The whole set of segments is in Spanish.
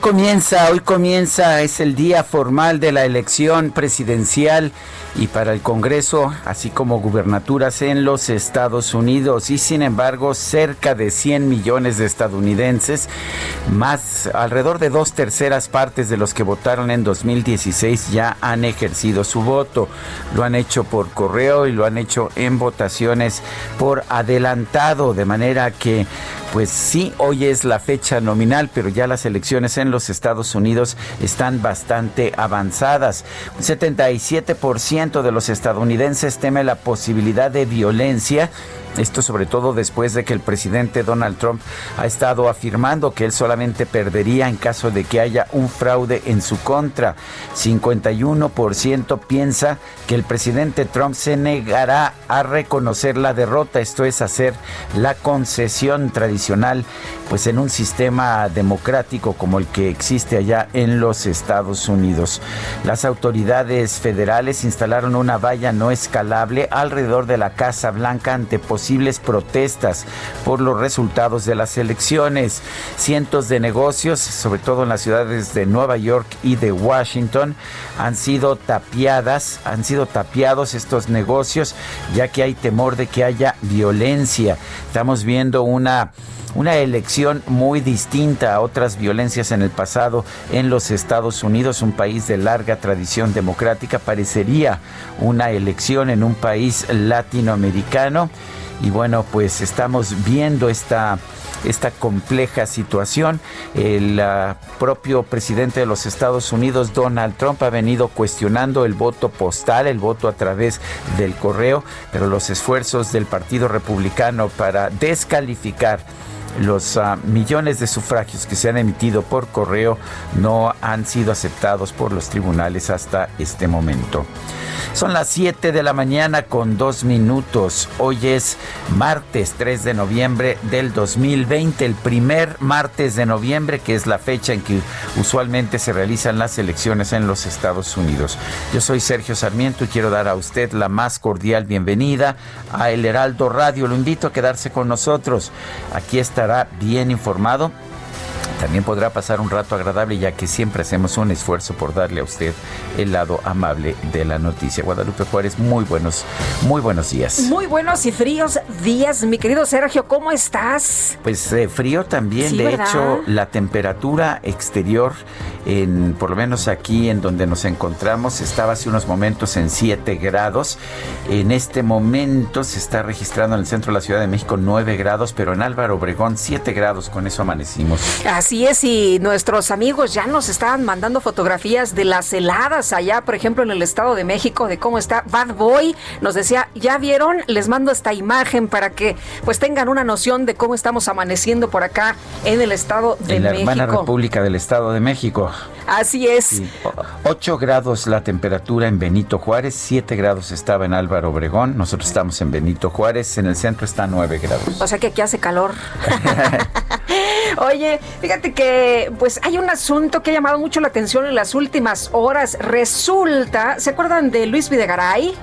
Comienza, hoy comienza, es el día formal de la elección presidencial y para el Congreso, así como gubernaturas en los Estados Unidos. Y sin embargo, cerca de 100 millones de estadounidenses, más alrededor de dos terceras partes de los que votaron en 2016 ya han ejercido su voto. Lo han hecho por correo y lo han hecho en votaciones por adelantado, de manera que, pues sí, hoy es la fecha nominal, pero ya las elecciones en los Estados Unidos están bastante avanzadas. Un 77% de los estadounidenses teme la posibilidad de violencia. Esto sobre todo después de que el presidente Donald Trump ha estado afirmando que él solamente perdería en caso de que haya un fraude en su contra. 51% piensa que el presidente Trump se negará a reconocer la derrota, esto es hacer la concesión tradicional pues en un sistema democrático como el que existe allá en los Estados Unidos. Las autoridades federales instalaron una valla no escalable alrededor de la Casa Blanca ante posibles protestas por los resultados de las elecciones. Cientos de negocios, sobre todo en las ciudades de Nueva York y de Washington, han sido tapiadas, han sido tapiados estos negocios, ya que hay temor de que haya violencia. Estamos viendo una una elección muy distinta a otras violencias en el pasado en los Estados Unidos, un país de larga tradición democrática, parecería una elección en un país latinoamericano. Y bueno, pues estamos viendo esta esta compleja situación. El propio presidente de los Estados Unidos, Donald Trump, ha venido cuestionando el voto postal, el voto a través del correo, pero los esfuerzos del Partido Republicano para descalificar los uh, millones de sufragios que se han emitido por correo no han sido aceptados por los tribunales hasta este momento. Son las 7 de la mañana con dos minutos. Hoy es martes 3 de noviembre del 2020, el primer martes de noviembre, que es la fecha en que usualmente se realizan las elecciones en los Estados Unidos. Yo soy Sergio Sarmiento y quiero dar a usted la más cordial bienvenida a El Heraldo Radio. Lo invito a quedarse con nosotros. Aquí estará bien informado también podrá pasar un rato agradable ya que siempre hacemos un esfuerzo por darle a usted el lado amable de la noticia. Guadalupe Juárez, muy buenos, muy buenos días. Muy buenos y fríos días, mi querido Sergio, ¿cómo estás? Pues eh, frío también, Sí, de ¿verdad? hecho la temperatura exterior en por lo menos aquí en donde nos encontramos estaba hace unos momentos en 7 grados. En este momento se está registrando en el centro de la Ciudad de México 9 grados, pero en Álvaro Obregón 7 grados, con eso amanecimos. Así es, y nuestros amigos ya nos estaban mandando fotografías de las heladas allá, por ejemplo, en el Estado de México, de cómo está Bad Boy. Nos decía, ¿ya vieron? Les mando esta imagen para que pues tengan una noción de cómo estamos amaneciendo por acá en el Estado de en la México. hermana República del Estado de México. Así es. Sí. O- 8 grados la temperatura en Benito Juárez, 7 grados estaba en Álvaro Obregón, nosotros estamos en Benito Juárez, en el centro está 9 grados. O sea que aquí hace calor. Oye, fíjate que pues hay un asunto que ha llamado mucho la atención en las últimas horas. Resulta, ¿se acuerdan de Luis Videgaray?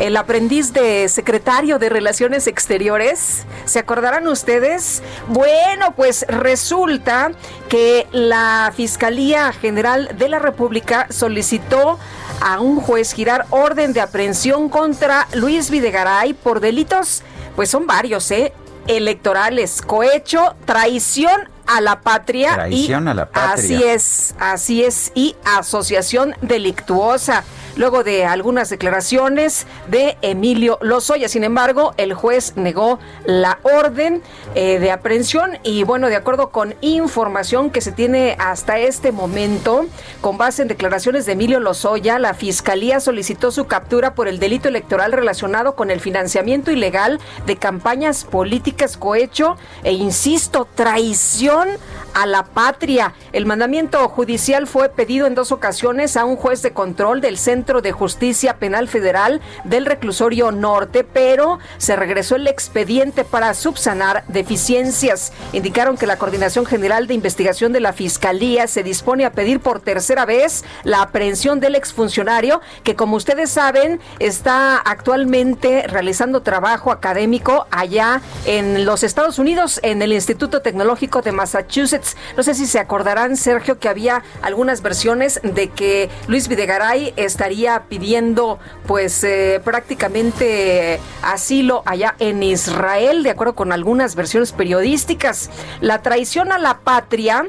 el aprendiz de secretario de Relaciones Exteriores. ¿Se acordarán ustedes? Bueno, pues resulta que la Fiscalía General de la República solicitó a un juez girar orden de aprehensión contra Luis Videgaray por delitos, pues son varios, ¿eh? Electorales, cohecho, traición a la patria. Traición a la patria. Así es, así es, y asociación delictuosa luego de algunas declaraciones de Emilio Lozoya. Sin embargo, el juez negó la orden eh, de aprehensión y bueno, de acuerdo con información que se tiene hasta este momento, con base en declaraciones de Emilio Lozoya, la Fiscalía solicitó su captura por el delito electoral relacionado con el financiamiento ilegal de campañas políticas cohecho e, insisto, traición a la patria. El mandamiento judicial fue pedido en dos ocasiones a un juez de control del Centro de Justicia Penal Federal del Reclusorio Norte, pero se regresó el expediente para subsanar deficiencias. Indicaron que la Coordinación General de Investigación de la Fiscalía se dispone a pedir por tercera vez la aprehensión del exfuncionario, que como ustedes saben está actualmente realizando trabajo académico allá en los Estados Unidos, en el Instituto Tecnológico de Massachusetts no sé si se acordarán, Sergio, que había algunas versiones de que Luis Videgaray estaría pidiendo pues eh, prácticamente asilo allá en Israel, de acuerdo con algunas versiones periodísticas. La traición a la patria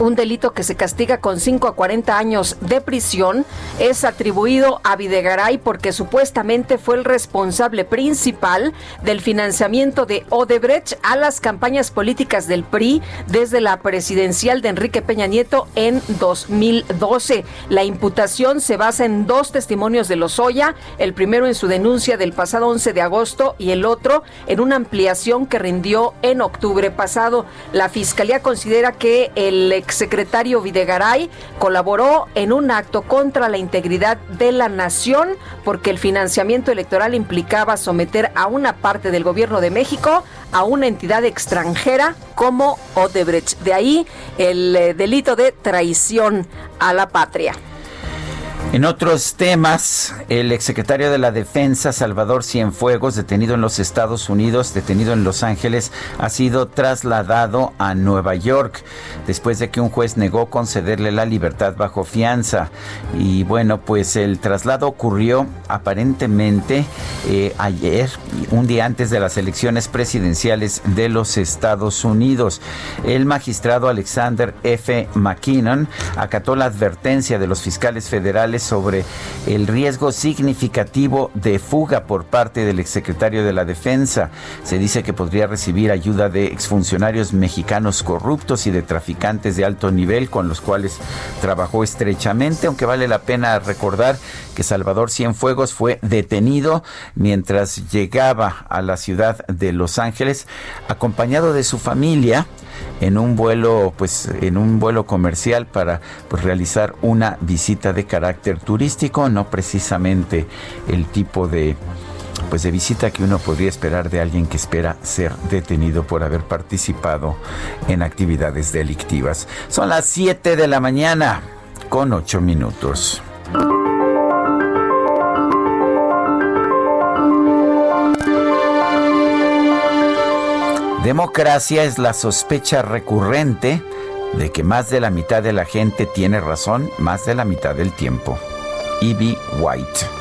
un delito que se castiga con 5 a 40 años de prisión, es atribuido a Videgaray porque supuestamente fue el responsable principal del financiamiento de Odebrecht a las campañas políticas del PRI desde la presidencial de Enrique Peña Nieto en 2012. La imputación se basa en dos testimonios de Lozoya, el primero en su denuncia del pasado 11 de agosto y el otro en una ampliación que rindió en octubre pasado. La Fiscalía considera que el secretario Videgaray colaboró en un acto contra la integridad de la nación porque el financiamiento electoral implicaba someter a una parte del gobierno de México a una entidad extranjera como Odebrecht. De ahí el eh, delito de traición a la patria. En otros temas, el exsecretario de la Defensa, Salvador Cienfuegos, detenido en los Estados Unidos, detenido en Los Ángeles, ha sido trasladado a Nueva York después de que un juez negó concederle la libertad bajo fianza. Y bueno, pues el traslado ocurrió aparentemente eh, ayer, un día antes de las elecciones presidenciales de los Estados Unidos. El magistrado Alexander F. McKinnon acató la advertencia de los fiscales federales sobre el riesgo significativo de fuga por parte del exsecretario de la Defensa. Se dice que podría recibir ayuda de exfuncionarios mexicanos corruptos y de traficantes de alto nivel con los cuales trabajó estrechamente, aunque vale la pena recordar que Salvador Cienfuegos fue detenido mientras llegaba a la ciudad de Los Ángeles acompañado de su familia en un vuelo pues en un vuelo comercial para pues, realizar una visita de carácter turístico, no precisamente el tipo de pues de visita que uno podría esperar de alguien que espera ser detenido por haber participado en actividades delictivas. Son las 7 de la mañana con 8 minutos. Democracia es la sospecha recurrente de que más de la mitad de la gente tiene razón más de la mitad del tiempo. E.B. White.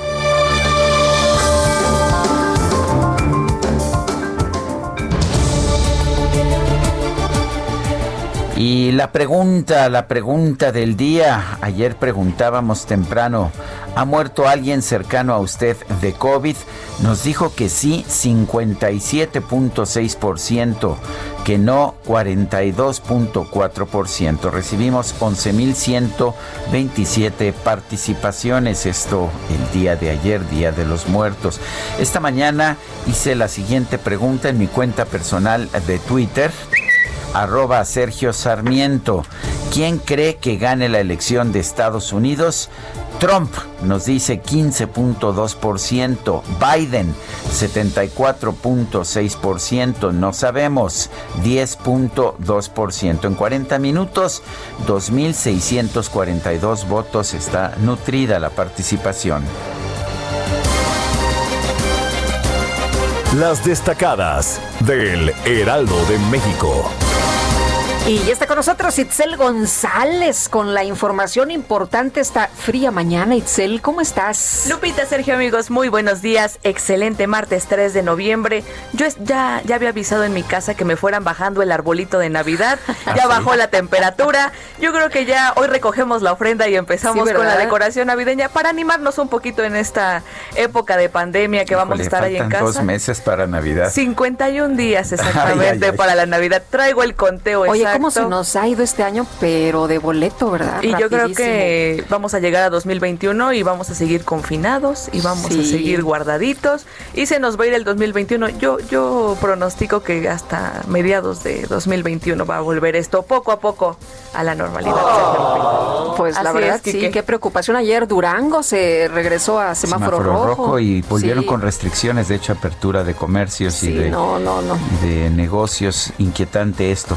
Y la pregunta, la pregunta del día, ayer preguntábamos temprano, ¿Ha muerto alguien cercano a usted de COVID? Nos dijo que sí, 57.6%, que no, 42.4%. Recibimos 11.127 participaciones, esto el día de ayer, Día de los Muertos. Esta mañana hice la siguiente pregunta en mi cuenta personal de Twitter arroba Sergio Sarmiento. ¿Quién cree que gane la elección de Estados Unidos? Trump nos dice 15.2%, Biden 74.6%, no sabemos 10.2%. En 40 minutos, 2.642 votos está nutrida la participación. las destacadas del Heraldo de México. Y ya está con nosotros Itzel González con la información importante esta fría mañana. Itzel, ¿cómo estás? Lupita, Sergio, amigos, muy buenos días. Excelente martes 3 de noviembre. Yo ya, ya había avisado en mi casa que me fueran bajando el arbolito de Navidad. Ya ¿Ah, bajó la temperatura. Yo creo que ya hoy recogemos la ofrenda y empezamos con la decoración navideña para animarnos un poquito en esta época de pandemia que vamos a estar ahí en casa. dos meses para Navidad. 51 días exactamente para la Navidad. Traigo el conteo exacto cómo se nos ha ido este año, pero de boleto, ¿verdad? Y yo creo que vamos a llegar a 2021 y vamos a seguir confinados y vamos a seguir guardaditos y se nos va a ir el 2021. Yo yo pronostico que hasta mediados de 2021 va a volver esto poco a poco a la normalidad. Pues la verdad sí, qué preocupación. Ayer Durango se regresó a semáforo, rojo. y volvieron con restricciones, de hecho apertura de comercios y de, no, no, no. de negocios. Inquietante esto.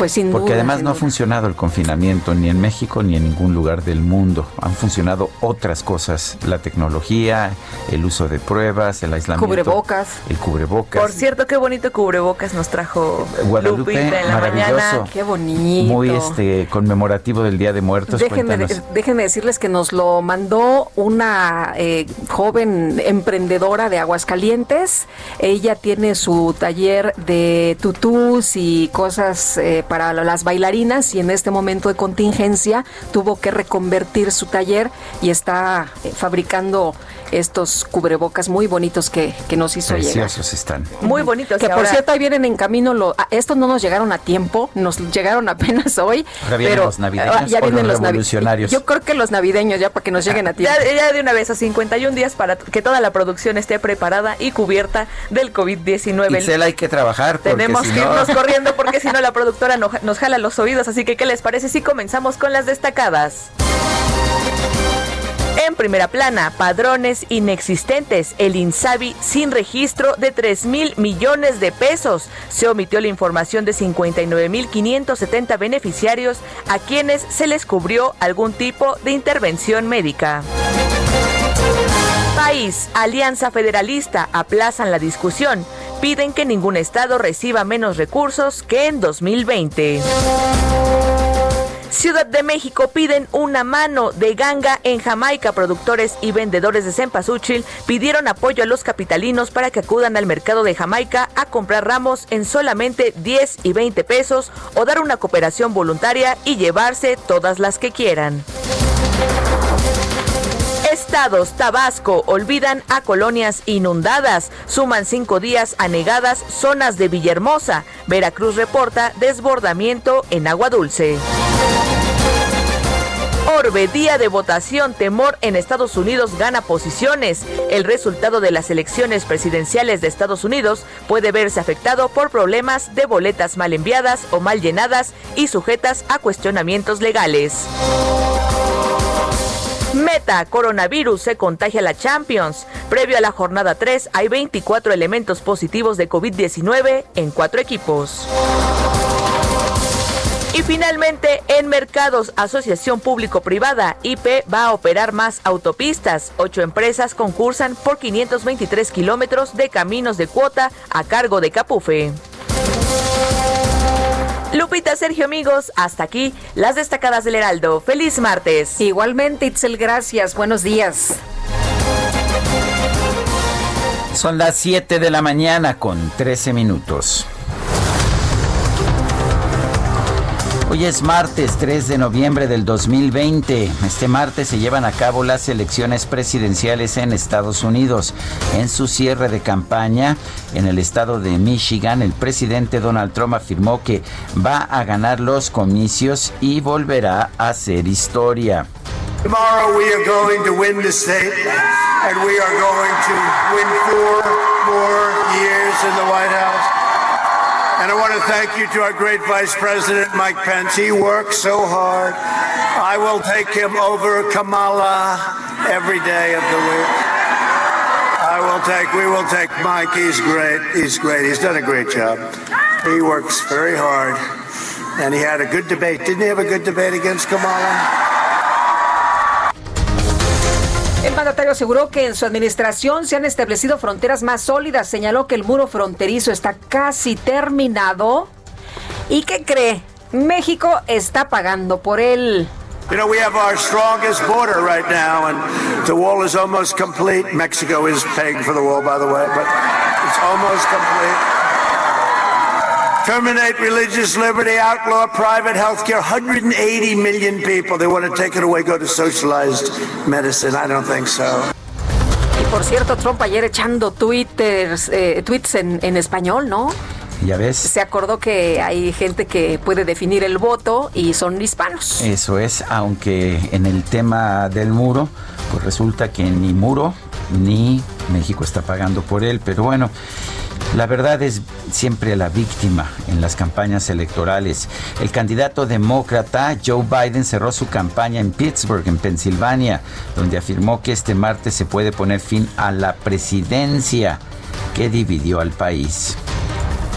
Pues sin Porque además no ha funcionado el confinamiento ni en México ni en ningún lugar del mundo. Han funcionado otras cosas, la tecnología, el uso de pruebas, el aislamiento. Cubrebocas. El cubrebocas. Por cierto, qué bonito cubrebocas nos trajo Guadalupe en la mañana. Qué bonito. Muy este conmemorativo del Día de Muertos. Déjenme, déjenme decirles que nos lo mandó una eh, joven emprendedora de Aguascalientes. Ella tiene su taller de tutús y cosas eh, para las bailarinas y en este momento de contingencia tuvo que reconvertir su taller y está eh, fabricando estos cubrebocas muy bonitos que, que nos hizo Preciosos están. Muy bonitos. Que por cierto, ahí vienen en camino. Lo, estos no nos llegaron a tiempo, nos llegaron apenas hoy. pero los navideños ah, ya vienen los, revolucionarios. Yo creo que los navideños ya para que nos lleguen a tiempo. Ya, de una vez a 51 días para que toda la producción esté preparada y cubierta del COVID-19. Y hay que trabajar. Tenemos que irnos corriendo porque si no la productora nos jala los oídos. Así que, ¿qué les parece si comenzamos con las destacadas? En primera plana, padrones inexistentes, el INSABI sin registro de 3 mil millones de pesos. Se omitió la información de 59 mil 570 beneficiarios a quienes se les cubrió algún tipo de intervención médica. País, Alianza Federalista aplazan la discusión. Piden que ningún estado reciba menos recursos que en 2020. Ciudad de México piden una mano de ganga en Jamaica. Productores y vendedores de cempasúchil pidieron apoyo a los capitalinos para que acudan al mercado de Jamaica a comprar ramos en solamente 10 y 20 pesos o dar una cooperación voluntaria y llevarse todas las que quieran. Estados, Tabasco, olvidan a colonias inundadas. Suman cinco días anegadas zonas de Villahermosa. Veracruz reporta desbordamiento en agua dulce. Orbe, día de votación, temor en Estados Unidos gana posiciones. El resultado de las elecciones presidenciales de Estados Unidos puede verse afectado por problemas de boletas mal enviadas o mal llenadas y sujetas a cuestionamientos legales. Meta, coronavirus se contagia la Champions. Previo a la jornada 3 hay 24 elementos positivos de COVID-19 en cuatro equipos. Y finalmente, en mercados, Asociación Público-Privada, IP va a operar más autopistas. Ocho empresas concursan por 523 kilómetros de caminos de cuota a cargo de Capufe. Lupita, Sergio, amigos, hasta aquí las destacadas del Heraldo. Feliz martes. Igualmente, Itzel, gracias. Buenos días. Son las 7 de la mañana con 13 minutos. Hoy es martes 3 de noviembre del 2020. Este martes se llevan a cabo las elecciones presidenciales en Estados Unidos. En su cierre de campaña en el estado de Michigan, el presidente Donald Trump afirmó que va a ganar los comicios y volverá a hacer historia. Tomorrow we are going to win the state and we are going to win four more years in the White House. And I want to thank you to our great Vice President, Mike Pence. He works so hard. I will take him over Kamala every day of the week. I will take, we will take Mike. He's great. He's great. He's done a great job. He works very hard. And he had a good debate. Didn't he have a good debate against Kamala? El mandatario aseguró que en su administración se han establecido fronteras más sólidas. Señaló que el muro fronterizo está casi terminado. ¿Y qué cree? México está pagando por él. You know, we have our strongest border right now, and the wall is almost complete. Mexico is paying for the wall, by the way, but it's almost complete. Terminate religious liberty, outlaw private health care. 180 million people. They want to take it away, go to socialized medicine. I don't think so. Y por cierto, Trump ayer echando twitters, eh, tweets en, en español, ¿no? Ya ves. Se acordó que hay gente que puede definir el voto y son hispanos. Eso es, aunque en el tema del muro, pues resulta que ni muro ni México está pagando por él, pero bueno, la verdad es siempre la víctima en las campañas electorales. El candidato demócrata Joe Biden cerró su campaña en Pittsburgh, en Pensilvania, donde afirmó que este martes se puede poner fin a la presidencia que dividió al país.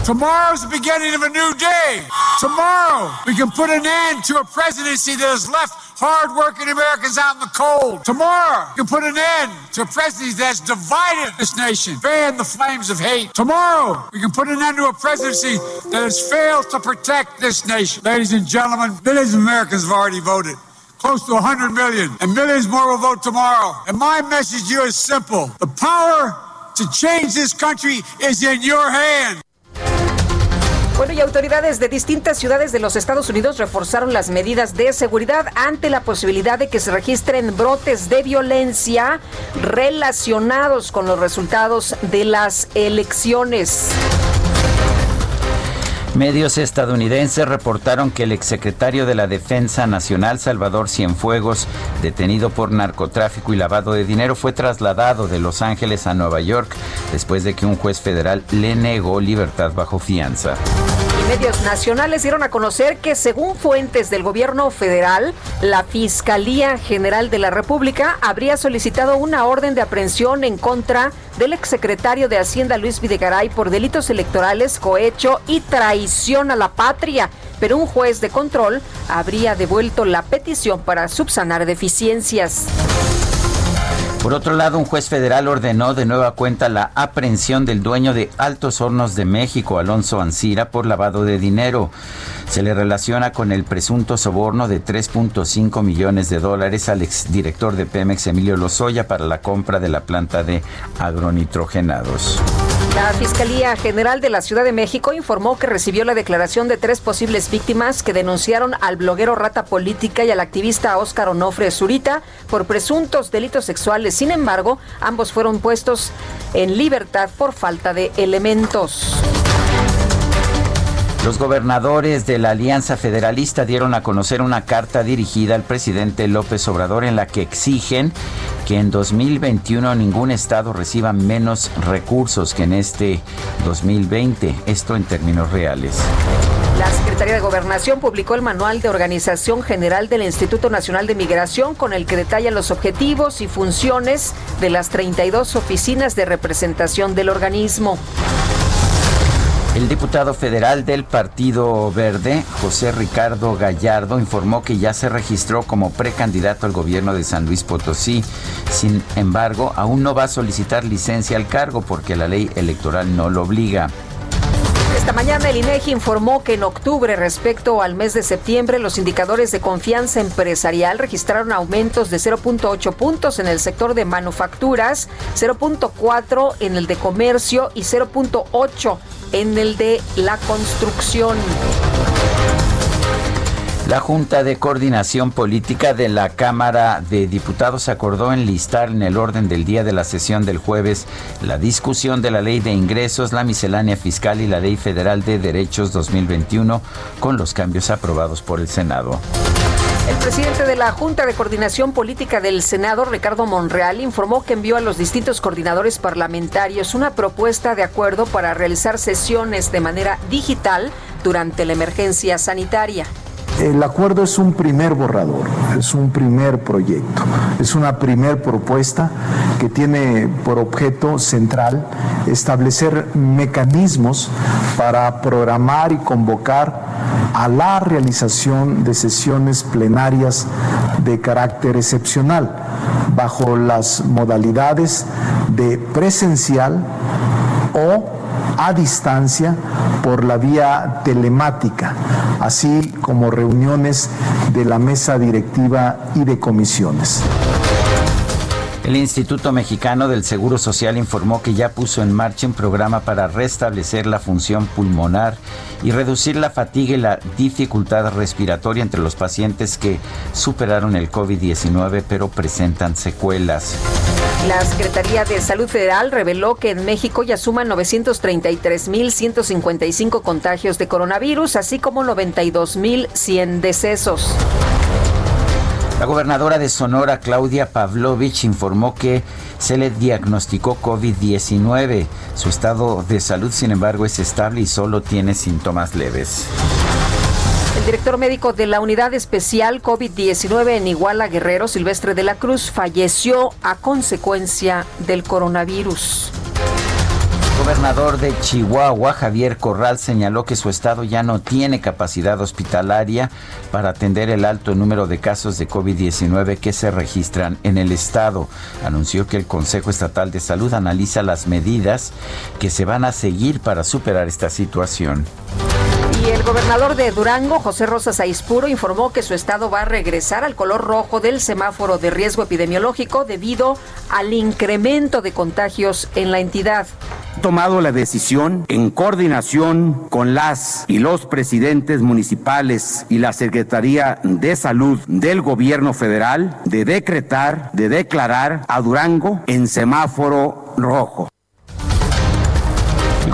Tomorrow's the beginning of a new day. Tomorrow, we can put an end to a presidency that has left hardworking Americans out in the cold. Tomorrow, we can put an end to a presidency that's divided this nation, fan the flames of hate. Tomorrow, we can put an end to a presidency that has failed to protect this nation. Ladies and gentlemen, millions of Americans have already voted close to 100 million, and millions more will vote tomorrow. And my message to you is simple. The power to change this country is in your hands. Bueno, y autoridades de distintas ciudades de los Estados Unidos reforzaron las medidas de seguridad ante la posibilidad de que se registren brotes de violencia relacionados con los resultados de las elecciones. Medios estadounidenses reportaron que el exsecretario de la Defensa Nacional, Salvador Cienfuegos, detenido por narcotráfico y lavado de dinero, fue trasladado de Los Ángeles a Nueva York después de que un juez federal le negó libertad bajo fianza. Medios nacionales dieron a conocer que según fuentes del gobierno federal, la Fiscalía General de la República habría solicitado una orden de aprehensión en contra del exsecretario de Hacienda Luis Videgaray por delitos electorales, cohecho y traición a la patria. Pero un juez de control habría devuelto la petición para subsanar deficiencias. Por otro lado, un juez federal ordenó de nueva cuenta la aprehensión del dueño de Altos Hornos de México, Alonso Ancira, por lavado de dinero. Se le relaciona con el presunto soborno de 3.5 millones de dólares al exdirector de Pemex, Emilio Lozoya, para la compra de la planta de agronitrogenados. La Fiscalía General de la Ciudad de México informó que recibió la declaración de tres posibles víctimas que denunciaron al bloguero Rata Política y al activista Óscar Onofre Zurita por presuntos delitos sexuales. Sin embargo, ambos fueron puestos en libertad por falta de elementos. Los gobernadores de la Alianza Federalista dieron a conocer una carta dirigida al presidente López Obrador en la que exigen que en 2021 ningún estado reciba menos recursos que en este 2020, esto en términos reales. La Secretaría de Gobernación publicó el Manual de Organización General del Instituto Nacional de Migración con el que detalla los objetivos y funciones de las 32 oficinas de representación del organismo. El diputado federal del Partido Verde, José Ricardo Gallardo, informó que ya se registró como precandidato al gobierno de San Luis Potosí. Sin embargo, aún no va a solicitar licencia al cargo porque la ley electoral no lo obliga. Esta mañana el INEGI informó que en octubre respecto al mes de septiembre los indicadores de confianza empresarial registraron aumentos de 0.8 puntos en el sector de manufacturas, 0.4 en el de comercio y 0.8 en el de la construcción. La Junta de Coordinación Política de la Cámara de Diputados acordó enlistar en el orden del día de la sesión del jueves la discusión de la Ley de Ingresos, la Miscelánea Fiscal y la Ley Federal de Derechos 2021 con los cambios aprobados por el Senado. El presidente de la Junta de Coordinación Política del Senado, Ricardo Monreal, informó que envió a los distintos coordinadores parlamentarios una propuesta de acuerdo para realizar sesiones de manera digital durante la emergencia sanitaria. El acuerdo es un primer borrador, es un primer proyecto, es una primer propuesta que tiene por objeto central establecer mecanismos para programar y convocar a la realización de sesiones plenarias de carácter excepcional bajo las modalidades de presencial o a distancia por la vía telemática, así como reuniones de la mesa directiva y de comisiones. El Instituto Mexicano del Seguro Social informó que ya puso en marcha un programa para restablecer la función pulmonar y reducir la fatiga y la dificultad respiratoria entre los pacientes que superaron el COVID-19 pero presentan secuelas. La Secretaría de Salud Federal reveló que en México ya suman 933.155 contagios de coronavirus, así como 92.100 decesos. La gobernadora de Sonora, Claudia Pavlovich, informó que se le diagnosticó COVID-19. Su estado de salud, sin embargo, es estable y solo tiene síntomas leves. El director médico de la Unidad Especial COVID-19 en Iguala Guerrero, Silvestre de la Cruz, falleció a consecuencia del coronavirus. El gobernador de Chihuahua, Javier Corral, señaló que su estado ya no tiene capacidad hospitalaria para atender el alto número de casos de COVID-19 que se registran en el estado. Anunció que el Consejo Estatal de Salud analiza las medidas que se van a seguir para superar esta situación. Y el gobernador de Durango, José Rosas Aispuro, informó que su estado va a regresar al color rojo del semáforo de riesgo epidemiológico debido al incremento de contagios en la entidad tomado la decisión en coordinación con las y los presidentes municipales y la Secretaría de Salud del Gobierno Federal de decretar, de declarar a Durango en semáforo rojo.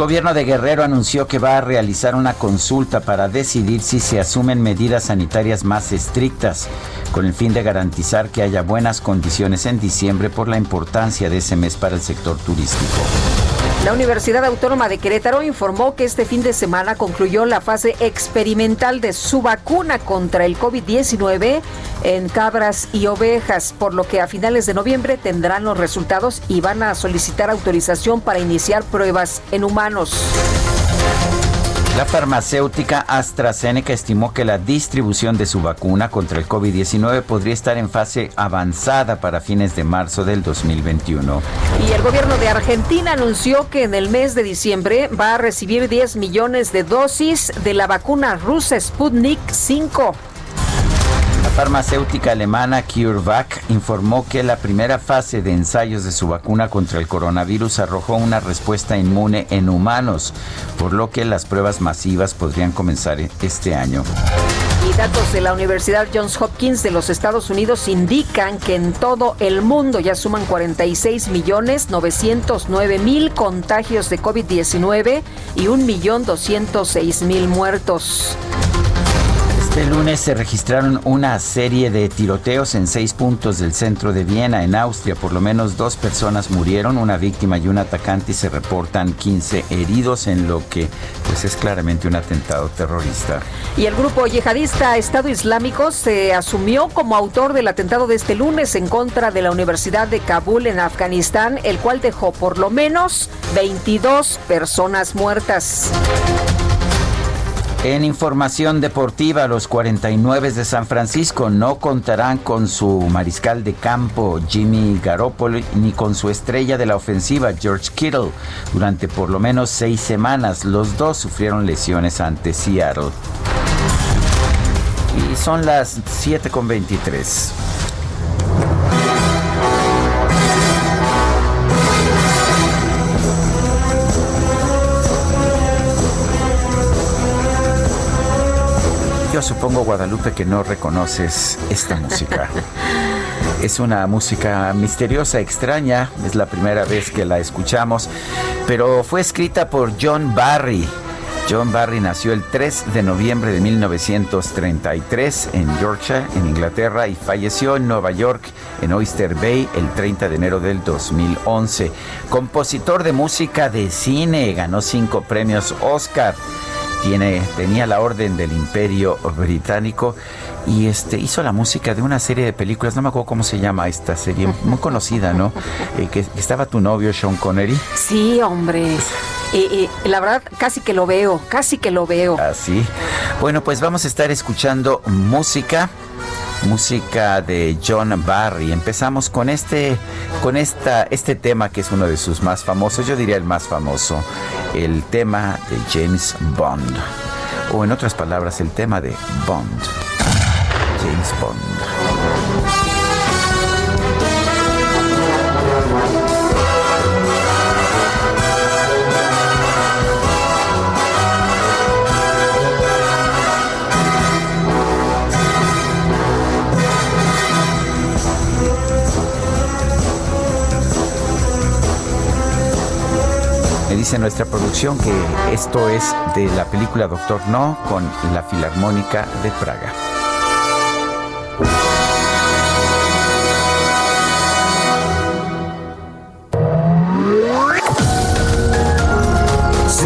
Gobierno de Guerrero anunció que va a realizar una consulta para decidir si se asumen medidas sanitarias más estrictas, con el fin de garantizar que haya buenas condiciones en diciembre por la importancia de ese mes para el sector turístico. La Universidad Autónoma de Querétaro informó que este fin de semana concluyó la fase experimental de su vacuna contra el COVID-19 en cabras y ovejas, por lo que a finales de noviembre tendrán los resultados y van a solicitar autorización para iniciar pruebas en humanos. La farmacéutica AstraZeneca estimó que la distribución de su vacuna contra el COVID-19 podría estar en fase avanzada para fines de marzo del 2021. Y el gobierno de Argentina anunció que en el mes de diciembre va a recibir 10 millones de dosis de la vacuna rusa Sputnik 5. Farmacéutica alemana CureVac informó que la primera fase de ensayos de su vacuna contra el coronavirus arrojó una respuesta inmune en humanos, por lo que las pruebas masivas podrían comenzar este año. Y datos de la Universidad Johns Hopkins de los Estados Unidos indican que en todo el mundo ya suman 46 millones 909 mil contagios de COVID-19 y 1 millón 206 mil muertos. Este lunes se registraron una serie de tiroteos en seis puntos del centro de Viena, en Austria. Por lo menos dos personas murieron, una víctima y un atacante, y se reportan 15 heridos en lo que pues, es claramente un atentado terrorista. Y el grupo yihadista Estado Islámico se asumió como autor del atentado de este lunes en contra de la Universidad de Kabul en Afganistán, el cual dejó por lo menos 22 personas muertas. En información deportiva, los 49 de San Francisco no contarán con su mariscal de campo Jimmy Garoppolo ni con su estrella de la ofensiva George Kittle durante por lo menos seis semanas. Los dos sufrieron lesiones ante Seattle. Y son las 7.23. supongo, Guadalupe, que no reconoces esta música. es una música misteriosa, extraña, es la primera vez que la escuchamos, pero fue escrita por John Barry. John Barry nació el 3 de noviembre de 1933 en Yorkshire, en Inglaterra, y falleció en Nueva York, en Oyster Bay, el 30 de enero del 2011. Compositor de música de cine, ganó cinco premios Oscar tiene, tenía la orden del Imperio Británico y este hizo la música de una serie de películas, no me acuerdo cómo se llama esta serie, muy conocida, ¿no? Eh, que, estaba tu novio Sean Connery. Sí, hombre. Y, la verdad, casi que lo veo, casi que lo veo. Así. Bueno, pues vamos a estar escuchando música música de John Barry. Empezamos con este con esta este tema que es uno de sus más famosos, yo diría el más famoso, el tema de James Bond o en otras palabras el tema de Bond. James Bond. Dice nuestra producción que esto es de la película Doctor No con la Filarmónica de Praga.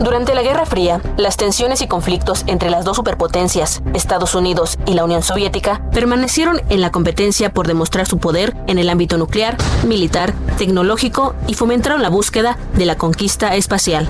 Durante la Guerra Fría, las tensiones y conflictos entre las dos superpotencias, Estados Unidos y la Unión Soviética, permanecieron en la competencia por demostrar su poder en el ámbito nuclear, militar, tecnológico y fomentaron la búsqueda de la conquista espacial.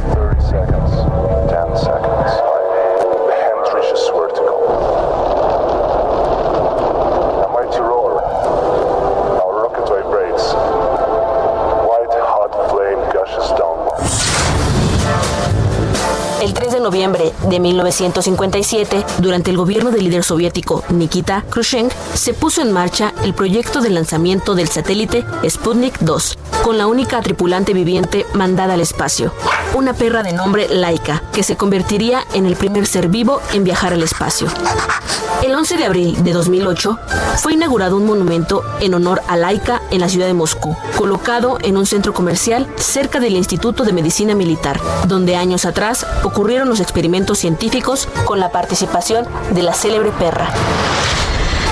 De 1957, durante el gobierno del líder soviético Nikita Khrushchev, se puso en marcha el proyecto de lanzamiento del satélite Sputnik 2, con la única tripulante viviente mandada al espacio, una perra de nombre Laika, que se convertiría en el primer ser vivo en viajar al espacio. El 11 de abril de 2008 fue inaugurado un monumento en honor a Laika en la ciudad de Moscú, colocado en un centro comercial cerca del Instituto de Medicina Militar, donde años atrás ocurrieron los experimentos científicos con la participación de la célebre perra.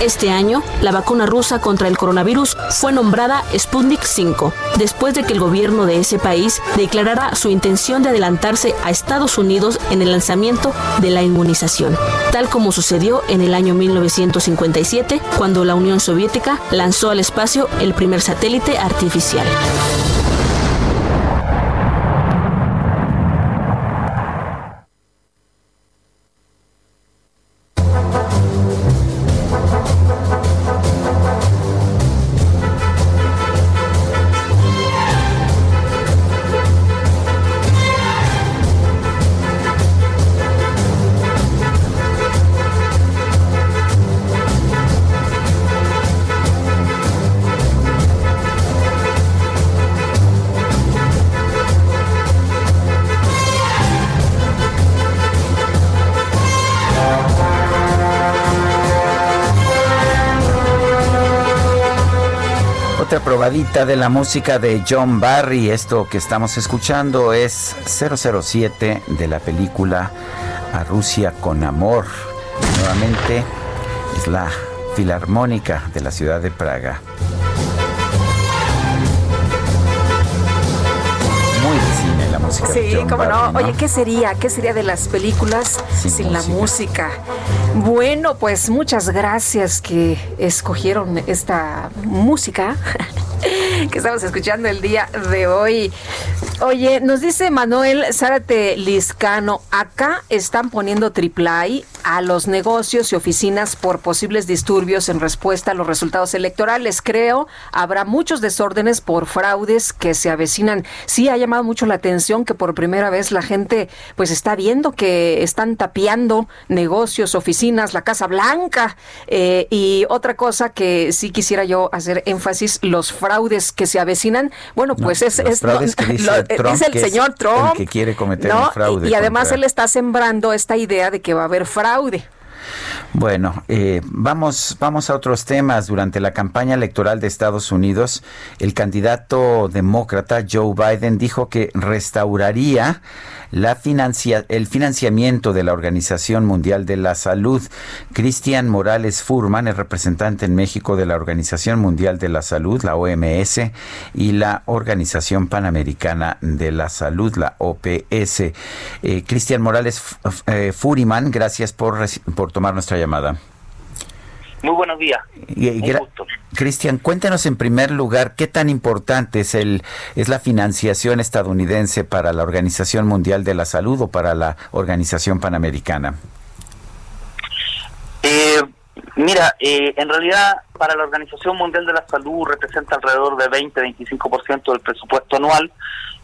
Este año, la vacuna rusa contra el coronavirus fue nombrada Sputnik 5, después de que el gobierno de ese país declarara su intención de adelantarse a Estados Unidos en el lanzamiento de la inmunización, tal como sucedió en el año 1957, cuando la Unión Soviética lanzó al espacio el primer satélite artificial. De la música de John Barry. Esto que estamos escuchando es 007 de la película A Rusia con Amor. Nuevamente es la Filarmónica de la ciudad de Praga. Muy de cine la música. Sí, de John cómo Barry, no. Oye, ¿qué sería? ¿Qué sería de las películas sin, la música? Bueno, pues muchas gracias que escogieron esta música. que estamos escuchando el día de hoy. Oye, nos dice Manuel Zárate Liscano, acá están poniendo triple a los negocios y oficinas por posibles disturbios en respuesta a los resultados electorales. Creo habrá muchos desórdenes por fraudes que se avecinan. Sí ha llamado mucho la atención que por primera vez la gente pues está viendo que están tapiando negocios, oficinas, la Casa Blanca. Eh, y otra cosa que sí quisiera yo hacer énfasis, los fraudes que se avecinan, bueno, pues es, es, el señor Trump. que quiere cometer un fraude. Y, además él está sembrando esta idea de que va a haber fraude fraude. Bueno, eh, vamos, vamos a otros temas. Durante la campaña electoral de Estados Unidos, el candidato demócrata Joe Biden dijo que restauraría la financia, el financiamiento de la Organización Mundial de la Salud. Cristian Morales Furman es representante en México de la Organización Mundial de la Salud, la OMS, y la Organización Panamericana de la Salud, la OPS. Eh, Cristian Morales eh, Furiman, gracias por, por tomar nuestra llamada. Muy buenos días. Cristian, cuéntenos en primer lugar qué tan importante es el es la financiación estadounidense para la Organización Mundial de la Salud o para la Organización Panamericana. Eh, mira, eh, en realidad para la Organización Mundial de la Salud representa alrededor de 20-25% del presupuesto anual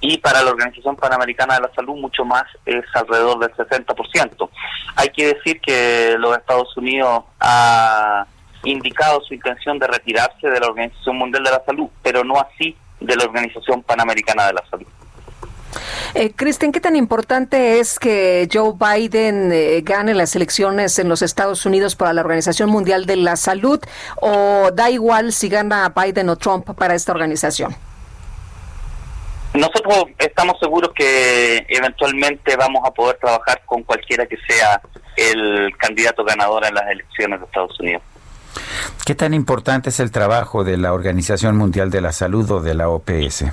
y para la Organización Panamericana de la Salud mucho más, es alrededor del 60%. Hay que decir que los Estados Unidos ha indicado su intención de retirarse de la Organización Mundial de la Salud, pero no así de la Organización Panamericana de la Salud. Eh, Kristen, ¿qué tan importante es que Joe Biden eh, gane las elecciones en los Estados Unidos para la Organización Mundial de la Salud o da igual si gana Biden o Trump para esta organización? Nosotros estamos seguros que eventualmente vamos a poder trabajar con cualquiera que sea el candidato ganador en las elecciones de Estados Unidos. ¿Qué tan importante es el trabajo de la Organización Mundial de la Salud o de la OPS?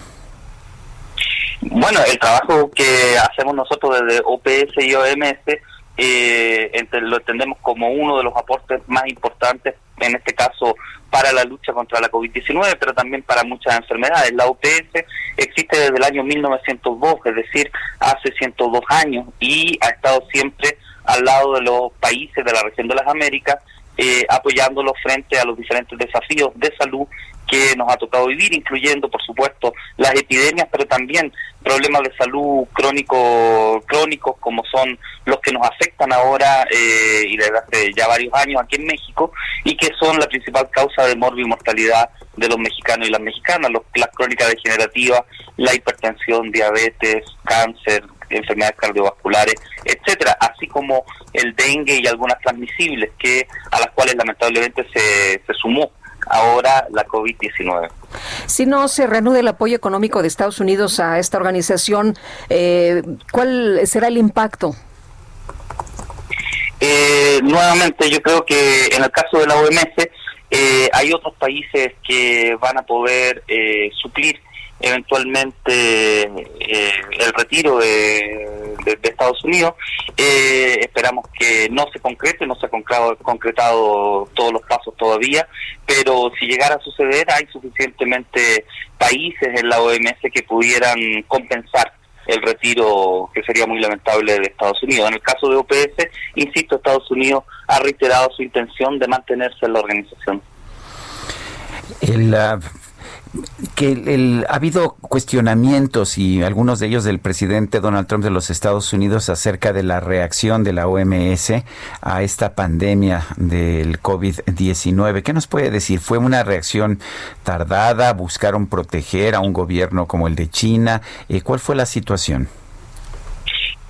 Bueno, el trabajo que hacemos nosotros desde OPS y OMS eh, lo entendemos como uno de los aportes más importantes, en este caso para la lucha contra la COVID-19, pero también para muchas enfermedades. La OPS existe desde el año 1902, es decir, hace 102 años, y ha estado siempre al lado de los países de la región de las Américas, eh, apoyándolos frente a los diferentes desafíos de salud que nos ha tocado vivir, incluyendo, por supuesto, las epidemias, pero también problemas de salud crónico, crónicos, como son los que nos afectan ahora eh, y desde hace ya varios años aquí en México, y que son la principal causa de mortalidad de los mexicanos y las mexicanas, los, las crónicas degenerativas, la hipertensión, diabetes, cáncer, enfermedades cardiovasculares, etcétera, así como el dengue y algunas transmisibles que a las cuales lamentablemente se, se sumó ahora la COVID-19. Si no se reanuda el apoyo económico de Estados Unidos a esta organización, eh, ¿cuál será el impacto? Eh, nuevamente, yo creo que en el caso de la OMS eh, hay otros países que van a poder suplir eventualmente eh, el retiro de, Estados Unidos. Eh, esperamos que no se concrete, no se ha concretado, concretado todos los pasos todavía, pero si llegara a suceder hay suficientemente países en la OMS que pudieran compensar el retiro que sería muy lamentable de Estados Unidos. En el caso de OPS, insisto, Estados Unidos ha reiterado su intención de mantenerse en la organización. El, que ha habido cuestionamientos y algunos de ellos del presidente Donald Trump de los Estados Unidos acerca de la reacción de la OMS a esta pandemia del COVID-19. ¿Qué nos puede decir? ¿Fue una reacción tardada? ¿Buscaron proteger a un gobierno como el de China? Eh, ¿Cuál fue la situación?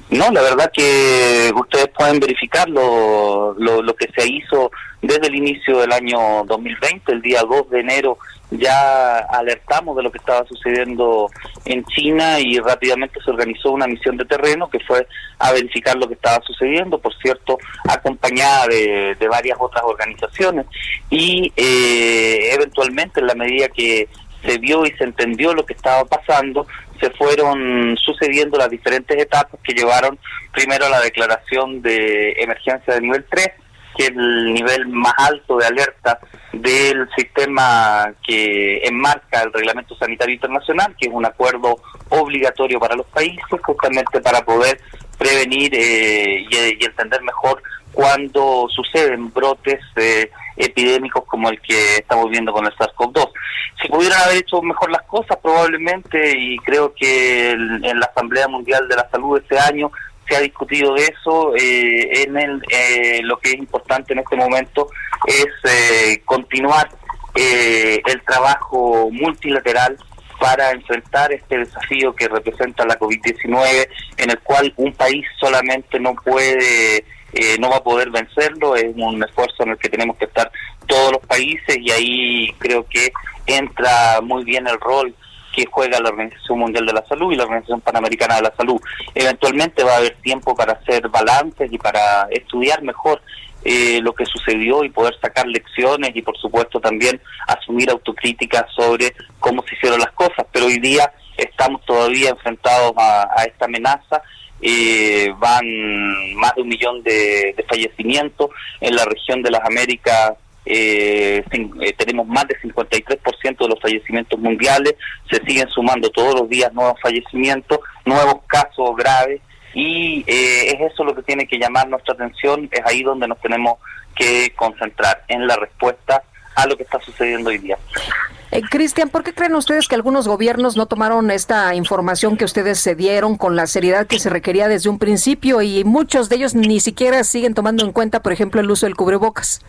No, la verdad que ustedes pueden verificar lo, lo, lo que se hizo desde el inicio del año 2020, el día 2 de enero ya alertamos de lo que estaba sucediendo en China y rápidamente se organizó una misión de terreno que fue a verificar lo que estaba sucediendo, por cierto, acompañada de, varias otras organizaciones. Y eh, eventualmente en la medida que se vio y se entendió lo que estaba pasando, se fueron sucediendo las diferentes etapas que llevaron primero a la declaración de emergencia de nivel 3, que es el nivel más alto de alerta del sistema que enmarca el Reglamento Sanitario Internacional, que es un acuerdo obligatorio para los países, justamente para poder prevenir eh, y, entender mejor cuando suceden brotes eh, epidémicos como el que estamos viendo con el SARS-CoV-2. Si pudieran haber hecho mejor las cosas, probablemente, y creo que en la Asamblea Mundial de la Salud este año se ha discutido de eso. Eh, en el, eh, lo que es importante en este momento es eh, continuar eh, el trabajo multilateral para enfrentar este desafío que representa la COVID-19, en el cual un país solamente no puede, eh, no va a poder vencerlo, es un esfuerzo en el que tenemos que estar todos los países y ahí creo que entra muy bien el rol que juega la Organización Mundial de la Salud y la Organización Panamericana de la Salud. Eventualmente va a haber tiempo para hacer balances y para estudiar mejor eh, lo que sucedió y poder sacar lecciones y por supuesto también asumir autocrítica sobre cómo se hicieron las cosas. Pero hoy día estamos todavía enfrentados a, esta amenaza. Eh, van más de un millón de, de fallecimientos en la región de las Américas. Eh, eh, tenemos más del 53% de los fallecimientos mundiales, se siguen sumando todos los días nuevos fallecimientos, nuevos casos graves. Y eh, es eso lo que tiene que llamar nuestra atención, es ahí donde nos tenemos que concentrar en la respuesta a lo que está sucediendo hoy día. Eh, Cristian, ¿por qué creen ustedes que algunos gobiernos no tomaron esta información que ustedes se dieron con la seriedad que se requería desde un principio y muchos de ellos ni siquiera siguen tomando en cuenta, por ejemplo, el uso del cubrebocas?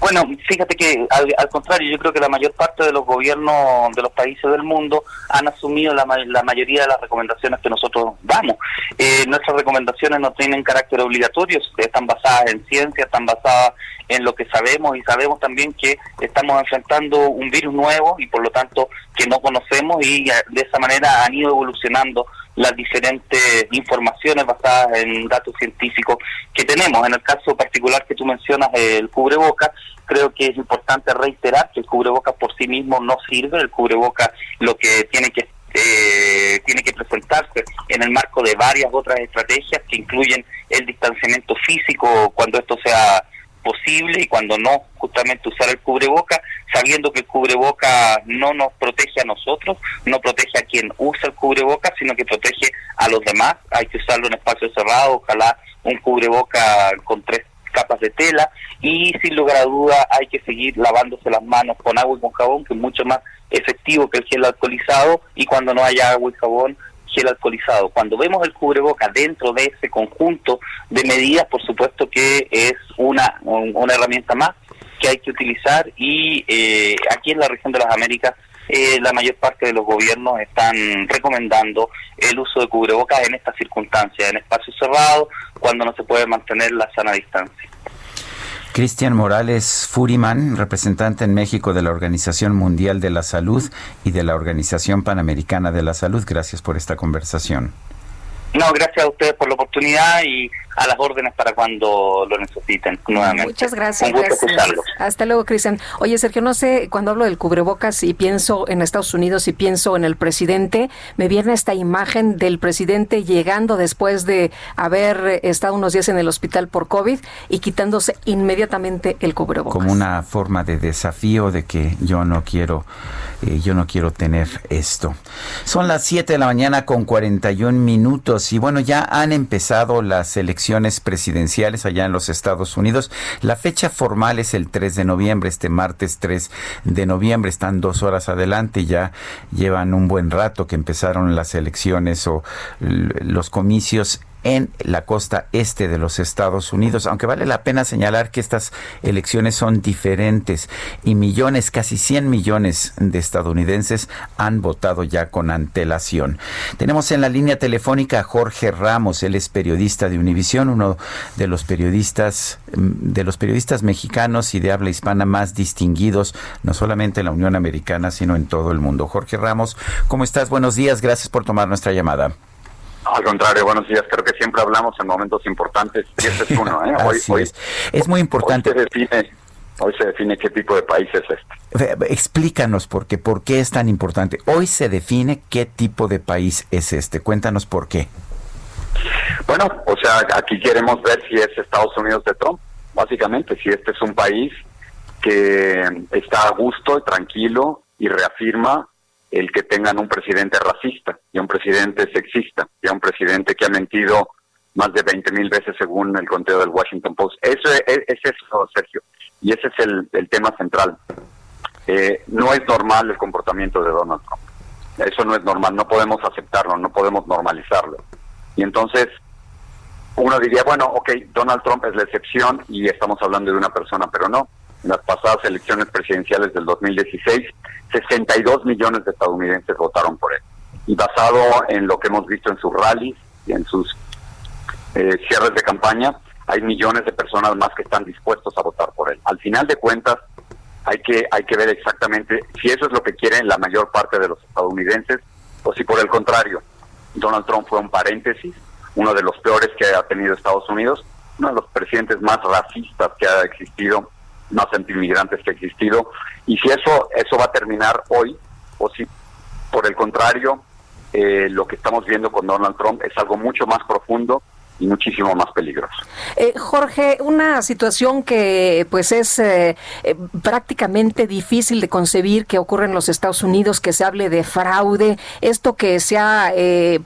Bueno, fíjate que al, contrario, yo creo que la mayor parte de los gobiernos de los países del mundo han asumido la, la mayoría de las recomendaciones que nosotros damos. Eh, nuestras recomendaciones no tienen carácter obligatorio, están basadas en ciencia, están basadas en lo que sabemos y sabemos también que estamos enfrentando un virus nuevo y por lo tanto que no conocemos y de esa manera han ido evolucionando las diferentes informaciones basadas en datos científicos que tenemos. En el caso particular que tú mencionas, el cubreboca, creo que es importante reiterar que el cubreboca por sí mismo no sirve, el cubreboca lo que tiene que eh, tiene que presentarse en el marco de varias otras estrategias que incluyen el distanciamiento físico cuando esto sea posible y cuando no, justamente usar el cubreboca, sabiendo que el cubreboca no nos protege a nosotros, no protege a quien usa el cubreboca, sino que protege a los demás. Hay que usarlo en espacio cerrado, ojalá un cubreboca con tres capas de tela y sin lugar a duda hay que seguir lavándose las manos con agua y con jabón, que es mucho más efectivo que el gel alcoholizado y cuando no haya agua y jabón gel alcoholizado. Cuando vemos el cubreboca dentro de ese conjunto de medidas, por supuesto que es una, una herramienta más que hay que utilizar y eh, aquí en la región de las Américas eh, la mayor parte de los gobiernos están recomendando el uso de cubrebocas en estas circunstancias, en espacios cerrados, cuando no se puede mantener la sana distancia. Cristian Morales Furiman, representante en México de la Organización Mundial de la Salud y de la Organización Panamericana de la Salud. Gracias por esta conversación. No, gracias a ustedes por la oportunidad y a las órdenes para cuando lo necesiten nuevamente. Muchas gracias. Hasta luego, Cristian. Oye, Sergio, no sé, cuando hablo del cubrebocas y pienso en Estados Unidos y pienso en el presidente, me viene esta imagen del presidente llegando después de haber estado unos días en el hospital por COVID y quitándose inmediatamente el cubrebocas. Como una forma de desafío de que yo no quiero, eh, yo no quiero tener esto. Son las 7 de la mañana con 41 minutos y bueno, ya han empezado las elecciones presidenciales allá en los Estados Unidos. La fecha formal es el 3 de noviembre, este martes 3 de noviembre. Están dos horas adelante, ya llevan un buen rato que empezaron las elecciones o los comicios en la costa este de los Estados Unidos, aunque vale la pena señalar que estas elecciones son diferentes y millones, casi 100 millones de estadounidenses han votado ya con antelación. Tenemos en la línea telefónica a Jorge Ramos, él es periodista de Univisión, uno de los periodistas mm, de los periodistas mexicanos y de habla hispana más distinguidos, no solamente en la Unión Americana, sino en todo el mundo. Jorge Ramos, ¿cómo estás? Buenos días, gracias por tomar nuestra llamada. Al contrario, buenos días. Creo que siempre hablamos en momentos importantes y este es uno. ¿eh? Hoy, es. es muy importante. Hoy se, define, hoy se define qué tipo de país es este. Explícanos por qué, por qué es tan importante. Hoy se define qué tipo de país es este. Cuéntanos por qué. Bueno, o sea, aquí queremos ver si es Estados Unidos de Trump, básicamente, si este es un país que está a gusto, tranquilo y reafirma el que tengan un presidente racista y un presidente sexista y un presidente que ha mentido más de 20 mil veces según el conteo del Washington Post. Eso es, eso, Sergio, y ese es el, tema central. Eh, no es normal el comportamiento de Donald Trump. Eso no es normal, no podemos aceptarlo, no podemos normalizarlo. Y entonces uno diría, bueno, ok, Donald Trump es la excepción y estamos hablando de una persona, pero no. En las pasadas elecciones presidenciales del 2016, 62 millones de estadounidenses votaron por él. Y basado en lo que hemos visto en sus rallies y en sus eh, cierres de campaña, hay millones de personas más que están dispuestos a votar por él. Al final de cuentas, hay que hay que ver exactamente si eso es lo que quieren la mayor parte de los estadounidenses o si por el contrario Donald Trump fue un paréntesis, uno de los peores que ha tenido Estados Unidos, uno de los presidentes más racistas que ha existido, más antiinmigrantes que ha existido, y si eso eso va a terminar hoy o si por el contrario eh, lo que estamos viendo con Donald Trump es algo mucho más profundo y muchísimo más peligroso. Eh, Jorge, una situación que pues es eh, eh, prácticamente difícil de concebir que ocurre en los Estados Unidos, que se hable de fraude, esto que se ha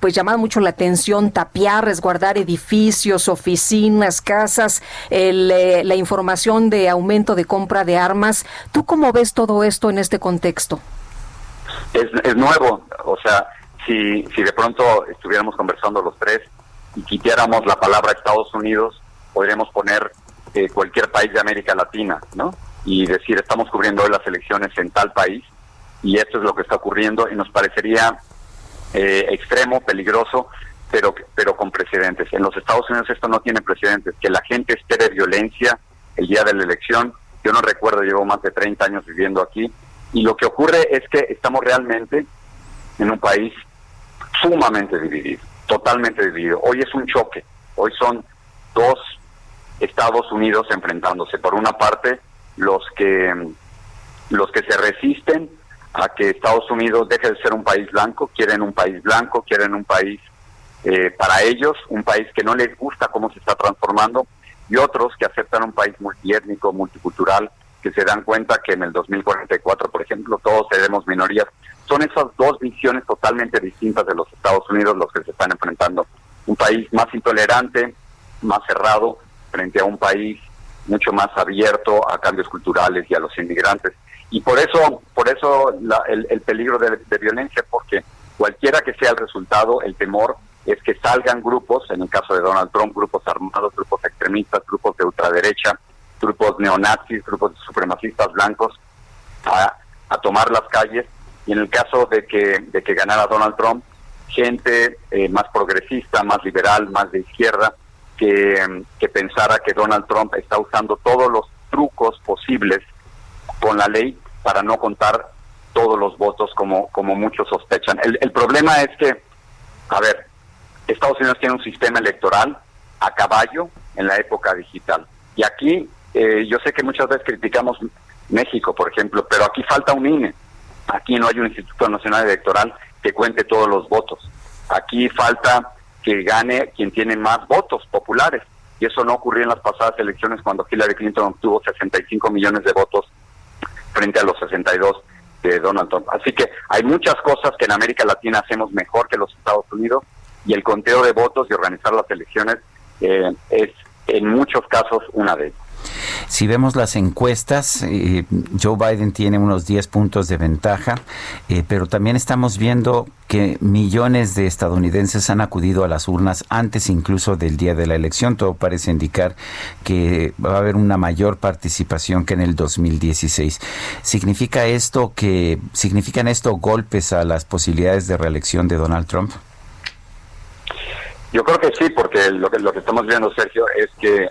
pues llamado mucho la atención, tapiar, resguardar edificios, oficinas, casas, la información de aumento de compra de armas. ¿Tú cómo ves todo esto en este contexto? Es, es nuevo, o sea, si, si de pronto estuviéramos conversando los tres, y quitáramos la palabra Estados Unidos, podríamos poner eh, cualquier país de América Latina, ¿no? Y decir, estamos cubriendo hoy las elecciones en tal país y esto es lo que está ocurriendo y nos parecería eh, extremo, peligroso, pero, pero con precedentes. En los Estados Unidos esto no tiene precedentes. Que la gente espere violencia el día de la elección, yo no recuerdo, llevo más de 30 años viviendo aquí, y lo que ocurre es que estamos realmente en un país sumamente dividido totalmente dividido. Hoy es un choque, hoy son dos Estados Unidos enfrentándose. Por una parte, los que los que se resisten a que Estados Unidos deje de ser un país blanco, quieren un país blanco, quieren un país eh, para ellos, un país que no les gusta cómo se está transformando, y otros que aceptan un país multiétnico, multicultural, que se dan cuenta que en el 2044, por ejemplo, todos seremos minorías son esas dos visiones totalmente distintas de los Estados Unidos los que se están enfrentando. Un país más intolerante, más cerrado, frente a un país mucho más abierto a cambios culturales y a los inmigrantes. Y por eso, por eso el, peligro de, de, violencia, porque cualquiera que sea el resultado, el temor es que salgan grupos, en el caso de Donald Trump, grupos armados, grupos extremistas, grupos de ultraderecha, grupos neonazis, grupos supremacistas blancos, a, a tomar las calles y en el caso de que, de que ganara Donald Trump, gente eh, más progresista, más liberal, más de izquierda, que, que pensara que Donald Trump está usando todos los trucos posibles con la ley para no contar todos los votos como, como muchos sospechan. El, el problema es que, a ver, Estados Unidos tiene un sistema electoral a caballo en la época digital. Y aquí, eh, yo sé que muchas veces criticamos México, por ejemplo, pero aquí falta un INE. Aquí no hay un Instituto Nacional Electoral que cuente todos los votos. Aquí falta que gane quien tiene más votos populares. Y eso no ocurrió en las pasadas elecciones cuando Hillary Clinton obtuvo 65 millones de votos frente a los 62 de Donald Trump. Así que hay muchas cosas que en América Latina hacemos mejor que los Estados Unidos y el conteo de votos y organizar las elecciones eh, es en muchos casos una de ellas. Si vemos las encuestas, eh, Joe Biden tiene unos 10 puntos de ventaja, eh, pero también estamos viendo que millones de estadounidenses han acudido a las urnas antes incluso del día de la elección. Todo parece indicar que va a haber una mayor participación que en el 2016. ¿Significa esto que significan esto golpes a las posibilidades de reelección de Donald Trump? Yo creo que sí, porque lo que, lo que estamos viendo, Sergio, es que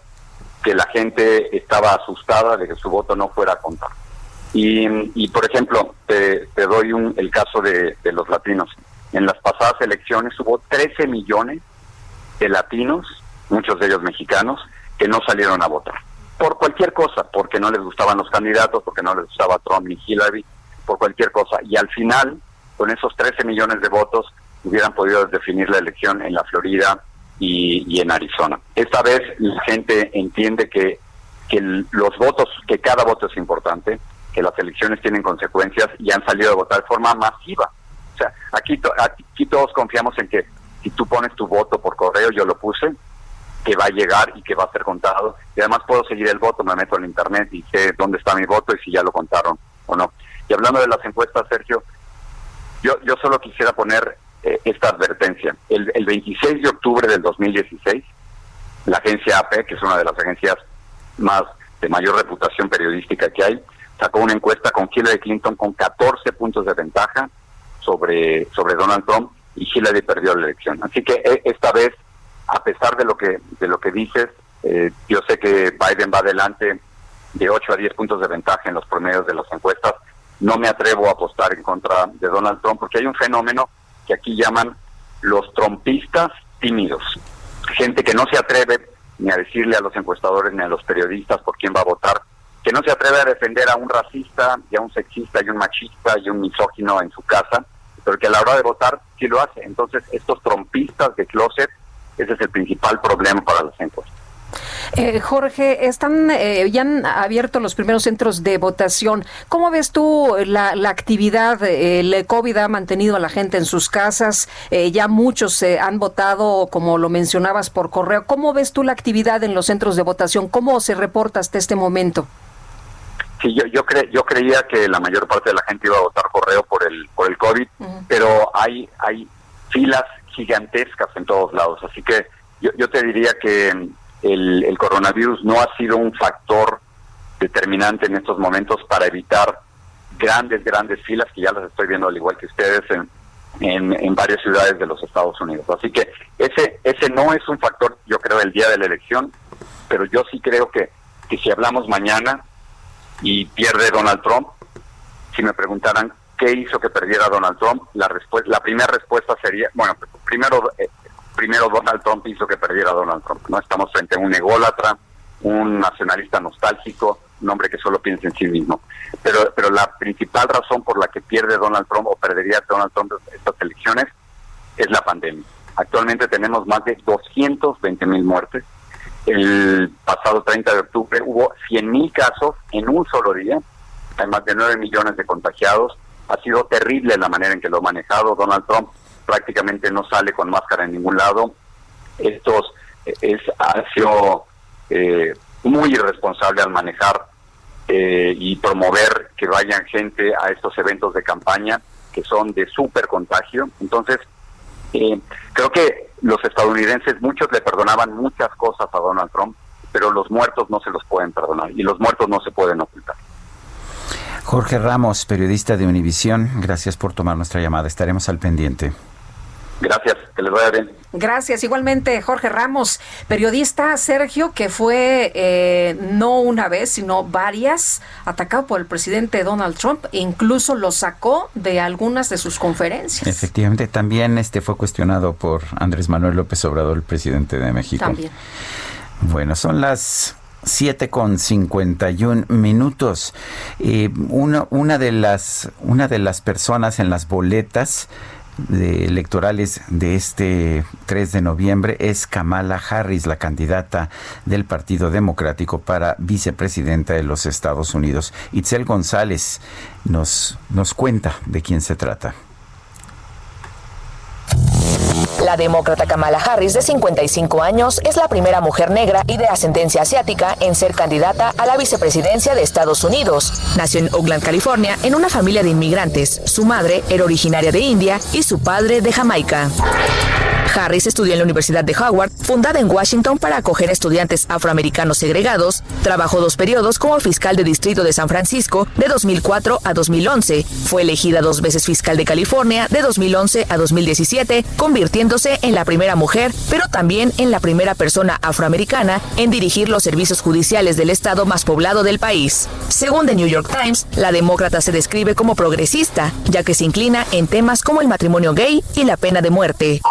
que la gente estaba asustada de que su voto no fuera a contar. Y, por ejemplo, te, doy un, el caso de, los latinos. En las pasadas elecciones hubo 13 millones de latinos, muchos de ellos mexicanos, que no salieron a votar. Por cualquier cosa, porque no les gustaban los candidatos, porque no les gustaba Trump ni Hillary, por cualquier cosa. Y al final, con esos 13 millones de votos, hubieran podido definir la elección en la Florida, y, en Arizona. Esta vez la gente entiende que, que los votos, que cada voto es importante, que las elecciones tienen consecuencias y han salido a votar de forma masiva. O sea, aquí, aquí todos confiamos en que si tú pones tu voto por correo, yo lo puse, que va a llegar y que va a ser contado. Y además puedo seguir el voto, me meto en internet y sé dónde está mi voto y si ya lo contaron o no. Y hablando de las encuestas, Sergio, yo, yo solo quisiera poner eh, esta advertencia. El, 26 de octubre del 2016, la agencia AP, que es una de las agencias más de mayor reputación periodística que hay, sacó una encuesta con Hillary Clinton con 14 puntos de ventaja sobre, sobre Donald Trump y Hillary perdió la elección. Así que eh, esta vez, a pesar de lo que, de lo que dices, eh, yo sé que Biden va adelante de 8 a 10 puntos de ventaja en los promedios de las encuestas. No me atrevo a apostar en contra de Donald Trump porque hay un fenómeno que aquí llaman los trompistas tímidos. Gente que no se atreve ni a decirle a los encuestadores ni a los periodistas por quién va a votar, que no se atreve a defender a un racista y a un sexista y un machista y un misógino en su casa, pero que a la hora de votar sí lo hace. Entonces, estos trompistas de closet, ese es el principal problema para las encuestas. Eh, Jorge, están eh, ya han abierto los primeros centros de votación. ¿Cómo ves tú la, actividad? el COVID ha mantenido a la gente en sus casas. Eh, ya muchos se han votado, como lo mencionabas, por correo. ¿Cómo ves tú la actividad en los centros de votación? ¿Cómo se reporta hasta este momento? Sí, yo yo, yo creía que la mayor parte de la gente iba a votar correo por el por el COVID, pero hay hay filas gigantescas en todos lados, así que yo, yo te diría que el, coronavirus no ha sido un factor determinante en estos momentos para evitar grandes, grandes filas, que ya las estoy viendo al igual que ustedes en, en, varias ciudades de los Estados Unidos. Así que ese, ese no es un factor, yo creo, el día de la elección, pero yo sí creo que, que si hablamos mañana y pierde Donald Trump, si me preguntaran qué hizo que perdiera Donald Trump, la, respuesta, la primera respuesta sería, bueno, primero eh, primero Donald Trump hizo que perdiera Donald Trump. No estamos frente a un ególatra, un nacionalista nostálgico, un hombre que solo piensa en sí mismo. Pero, pero la principal razón por la que pierde Donald Trump o perdería Donald Trump estas elecciones es la pandemia. Actualmente tenemos más de 220 mil muertes. El pasado 30 de octubre hubo 100 mil casos en un solo día. Hay más de 9 millones de contagiados. Ha sido terrible la manera en que lo ha manejado Donald Trump prácticamente no sale con máscara en ningún lado. Estos es, ha sido eh, muy irresponsable al manejar eh, y promover que vayan gente a estos eventos de campaña que son de súper contagio. Entonces, eh, creo que los estadounidenses, muchos le perdonaban muchas cosas a Donald Trump, pero los muertos no se los pueden perdonar y los muertos no se pueden ocultar. Jorge Ramos, periodista de Univisión, gracias por tomar nuestra llamada. Estaremos al pendiente. Gracias, que les vaya bien. Gracias. Igualmente, Jorge Ramos, periodista Sergio, que fue eh, no una vez, sino varias, atacado por el presidente Donald Trump, e incluso lo sacó de algunas de sus conferencias. Efectivamente, también este fue cuestionado por Andrés Manuel López Obrador, el presidente de México. También. Bueno, son las 7 con 51 minutos. Eh, una, una, de las, una de las personas en las boletas de electorales de este 3 de noviembre es Kamala Harris, la candidata del Partido Democrático para vicepresidenta de los Estados Unidos. Itzel González nos, nos cuenta de quién se trata. La demócrata Kamala Harris, de 55 años, es la primera mujer negra y de ascendencia asiática en ser candidata a la vicepresidencia de Estados Unidos. Nació en Oakland, California, en una familia de inmigrantes. Su madre era originaria de India y su padre de Jamaica. Harris estudió en la Universidad de Howard, fundada en Washington para acoger a estudiantes afroamericanos segregados. Trabajó dos periodos como fiscal de distrito de San Francisco de 2004 a 2011. Fue elegida dos veces fiscal de California de 2011 a 2017, convirtiéndose en la primera mujer, pero también en la primera persona afroamericana en dirigir los servicios judiciales del estado más poblado del país. Según The New York Times, la demócrata se describe como progresista, ya que se inclina en temas como el matrimonio gay y la pena de muerte.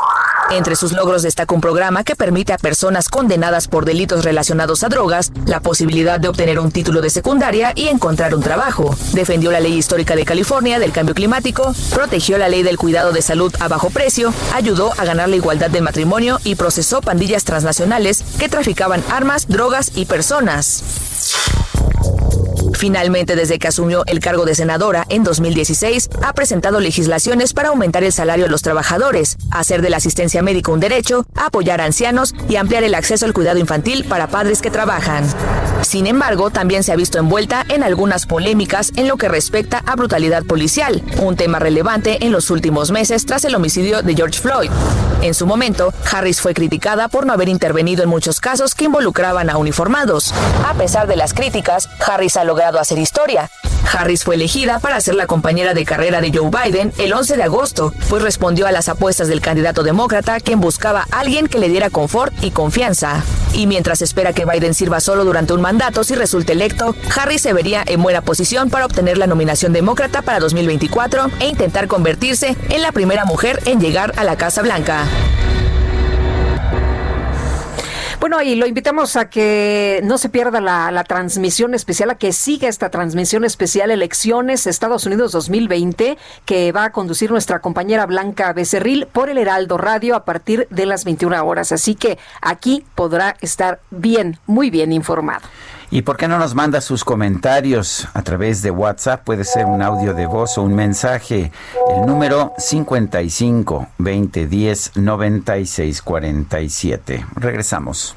Entre sus logros destaca un programa que permite a personas condenadas por delitos relacionados a drogas la posibilidad de obtener un título de secundaria y encontrar un trabajo. Defendió la ley histórica de California del cambio climático, protegió la ley del cuidado de salud a bajo precio, ayudó a ganar la igualdad del matrimonio y procesó pandillas transnacionales que traficaban armas, drogas y personas. Finalmente, desde que asumió el cargo de senadora en 2016, ha presentado legislaciones para aumentar el salario de los trabajadores, hacer de la asistencia médica un derecho, apoyar a ancianos y ampliar el acceso al cuidado infantil para padres que trabajan. Sin embargo, también se ha visto envuelta en algunas polémicas en lo que respecta a brutalidad policial, un tema relevante en los últimos meses tras el homicidio de George Floyd. En su momento, Harris fue criticada por no haber intervenido en muchos casos que involucraban a uniformados. A pesar de las críticas, Harris ha logrado hacer historia. Harris fue elegida para ser la compañera de carrera de Joe Biden el 11 de agosto, pues respondió a las apuestas del candidato demócrata quien buscaba a alguien que le diera confort y confianza. Y mientras espera que Biden sirva solo durante un mandato si resulta electo, Harris se vería en buena posición para obtener la nominación demócrata para 2024 e intentar convertirse en la primera mujer en llegar a la Casa Blanca. Bueno, y lo invitamos a que no se pierda la, transmisión especial, a que siga esta transmisión especial Elecciones Estados Unidos 2020, que va a conducir nuestra compañera Blanca Becerril por el Heraldo Radio a partir de las 21 horas. Así que aquí podrá estar bien, muy bien informado. ¿Y por qué no nos manda sus comentarios a través de WhatsApp? Puede ser un audio de voz o un mensaje. El número 55 2010 96 47. Regresamos.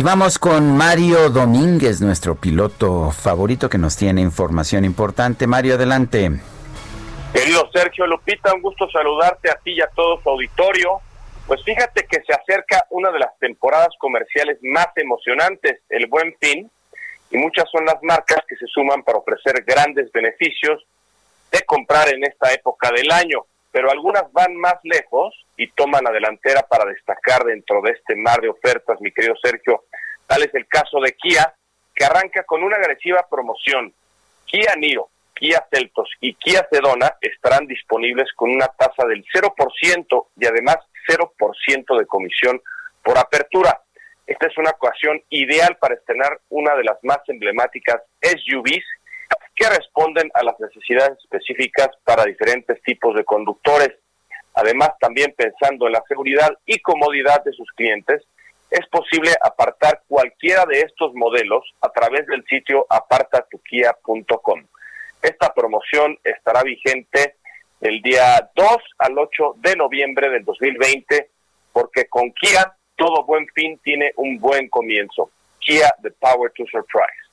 Y vamos con Mario Domínguez, nuestro piloto favorito que nos tiene información importante. Mario, adelante. Querido Sergio Lupita, un gusto saludarte a ti y a todo su auditorio. Pues fíjate que se acerca una de las temporadas comerciales más emocionantes, el Buen Fin, y muchas son las marcas que se suman para ofrecer grandes beneficios de comprar en esta época del año pero algunas van más lejos y toman la delantera para destacar dentro de este mar de ofertas, mi querido Sergio. Tal es el caso de Kia, que arranca con una agresiva promoción. Kia Niro, Kia Celtos y Kia Sedona estarán disponibles con una tasa del 0% y además 0% de comisión por apertura. Esta es una ocasión ideal para estrenar una de las más emblemáticas SUVs que responden a las necesidades específicas para diferentes tipos de conductores. Además, también pensando en la seguridad y comodidad de sus clientes, es posible apartar cualquiera de estos modelos a través del sitio apartatukia.com. Esta promoción estará vigente el día 2 al 8 de noviembre del 2020, porque con Kia todo buen fin tiene un buen comienzo. Kia, the power to surprise.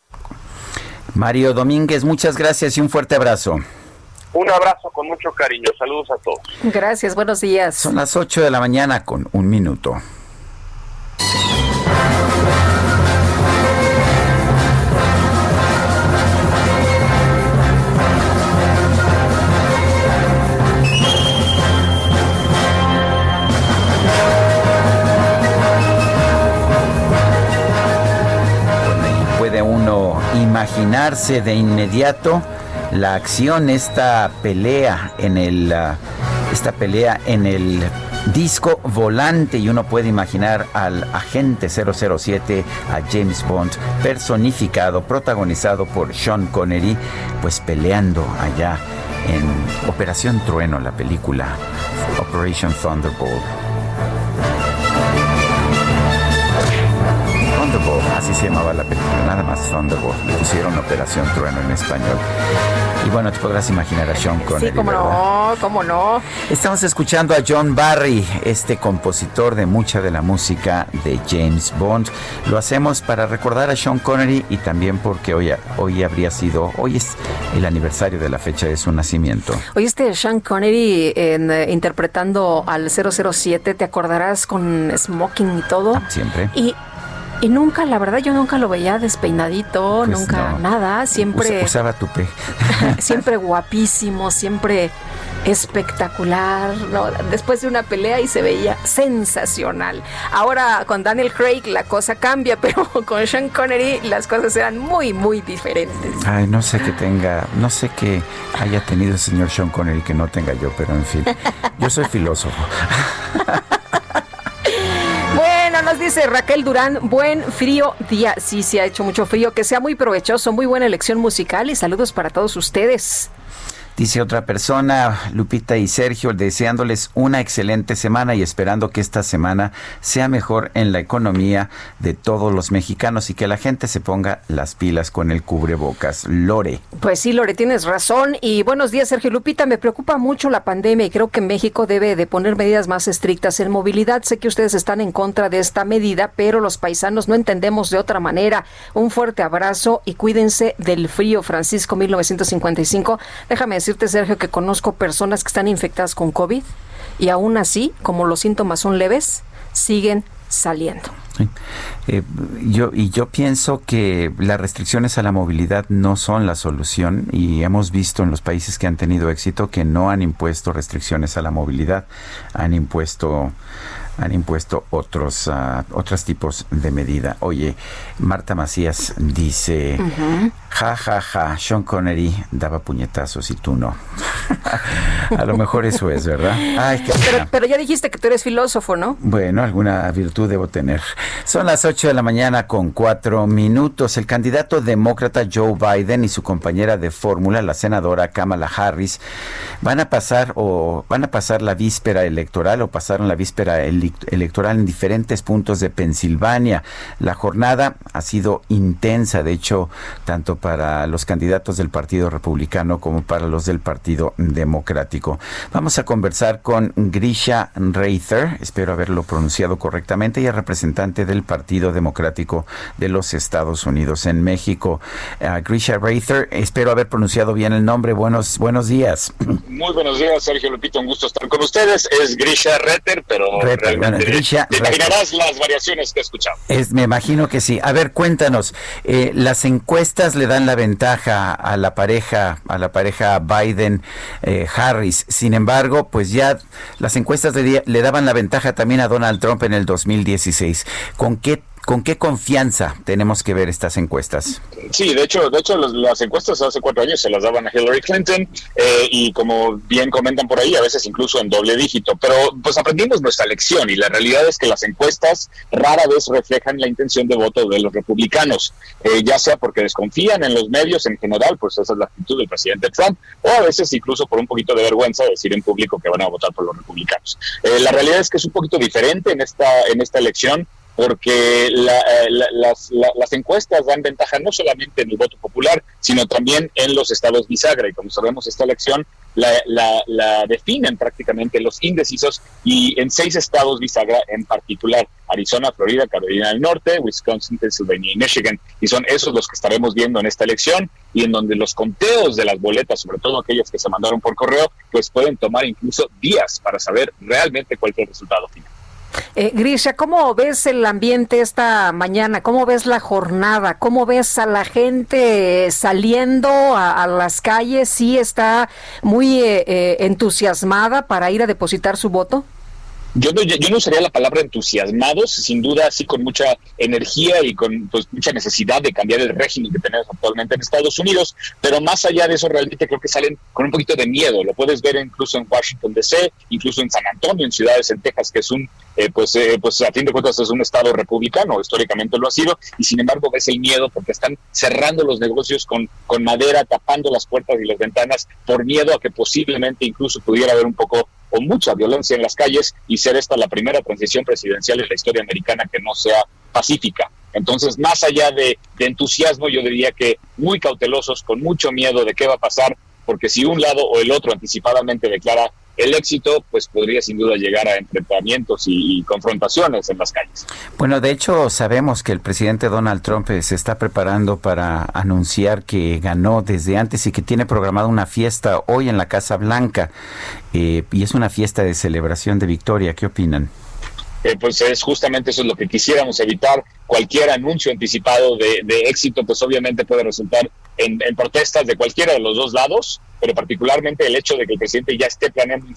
Mario Domínguez, muchas gracias y un fuerte abrazo. Un abrazo con mucho cariño. Saludos a todos. Gracias, buenos días. Son las 8 de la mañana con un minuto. Imaginarse de inmediato la acción, esta pelea en el, ah, esta pelea en el disco volante y uno puede imaginar al agente 007, a James Bond, personificado, protagonizado por Sean Connery, pues peleando allá en Operación Trueno, la película Operation Thunderbolt. Así se llamaba la película, nada más Thunderbolt. Le pusieron Operación Trueno en español. Y bueno, te podrás imaginar a Sean Connery. Sí, cómo no, cómo no. Estamos escuchando a John Barry, este compositor de mucha de la música de James Bond. Lo hacemos para recordar a Sean Connery y también porque hoy, hoy habría sido, hoy es el aniversario de la fecha de su nacimiento. Hoy este Sean Connery en, eh, interpretando al 007, te acordarás con smoking y todo. Ah, siempre. Y y nunca, la verdad, yo nunca lo veía despeinadito, Pues nunca no. nada, siempre, Usa- usaba tupé. siempre guapísimo, siempre espectacular, ¿no? Después de una pelea y se veía sensacional. Ahora con Daniel Craig la cosa cambia, pero con Sean Connery las cosas eran muy, muy diferentes. Ay, no sé que tenga, no sé que haya tenido el señor Sean Connery que no tenga yo, pero en fin, yo soy filósofo. Bueno, nos dice Raquel Durán, buen frío día. Sí, sí ha hecho mucho frío, que sea muy provechoso, muy buena elección musical y saludos para todos ustedes. Dice otra persona, Lupita y Sergio, deseándoles una excelente semana y esperando que esta semana sea mejor en la economía de todos los mexicanos y que la gente se ponga las pilas con el cubrebocas. Lore. Pues sí, Lore, tienes razón. Y buenos días, Sergio Lupita. Me preocupa mucho la pandemia y creo que México debe de poner medidas más estrictas en movilidad. Sé que ustedes están en contra de esta medida, pero los paisanos no entendemos de otra manera. Un fuerte abrazo y cuídense del frío, Francisco 1955. Déjame decirte, Sergio, que conozco personas que están infectadas con COVID y aún así, como los síntomas son leves, siguen saliendo. Eh, yo y yo pienso que las restricciones a la movilidad no son la solución y hemos visto en los países que han tenido éxito que no han impuesto restricciones a la movilidad, han impuesto han impuesto otros ah, otros tipos de medida. Oye, Marta Macías dice, ja ja ja, Sean Connery daba puñetazos y tú no. a lo mejor eso es, ¿verdad? Ay, qué Pero, pero ya dijiste que tú eres filósofo, ¿no? Bueno, alguna virtud debo tener. Son las 8 de la mañana con cuatro minutos. El candidato demócrata Joe Biden y su compañera de fórmula, la senadora Kamala Harris, van a pasar o van a pasar la víspera electoral o pasaron la víspera ele- electoral en diferentes puntos de Pensilvania. La jornada ha sido intensa, de hecho, tanto para los candidatos del Partido Republicano como para los del Partido Democrático. Vamos a conversar con Grisha Reither, espero haberlo pronunciado correctamente, y es representante del Partido Democrático de los Estados Unidos en México. Ah, Grisha Reither, espero haber pronunciado bien el nombre. Buenos, buenos días. Muy buenos días, Sergio Lupito, un gusto estar con ustedes. Es Grisha Retter, pero realmente bueno, Grisha te imaginarás las variaciones que he escuchado. Es, me imagino que sí. A ver, cuéntanos. eh, las encuestas le dan la ventaja a la pareja, a la pareja Biden eh, Harris. Sin embargo, pues ya las encuestas le, le daban la ventaja también a Donald Trump en el 2016. ¿Con qué con qué confianza tenemos que ver estas encuestas? Sí, de hecho, de hecho las, encuestas hace cuatro años se las daban a Hillary Clinton eh, y como bien comentan por ahí, a veces incluso en doble dígito. Pero pues aprendimos nuestra lección y la realidad es que las encuestas rara vez reflejan la intención de voto de los republicanos, eh, ya sea porque desconfían en los medios en general, pues esa es la actitud del presidente Trump, o a veces incluso por un poquito de vergüenza decir en público que van a votar por los republicanos. Eh, la realidad es que es un poquito diferente en esta en esta elección porque eh, la- las, la- las encuestas dan ventaja no solamente en el voto popular, sino también en los estados bisagra. Y como sabemos, esta elección la, definen prácticamente los indecisos y en seis estados bisagra en particular, Arizona, Florida, Carolina del Norte, Wisconsin, Pennsylvania y Michigan. Y son esos los que estaremos viendo en esta elección y en donde los conteos de las boletas, sobre todo aquellas que se mandaron por correo, pues pueden tomar incluso días para saber realmente cuál fue el resultado final. Eh, Grisha, ¿cómo ves el ambiente esta mañana? ¿Cómo ves la jornada? ¿Cómo ves a la gente saliendo a, a las calles? ¿Sí está muy eh, eh, entusiasmada para ir a depositar su voto? Yo no, yo no usaría la palabra entusiasmados, sin duda sí con mucha energía y con pues, mucha necesidad de cambiar el régimen que tenemos actualmente en Estados Unidos, pero más allá de eso realmente creo que salen con un poquito de miedo. Lo puedes ver incluso en Washington DC, incluso en San Antonio, en ciudades en Texas, que es un, eh, pues, eh, pues a fin de cuentas es un estado republicano, históricamente lo ha sido, y sin embargo ves el miedo porque están cerrando los negocios con, con madera, tapando las puertas y las ventanas por miedo a que posiblemente incluso pudiera haber un poco o mucha violencia en las calles y ser esta la primera transición presidencial en la historia americana que no sea pacífica. Entonces, más allá de, de entusiasmo, yo diría que muy cautelosos, con mucho miedo de qué va a pasar, porque si un lado o el otro anticipadamente declara el éxito, pues podría sin duda llegar a enfrentamientos y, confrontaciones en las calles. Bueno, de hecho sabemos que el presidente Donald Trump eh, se está preparando para anunciar que ganó desde antes y que tiene programada una fiesta hoy en la Casa Blanca eh, y es una fiesta de celebración de victoria. ¿Qué opinan? Eh, pues es justamente eso es lo que quisiéramos evitar. Cualquier anuncio anticipado de, éxito, pues obviamente puede resultar en, protestas de cualquiera de los dos lados, pero particularmente el hecho de que el presidente ya esté planeando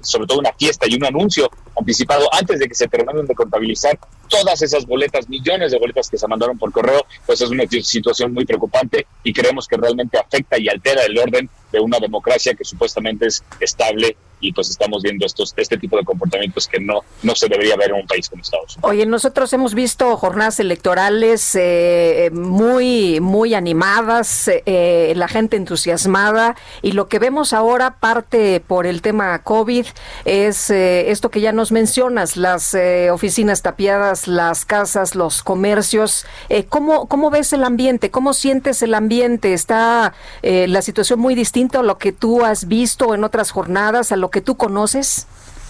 sobre todo una fiesta y un anuncio anticipado antes de que se terminen de contabilizar todas esas boletas, millones de boletas que se mandaron por correo, pues es una situación muy preocupante y creemos que realmente afecta y altera el orden de una democracia que supuestamente es estable y pues estamos viendo estos este tipo de comportamientos que no no se debería ver en un país como Estados Unidos. Oye, nosotros hemos visto jornadas electorales eh, muy muy animadas, eh, la gente entusiasmada y lo que vemos ahora parte por el tema COVID es eh, esto que ya nos mencionas, las oficinas tapiadas, las casas, los comercios. ¿cómo, ¿Cómo ves el ambiente? ¿Cómo sientes el ambiente? ¿Está la situación muy distinta a lo que tú has visto en otras jornadas, a lo que tú conoces?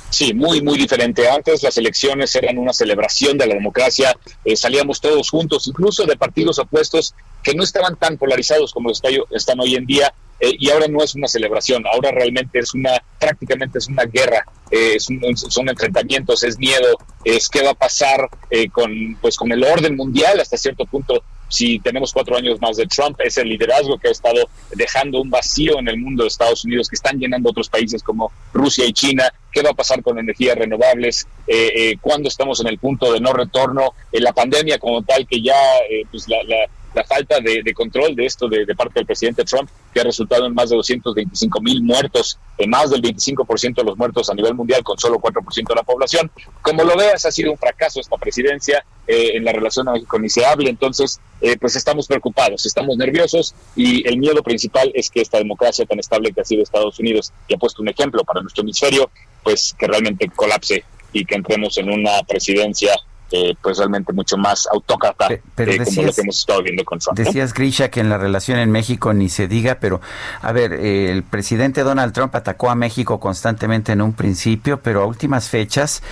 Sí, muy, muy diferente. Antes las elecciones eran una celebración de la democracia, eh, salíamos todos juntos, incluso de partidos opuestos que no estaban tan polarizados como están hoy en día, eh, y ahora no es una celebración, ahora realmente es una, prácticamente es una guerra, eh, son enfrentamientos, es miedo, es qué va a pasar con, pues, con el orden mundial hasta cierto punto si tenemos cuatro años más de Trump, es el liderazgo que ha estado dejando un vacío en el mundo de Estados Unidos, que están llenando otros países como Rusia y China. ¿Qué va a pasar con energías renovables? Eh, eh, ¿Cuándo estamos en el punto de no retorno? En la pandemia como tal, que ya eh, pues la, la la falta de, control de esto de, parte del presidente Trump, que ha resultado en más de 225 mil muertos, en más del 25% de los muertos a nivel mundial, con solo 4% de la población. Como lo veas, ha sido un fracaso esta presidencia eh, en la relación a México, ni se hable. Entonces, eh, pues estamos preocupados, estamos nerviosos y el miedo principal es que esta democracia tan estable que ha sido Estados Unidos, y ha puesto un ejemplo para nuestro hemisferio, pues que realmente colapse y que entremos en una presidencia eh, pues realmente mucho más autócrata pero eh, como lo que hemos estado viendo con Trump. Decías, Grisha, que en la relación en México ni se diga, pero a ver, eh, el presidente Donald Trump atacó a México constantemente en un principio, pero a últimas fechas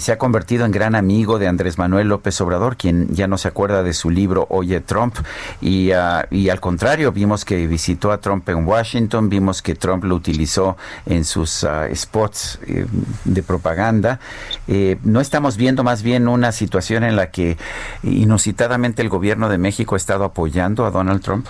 se ha convertido en gran amigo de Andrés Manuel López Obrador, quien ya no se acuerda de su libro Oye Trump, y, ah, y al contrario, vimos que visitó a Trump en Washington, vimos que Trump lo utilizó en sus ah, spots de propaganda. no estamos viendo más bien una situación en la que inusitadamente el gobierno de México ha estado apoyando a Donald Trump?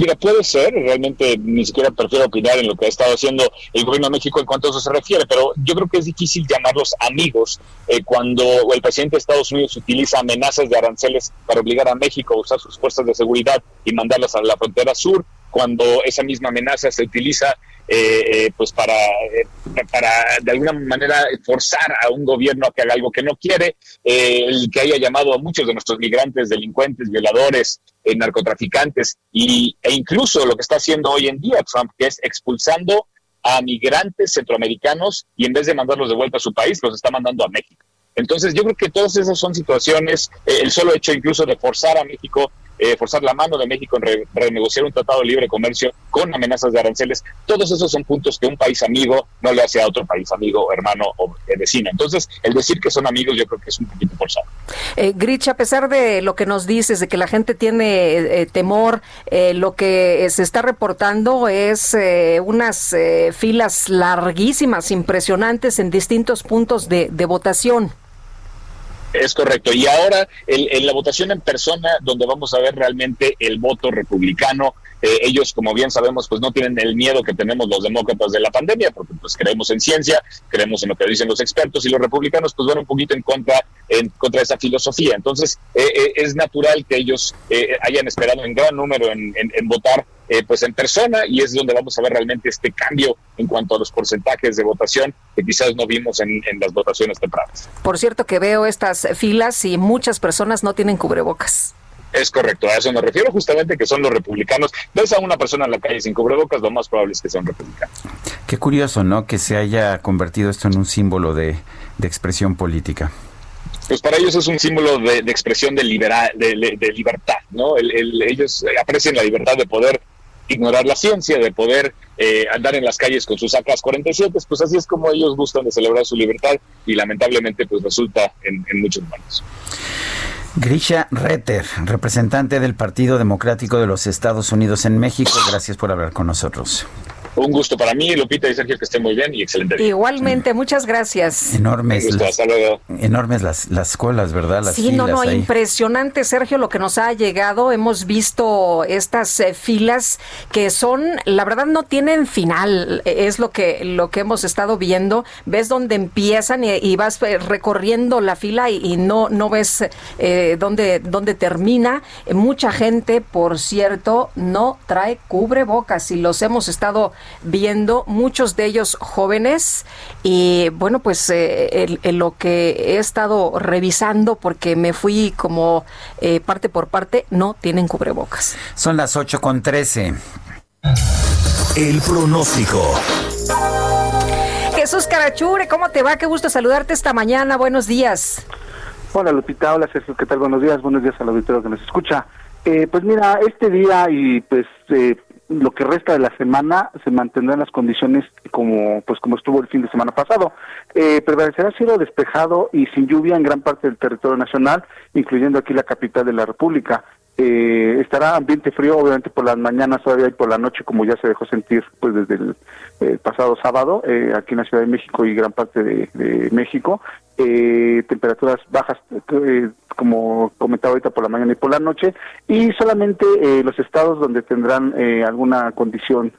Mira, puede ser, realmente ni siquiera prefiero opinar en lo que ha estado haciendo el gobierno de México en cuanto a eso se refiere, pero yo creo que es difícil llamarlos amigos eh, cuando el presidente de Estados Unidos utiliza amenazas de aranceles para obligar a México a usar sus fuerzas de seguridad y mandarlas a la frontera sur, cuando esa misma amenaza se utiliza eh, eh, pues para, eh, para de alguna manera forzar a un gobierno a que haga algo que no quiere, el que haya llamado a muchos de nuestros migrantes, delincuentes, violadores, narcotraficantes, y, e incluso lo que está haciendo hoy en día Trump, que es expulsando a migrantes centroamericanos y en vez de mandarlos de vuelta a su país, los está mandando a México. Entonces yo creo que todas esas son situaciones, el solo hecho incluso de forzar a México eh, forzar la mano de México en renegociar un tratado de libre comercio con amenazas de aranceles. Todos esos son puntos que un país amigo no le hace a otro país amigo, hermano o vecino. Entonces, el decir que son amigos yo creo que es un poquito forzado. Eh, Grich, a pesar de lo que nos dices, de que la gente tiene eh, temor, eh, lo que se está reportando es unas filas larguísimas, impresionantes en distintos puntos de votación. Es correcto. Y ahora en la votación en persona, donde vamos a ver realmente el voto republicano, eh, ellos, como bien sabemos, pues no tienen el miedo que tenemos los demócratas de la pandemia, porque pues creemos en ciencia, creemos en lo que dicen los expertos, y los republicanos pues van un poquito en contra, en contra de esa filosofía. Entonces, eh, eh, es natural que ellos hayan esperado en gran número en, en votar eh, pues en persona y es donde vamos a ver realmente este cambio en cuanto a los porcentajes de votación que quizás no vimos en, las votaciones tempranas. Por cierto que veo estas filas y muchas personas no tienen cubrebocas. Es correcto, a eso me refiero justamente que son los republicanos. Ves a una persona en la calle sin cubrebocas, lo más probable es que sean republicanos. Qué curioso, ¿no? Que se haya convertido esto en un símbolo de, de expresión política. Pues para ellos es un símbolo de, expresión de, de, libertad, ¿no? ellos aprecian la libertad de poder ignorar la ciencia, de poder eh, andar en las calles con sus AK-47, pues así es como ellos gustan de celebrar su libertad y lamentablemente pues resulta en, en muchos manos. Grisha Retter, representante del Partido Democrático de los Estados Unidos en México, gracias por hablar con nosotros. Un gusto para mí, Lupita y Sergio, que estén muy bien y excelente. Igualmente, muchas gracias. Enormes, las, enormes las, las colas, ¿verdad? Las sí, no, no, impresionante, Sergio, lo que nos ha llegado. Hemos visto estas eh, filas que son, la verdad, no tienen final. Es lo que, lo que hemos estado viendo. Ves dónde empiezan y, vas eh, recorriendo la fila y, no, no ves eh, dónde, dónde termina. mucha gente, por cierto, no trae cubrebocas y los hemos estado viendo, muchos de ellos jóvenes. Y bueno, pues eh, en, lo que he estado revisando, porque me fui como eh, parte por parte, no tienen cubrebocas. Son las 8 con 13. El pronóstico. Jesús Carachure, ¿cómo te va? Qué gusto saludarte esta mañana. Buenos días. Hola Lupita, hola Sergio, ¿qué tal? Buenos días, buenos días al auditorio que nos escucha. Eh, pues mira, este día y pues eh, lo que resta de la semana se mantendrán las condiciones como pues como estuvo el fin de semana pasado. Eh, prevalecerá cielo despejado y sin lluvia en gran parte del territorio nacional, incluyendo aquí la capital de la República. Eh, estará ambiente frío, obviamente por las mañanas todavía y por la noche, como ya se dejó sentir pues desde el pasado sábado eh, aquí en la Ciudad de México y gran parte de México. Eh, temperaturas bajas, eh, como comentaba ahorita por la mañana y por la noche, y solamente eh, los estados donde tendrán eh, alguna condición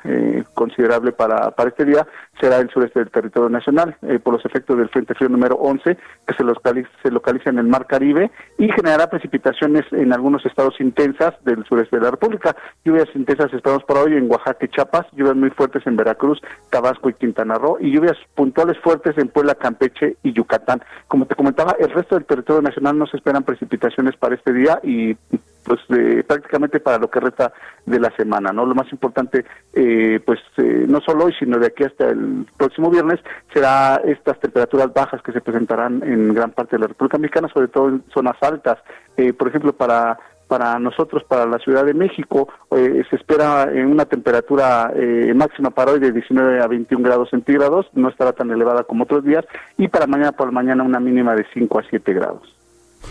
considerable para, para este día será el sureste del territorio nacional, por los efectos del Frente Frío número 11, que se localiza, se localiza en el Mar Caribe y generará precipitaciones en algunos estados intensas del sureste de la República. Lluvias intensas esperamos por hoy en Oaxaca y Chiapas, lluvias muy fuertes en Veracruz, Tabasco y Quintana Roo, y lluvias puntuales fuertes en Puebla, Campeche y Yucatán. Como te comentaba, el resto del territorio nacional no se esperan precipitaciones para este día y pues prácticamente para lo que resta de la semana, ¿no? Lo más importante, eh, pues eh, no solo hoy, sino de aquí hasta el próximo viernes, será estas temperaturas bajas que se presentarán en gran parte de la República Mexicana, sobre todo en zonas altas. Eh, por ejemplo, para para nosotros, para la Ciudad de México, eh, se espera en una temperatura eh, máxima para hoy de 19 a 21 grados centígrados, no estará tan elevada como otros días, y para mañana por la mañana una mínima de 5 a 7 grados.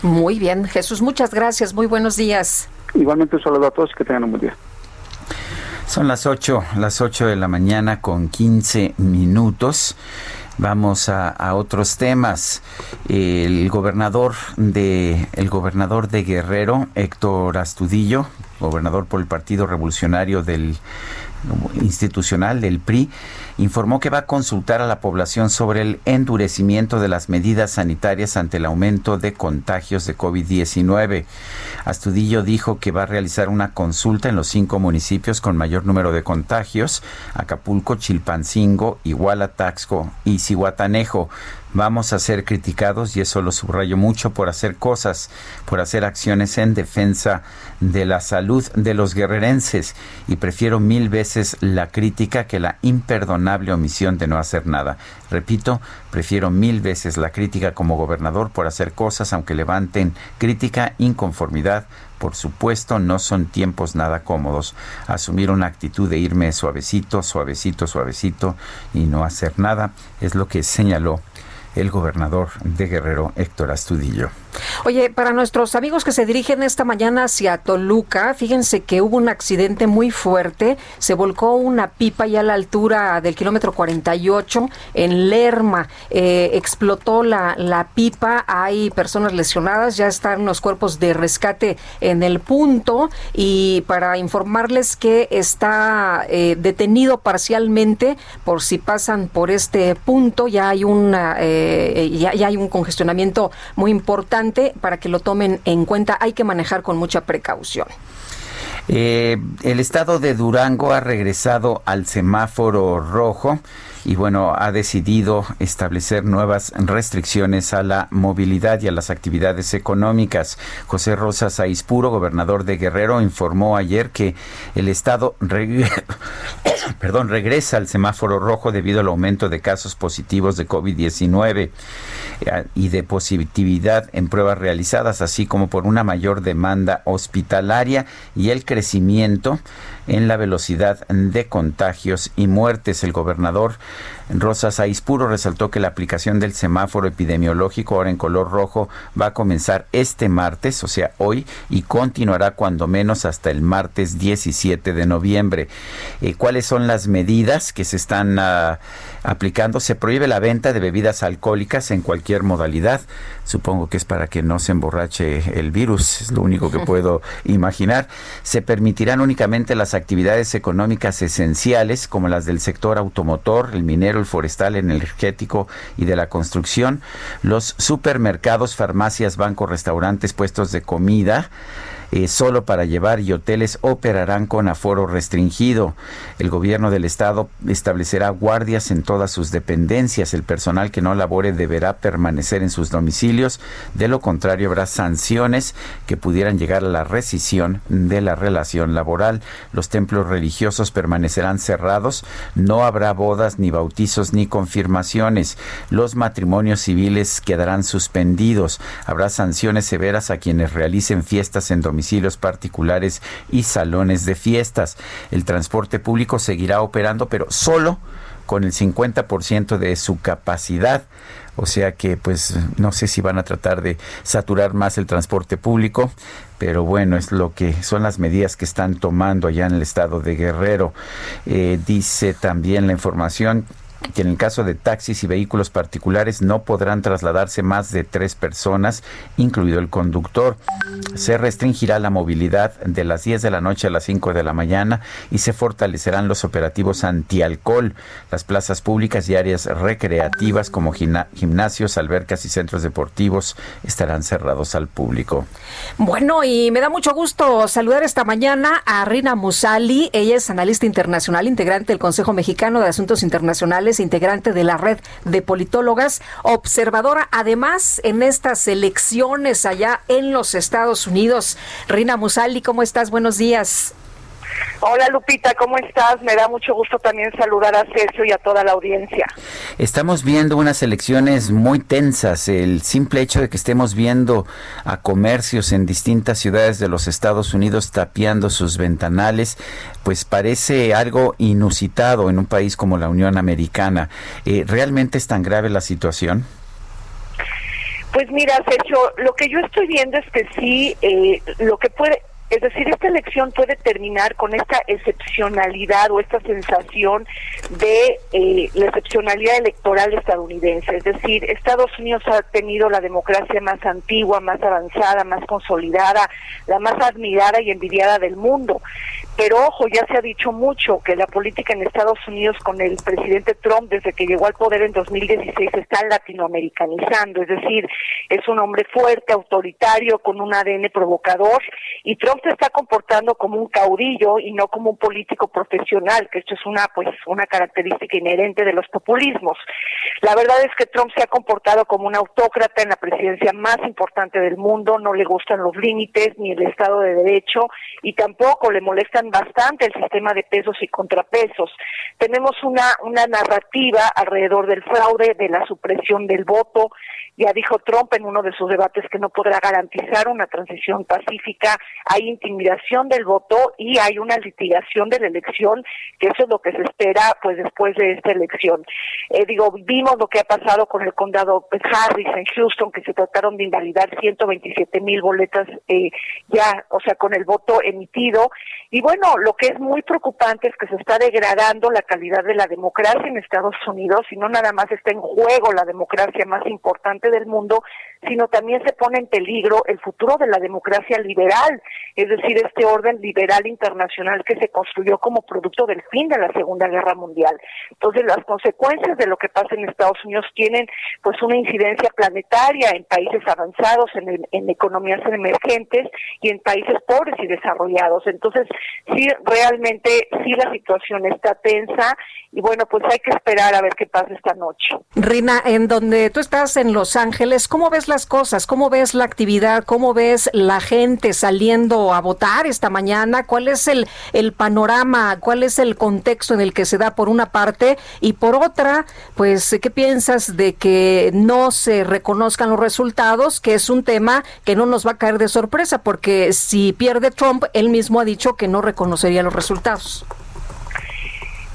Muy bien, Jesús, muchas gracias, muy buenos días. Igualmente un saludo a todos y que tengan un buen día. Son las 8, las 8 de la mañana con 15 minutos. Vamos a, otros temas. El gobernador de el gobernador de Guerrero, Héctor Astudillo, gobernador por el Partido Revolucionario del institucional del PRI, informó que va a consultar a la población sobre el endurecimiento de las medidas sanitarias ante el aumento de contagios de COVID-19. Astudillo dijo que va a realizar una consulta en los cinco municipios con mayor número de contagios, Acapulco, Chilpancingo, Iguala, Taxco y Cihuatanejo vamos a ser criticados, y eso lo subrayo mucho, por hacer cosas, por hacer acciones en defensa de la salud de los guerrerenses. Y prefiero mil veces la crítica que la imperdonable omisión de no hacer nada. Repito, prefiero mil veces la crítica como gobernador por hacer cosas, aunque levanten crítica, inconformidad, por supuesto, no son tiempos nada cómodos. Asumir una actitud de irme suavecito, suavecito, suavecito y no hacer nada es lo que señaló el gobernador de Guerrero, Héctor Astudillo. Oye, para nuestros amigos que se dirigen esta mañana hacia Toluca, fíjense que hubo un accidente muy fuerte. Se volcó una pipa ya a la altura del kilómetro 48 en Lerma. Eh, explotó la, la pipa, hay personas lesionadas, ya están los cuerpos de rescate en el punto. Y para informarles que está eh, detenido parcialmente por si pasan por este punto, ya hay una eh, ya, ya hay un congestionamiento muy importante para que lo tomen en cuenta. Hay que manejar con mucha precaución. Eh, el estado de Durango ha regresado al semáforo rojo y bueno, ha decidido establecer nuevas restricciones a la movilidad y a las actividades económicas. José Rosas Aispuro, gobernador de Guerrero, informó ayer que el estado regresa al semáforo rojo debido al aumento de casos positivos de COVID-19 eh, y de positividad en pruebas realizadas, así como por una mayor demanda hospitalaria y el crecimiento en la velocidad de contagios y muertes. El gobernador Rosas Aispuro resaltó que la aplicación del semáforo epidemiológico ahora en color rojo va a comenzar este martes, o sea, hoy, y continuará cuando menos hasta el martes 17 de noviembre. Eh, ¿Cuáles son las medidas que se están ah, aplicando? Se prohíbe la venta de bebidas alcohólicas en cualquier modalidad. Supongo que es para que no se emborrache el virus, es lo único que puedo imaginar. Se permitirán únicamente las actividades económicas esenciales como las del sector automotor, el minero, el forestal, el energético y de la construcción, los supermercados, farmacias, bancos, restaurantes, puestos de comida, eh, solo para llevar y hoteles operarán con aforo restringido. El gobierno del estado establecerá guardias en todas sus dependencias. El personal que no labore deberá permanecer en sus domicilios. De lo contrario, habrá sanciones que pudieran llegar a la rescisión de la relación laboral. Los templos religiosos permanecerán cerrados. No habrá bodas, ni bautizos, ni confirmaciones. Los matrimonios civiles quedarán suspendidos. Habrá sanciones severas a quienes realicen fiestas en domicilio domicilios particulares y salones de fiestas. El transporte público seguirá operando, pero solo con el 50% de su capacidad. O sea que, pues, no sé si van a tratar de saturar más el transporte público, pero bueno, es lo que son las medidas que están tomando allá en el estado de Guerrero. Eh, dice también la información que en el caso de taxis y vehículos particulares no podrán trasladarse más de tres personas, incluido el conductor. Se restringirá la movilidad de las 10 de la noche a las 5 de la mañana y se fortalecerán los operativos antialcohol. Las plazas públicas y áreas recreativas como gimnasios, albercas y centros deportivos estarán cerrados al público. Bueno, y me da mucho gusto saludar esta mañana a Rina Musali. Ella es analista internacional, integrante del Consejo Mexicano de Asuntos Internacionales integrante de la red de politólogas, observadora además en estas elecciones allá en los Estados Unidos. Rina Musali, ¿cómo estás? Buenos días. Hola Lupita, ¿cómo estás? Me da mucho gusto también saludar a Sergio y a toda la audiencia. Estamos viendo unas elecciones muy tensas. El simple hecho de que estemos viendo a comercios en distintas ciudades de los Estados Unidos tapiando sus ventanales, pues parece algo inusitado en un país como la Unión Americana. Eh, ¿Realmente es tan grave la situación? Pues mira, Sergio, lo que yo estoy viendo es que sí, eh, lo que puede, es decir, esta elección puede terminar con esta excepcionalidad o esta sensación de eh, la excepcionalidad electoral estadounidense. Es decir, Estados Unidos ha tenido la democracia más antigua, más avanzada, más consolidada, la más admirada y envidiada del mundo. Pero ojo, ya se ha dicho mucho que la política en Estados Unidos con el presidente Trump desde que llegó al poder en 2016 está latinoamericanizando, es decir, es un hombre fuerte, autoritario, con un ADN provocador y Trump se está comportando como un caudillo y no como un político profesional, que esto es una pues una característica inherente de los populismos. La verdad es que Trump se ha comportado como un autócrata en la presidencia más importante del mundo, no le gustan los límites ni el Estado de Derecho y tampoco le bastante el sistema de pesos y contrapesos. Tenemos una, una narrativa alrededor del fraude, de la supresión del voto, ya dijo Trump en uno de sus debates que no podrá garantizar una transición pacífica, hay intimidación del voto y hay una litigación de la elección, que eso es lo que se espera pues después de esta elección. Eh, digo, vimos lo que ha pasado con el condado Harris en Houston, que se trataron de invalidar 127 mil boletas eh, ya, o sea, con el voto emitido. Y lo que es muy preocupante es que se está degradando la calidad de la democracia en Estados Unidos y no nada más está en juego la democracia más importante del mundo, sino también se pone en peligro el futuro de la democracia liberal, es decir, este orden liberal internacional que se construyó como producto del fin de la Segunda Guerra Mundial. Entonces, las consecuencias de lo que pasa en Estados Unidos tienen pues una incidencia planetaria en países avanzados, en, en economías emergentes y en países pobres y desarrollados. Entonces, sí realmente sí la situación está tensa y bueno, pues hay que esperar a ver qué pasa esta noche. Rina, en donde tú estás en Los Ángeles, ¿cómo ves las cosas? ¿Cómo ves la actividad? ¿Cómo ves la gente saliendo a votar esta mañana? ¿Cuál es el, el panorama? ¿Cuál es el contexto en el que se da por una parte? Y por otra, pues, ¿qué piensas de que no se reconozcan los resultados? Que es un tema que no nos va a caer de sorpresa, porque si pierde Trump, él mismo ha dicho que no reconocería los resultados.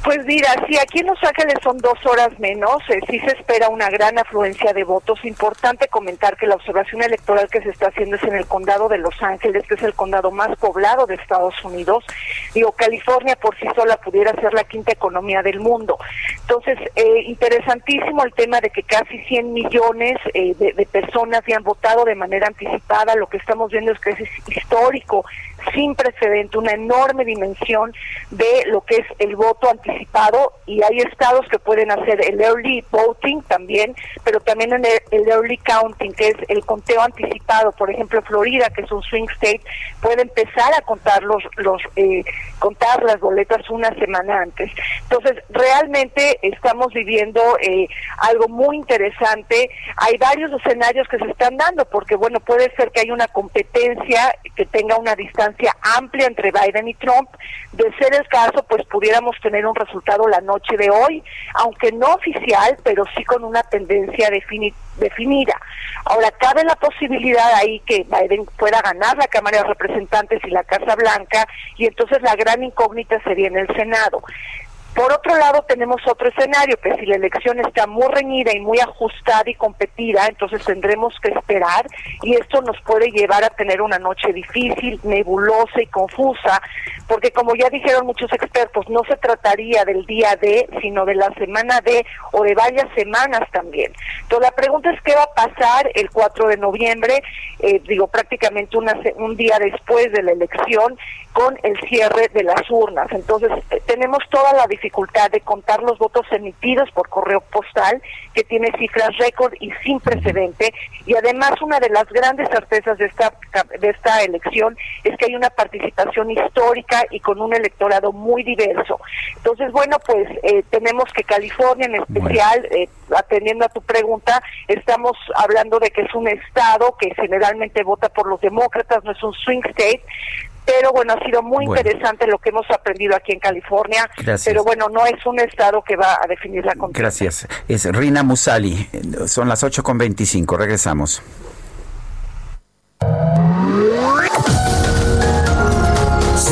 Pues mira, si aquí en Los Ángeles son dos horas menos, eh, sí se espera una gran afluencia de votos. Importante comentar que la observación electoral que se está haciendo es en el condado de Los Ángeles, que es el condado más poblado de Estados Unidos. Digo, California por sí sola pudiera ser la quinta economía del mundo. Entonces, eh, interesantísimo el tema de que casi 100 millones eh, de, de personas ya han votado de manera anticipada. Lo que estamos viendo es que es histórico sin precedente, una enorme dimensión de lo que es el voto anticipado y hay estados que pueden hacer el early voting también, pero también en el, early counting, que es el conteo anticipado. Por ejemplo, Florida, que es un swing state, puede empezar a contar los, los eh, contar las boletas una semana antes. Entonces, realmente estamos viviendo eh, algo muy interesante. Hay varios escenarios que se están dando, porque bueno, puede ser que haya una competencia que tenga una distancia amplia entre Biden y Trump. De ser el caso, pues pudiéramos tener un resultado la noche de hoy, aunque no oficial, pero sí con una tendencia definida. Ahora, cabe la posibilidad ahí que Biden pueda ganar la Cámara de Representantes y la Casa Blanca, y entonces la gran incógnita sería en el Senado. Por otro lado, tenemos otro escenario, que si la elección está muy reñida y muy ajustada y competida, entonces tendremos que esperar y esto nos puede llevar a tener una noche difícil, nebulosa y confusa, porque como ya dijeron muchos expertos, no se trataría del día de, sino de la semana de o de varias semanas también. Entonces la pregunta es qué va a pasar el 4 de noviembre, eh, digo prácticamente una, un día después de la elección, con el cierre de las urnas. Entonces, eh, tenemos toda la dificultad de contar los votos emitidos por correo postal, que tiene cifras récord y sin precedente, y además una de las grandes certezas de esta de esta elección es que hay una participación histórica y con un electorado muy diverso. Entonces, bueno, pues eh, tenemos que California en especial, eh, atendiendo a tu pregunta, estamos hablando de que es un estado que generalmente vota por los demócratas, no es un swing state, pero bueno, ha sido muy interesante lo que hemos aprendido aquí en California, pero bueno, no es un estado que va a definir la contienda. Gracias. Es Rina Musali, son las 8.25, regresamos.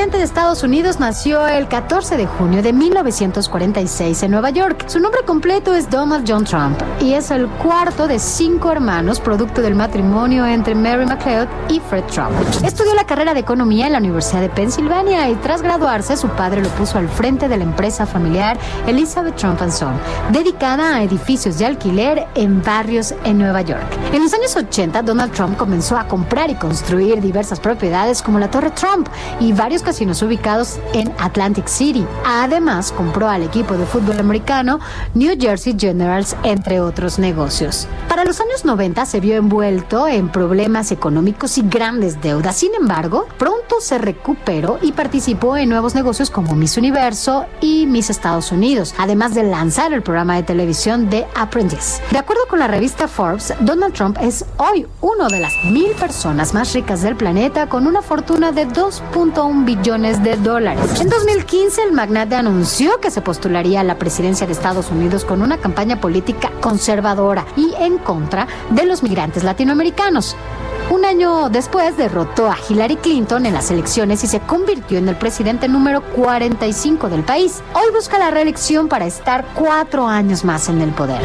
El presidente de Estados Unidos nació el 14 de junio de 1946 en Nueva York. Su nombre completo es Donald John Trump y es el cuarto de cinco hermanos producto del matrimonio entre Mary McLeod y Fred Trump. Estudió la carrera de economía en la Universidad de Pensilvania y tras graduarse su padre lo puso al frente de la empresa familiar Elizabeth Trump Son, dedicada a edificios de alquiler en barrios en Nueva York. En los años 80 Donald Trump comenzó a comprar y construir diversas propiedades como la Torre Trump y varios casinos ubicados en Atlantic City. Además, compró al equipo de fútbol americano New Jersey Generals, entre otros negocios. Para los años 90 se vio envuelto en problemas económicos y grandes deudas. Sin embargo, pronto se recuperó y participó en nuevos negocios como Miss Universo y Miss Estados Unidos, además de lanzar el programa de televisión The Apprentice. De acuerdo con la revista Forbes, Donald Trump es hoy uno de las mil personas más ricas del planeta con una fortuna de 2.1 billones de dólares. En 2015, el magnate anunció que se postularía a la presidencia de Estados Unidos con una campaña política conservadora y en contra de los migrantes latinoamericanos. Un año después derrotó a Hillary Clinton en las elecciones y se convirtió en el presidente número 45 del país. Hoy busca la reelección para estar cuatro años más en el poder.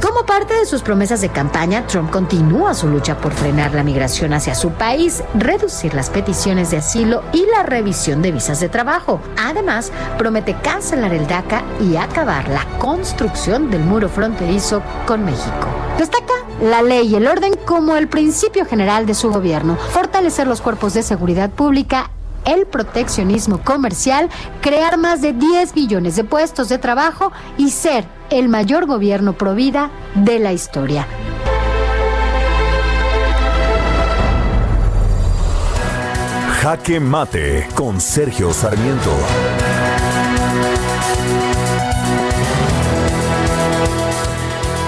Como parte de sus promesas de campaña, Trump continúa su lucha por frenar la migración hacia su país, reducir las peticiones de asilo y la revisión de visas de trabajo. Además, promete cancelar el DACA y acabar la construcción del muro fronterizo con México. Destaca la ley y el orden como el principio general de su gobierno, fortalecer los cuerpos de seguridad pública el proteccionismo comercial, crear más de 10 billones de puestos de trabajo y ser el mayor gobierno pro vida de la historia. Jaque Mate con Sergio Sarmiento.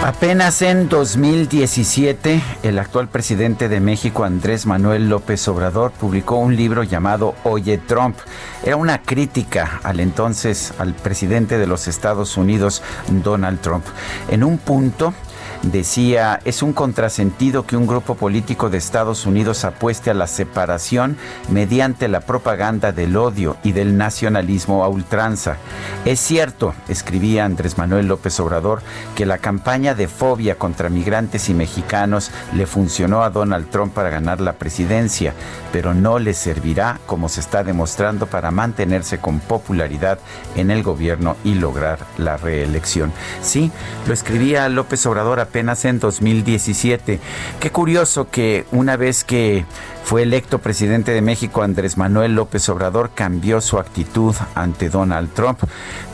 Apenas en 2017, el actual presidente de México, Andrés Manuel López Obrador, publicó un libro llamado Oye Trump. Era una crítica al entonces al presidente de los Estados Unidos, Donald Trump. En un punto, decía, es un contrasentido que un grupo político de Estados Unidos apueste a la separación mediante la propaganda del odio y del nacionalismo a ultranza. Es cierto, escribía Andrés Manuel López Obrador, que la campaña de fobia contra migrantes y mexicanos le funcionó a Donald Trump para ganar la presidencia, pero no le servirá, como se está demostrando, para mantenerse con popularidad en el gobierno y lograr la reelección. Sí, lo escribía López Obrador apenas en 2017. Qué curioso que una vez que fue electo presidente de México, Andrés Manuel López Obrador cambió su actitud ante Donald Trump.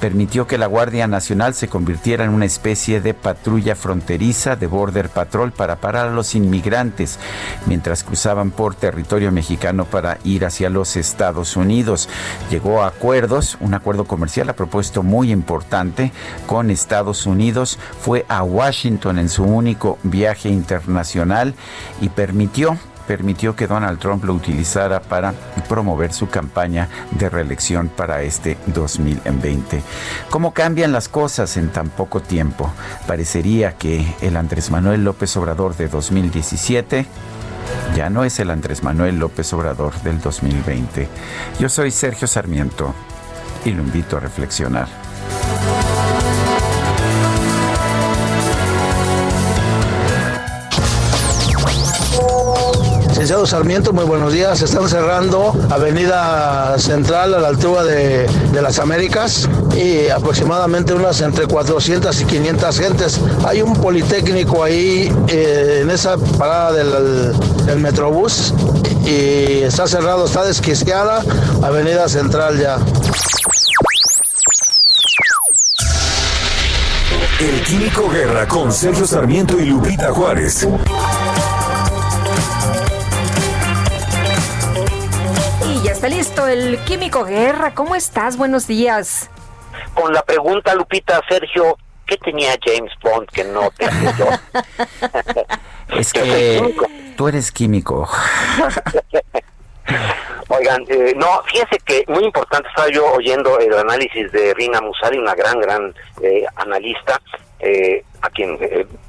Permitió que la Guardia Nacional se convirtiera en una especie de patrulla fronteriza de Border Patrol para parar a los inmigrantes mientras cruzaban por territorio mexicano para ir hacia los Estados Unidos. Llegó a acuerdos, un acuerdo comercial a propósito muy importante con Estados Unidos. Fue a Washington en su único viaje internacional y permitió permitió que Donald Trump lo utilizara para promover su campaña de reelección para este 2020. ¿Cómo cambian las cosas en tan poco tiempo? Parecería que el Andrés Manuel López Obrador de 2017 ya no es el Andrés Manuel López Obrador del 2020. Yo soy Sergio Sarmiento y lo invito a reflexionar. Licenciado Sarmiento, muy buenos días. Están cerrando Avenida Central a la altura de, las Américas y aproximadamente unas entre 400 y 500 gentes. Hay un politécnico ahí eh, en esa parada del, del, Metrobús y está cerrado, está desquiciada Avenida Central ya. El Químico Guerra con Sergio Sarmiento y Lupita Juárez. Está listo el Químico Guerra. ¿Cómo estás? Buenos días. Con la pregunta, Lupita, Sergio, ¿qué tenía James Bond que no tenía yo? es que tú eres químico. Oigan, eh, no, fíjense que muy importante, estaba yo oyendo el análisis de Rina Musari, una gran, gran eh, analista, eh, a quien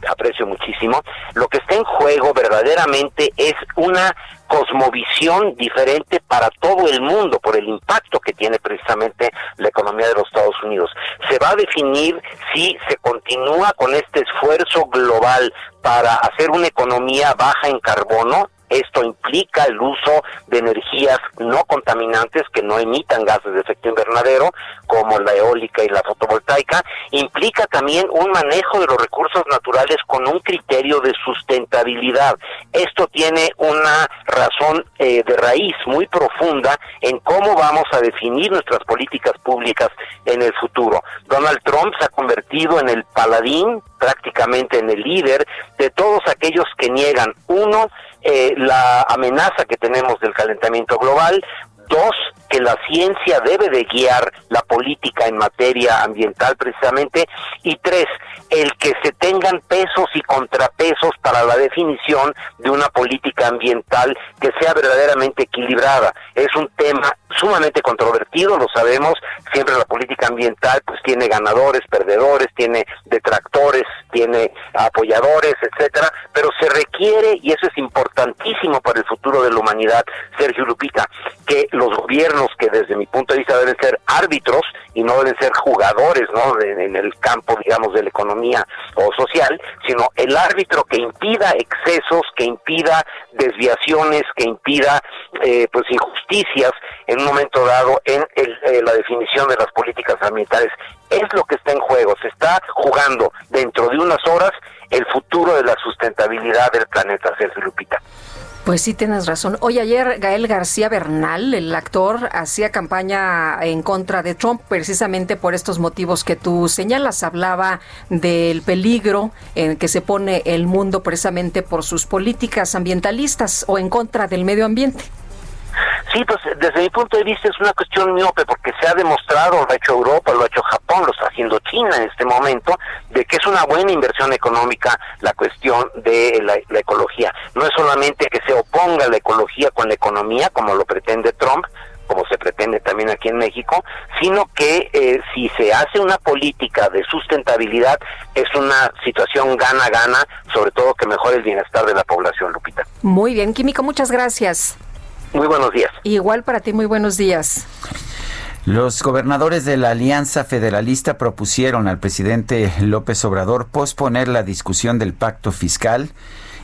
aprecio muchísimo. Lo que está en juego verdaderamente es una cosmovisión diferente para todo el mundo por el impacto que tiene precisamente la economía de los Estados Unidos. Se va a definir si se continúa con este esfuerzo global para hacer una economía baja en carbono, esto implica el uso de energías no contaminantes que no emitan gases de efecto invernadero, como la eólica y la fotovoltaica. Implica también un manejo de los recursos naturales con un criterio de sustentabilidad. Esto tiene una razón eh, de raíz muy profunda en cómo vamos a definir nuestras políticas públicas en el futuro. Donald Trump se ha convertido en el paladín, prácticamente en el líder de todos aquellos que niegan, uno, eh, la amenaza que tenemos del calentamiento global, dos, que la ciencia debe de guiar la política en materia ambiental precisamente, y tres, el que se tengan pesos y contrapesos para la definición de una política ambiental que sea verdaderamente equilibrada. Es un tema sumamente controvertido, lo sabemos, siempre la política ambiental pues tiene ganadores, perdedores, tiene detractores, tiene apoyadores, etcétera, pero se requiere y eso es importantísimo para el futuro de la humanidad, Sergio Lupita, que los gobiernos que desde mi punto de vista deben ser árbitros y no deben ser jugadores, ¿no? en el campo digamos de la economía o social, sino el árbitro que impida excesos, que impida desviaciones, que impida eh, pues injusticias en un momento dado en eh, la definición de las políticas ambientales. Es lo que está en juego, se está jugando dentro de unas horas el futuro de la sustentabilidad del planeta, Sergio Lupita. Pues sí, tienes razón. Hoy ayer Gael García Bernal, el actor, hacía campaña en contra de Trump precisamente por estos motivos que tú señalas. Hablaba del peligro en que se pone el mundo precisamente por sus políticas ambientalistas o en contra del medio ambiente. Sí, pues desde mi punto de vista es una cuestión miope porque se ha demostrado, lo ha hecho Europa, lo ha hecho Japón, lo está haciendo China en este momento, de que es una buena inversión económica la cuestión de la, ecología. No es solamente que se oponga la ecología con la economía, como lo pretende Trump, como se pretende también aquí en México, sino que eh, si se hace una política de sustentabilidad es una situación gana-gana, sobre todo que mejore el bienestar de la población, Lupita. Muy bien, Químico, muchas gracias. Muy buenos días. Igual para ti, muy buenos días. Los gobernadores de la Alianza Federalista propusieron al presidente López Obrador posponer la discusión del pacto fiscal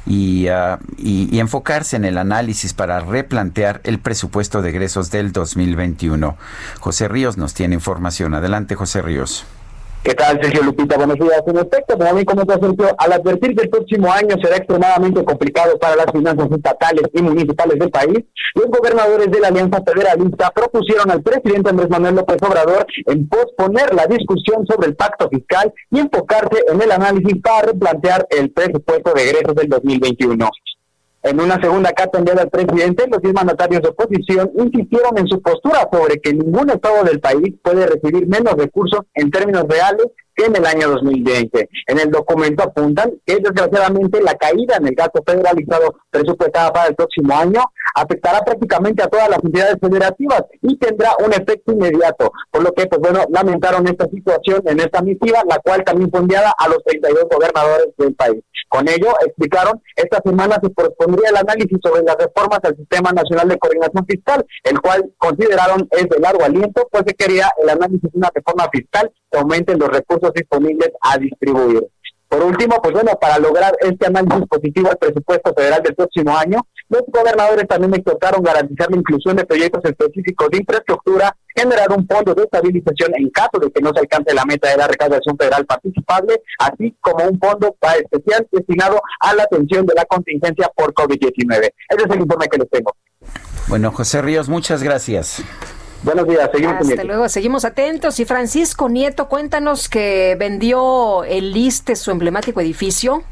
y, ah, y, enfocarse en el análisis para replantear el presupuesto de egresos del 2021. José Ríos nos tiene información. Adelante, José Ríos. ¿Qué tal, Sergio Lupita? Buenos días. En efecto, como bien comentó Sergio, al advertir que el próximo año será extremadamente complicado para las finanzas estatales y municipales del país, los gobernadores de la Alianza Federalista propusieron al presidente Andrés Manuel López Obrador en posponer la discusión sobre el pacto fiscal y enfocarse en el análisis para replantear el presupuesto de egresos del 2021. En una segunda carta enviada al presidente, los diez mandatarios de oposición insistieron en su postura sobre que ningún estado del país puede recibir menos recursos en términos reales en el año 2020. En el documento apuntan que desgraciadamente la caída en el gasto federalizado presupuestada para el próximo año afectará prácticamente a todas las entidades federativas y tendrá un efecto inmediato, por lo que, pues bueno, lamentaron esta situación en esta misiva, la cual también fue enviada a los 32 gobernadores del país. Con ello, explicaron, esta semana se correspondría el análisis sobre las reformas al Sistema Nacional de Coordinación Fiscal, el cual consideraron es de largo aliento, pues se quería el análisis de una reforma fiscal que aumente los recursos disponibles a distribuir. Por último, pues bueno, para lograr este análisis positivo al presupuesto federal del próximo año, los gobernadores también exhortaron garantizar la inclusión de proyectos específicos de infraestructura, generar un fondo de estabilización en caso de que no se alcance la meta de la recaudación federal participable, así como un fondo especial destinado a la atención de la contingencia por COVID-19. Ese es el informe que les tengo. Bueno, José Ríos, muchas gracias. Buenos días, seguimos Hasta luego, seguimos atentos. Y Francisco Nieto, cuéntanos que vendió el Liste, su emblemático edificio.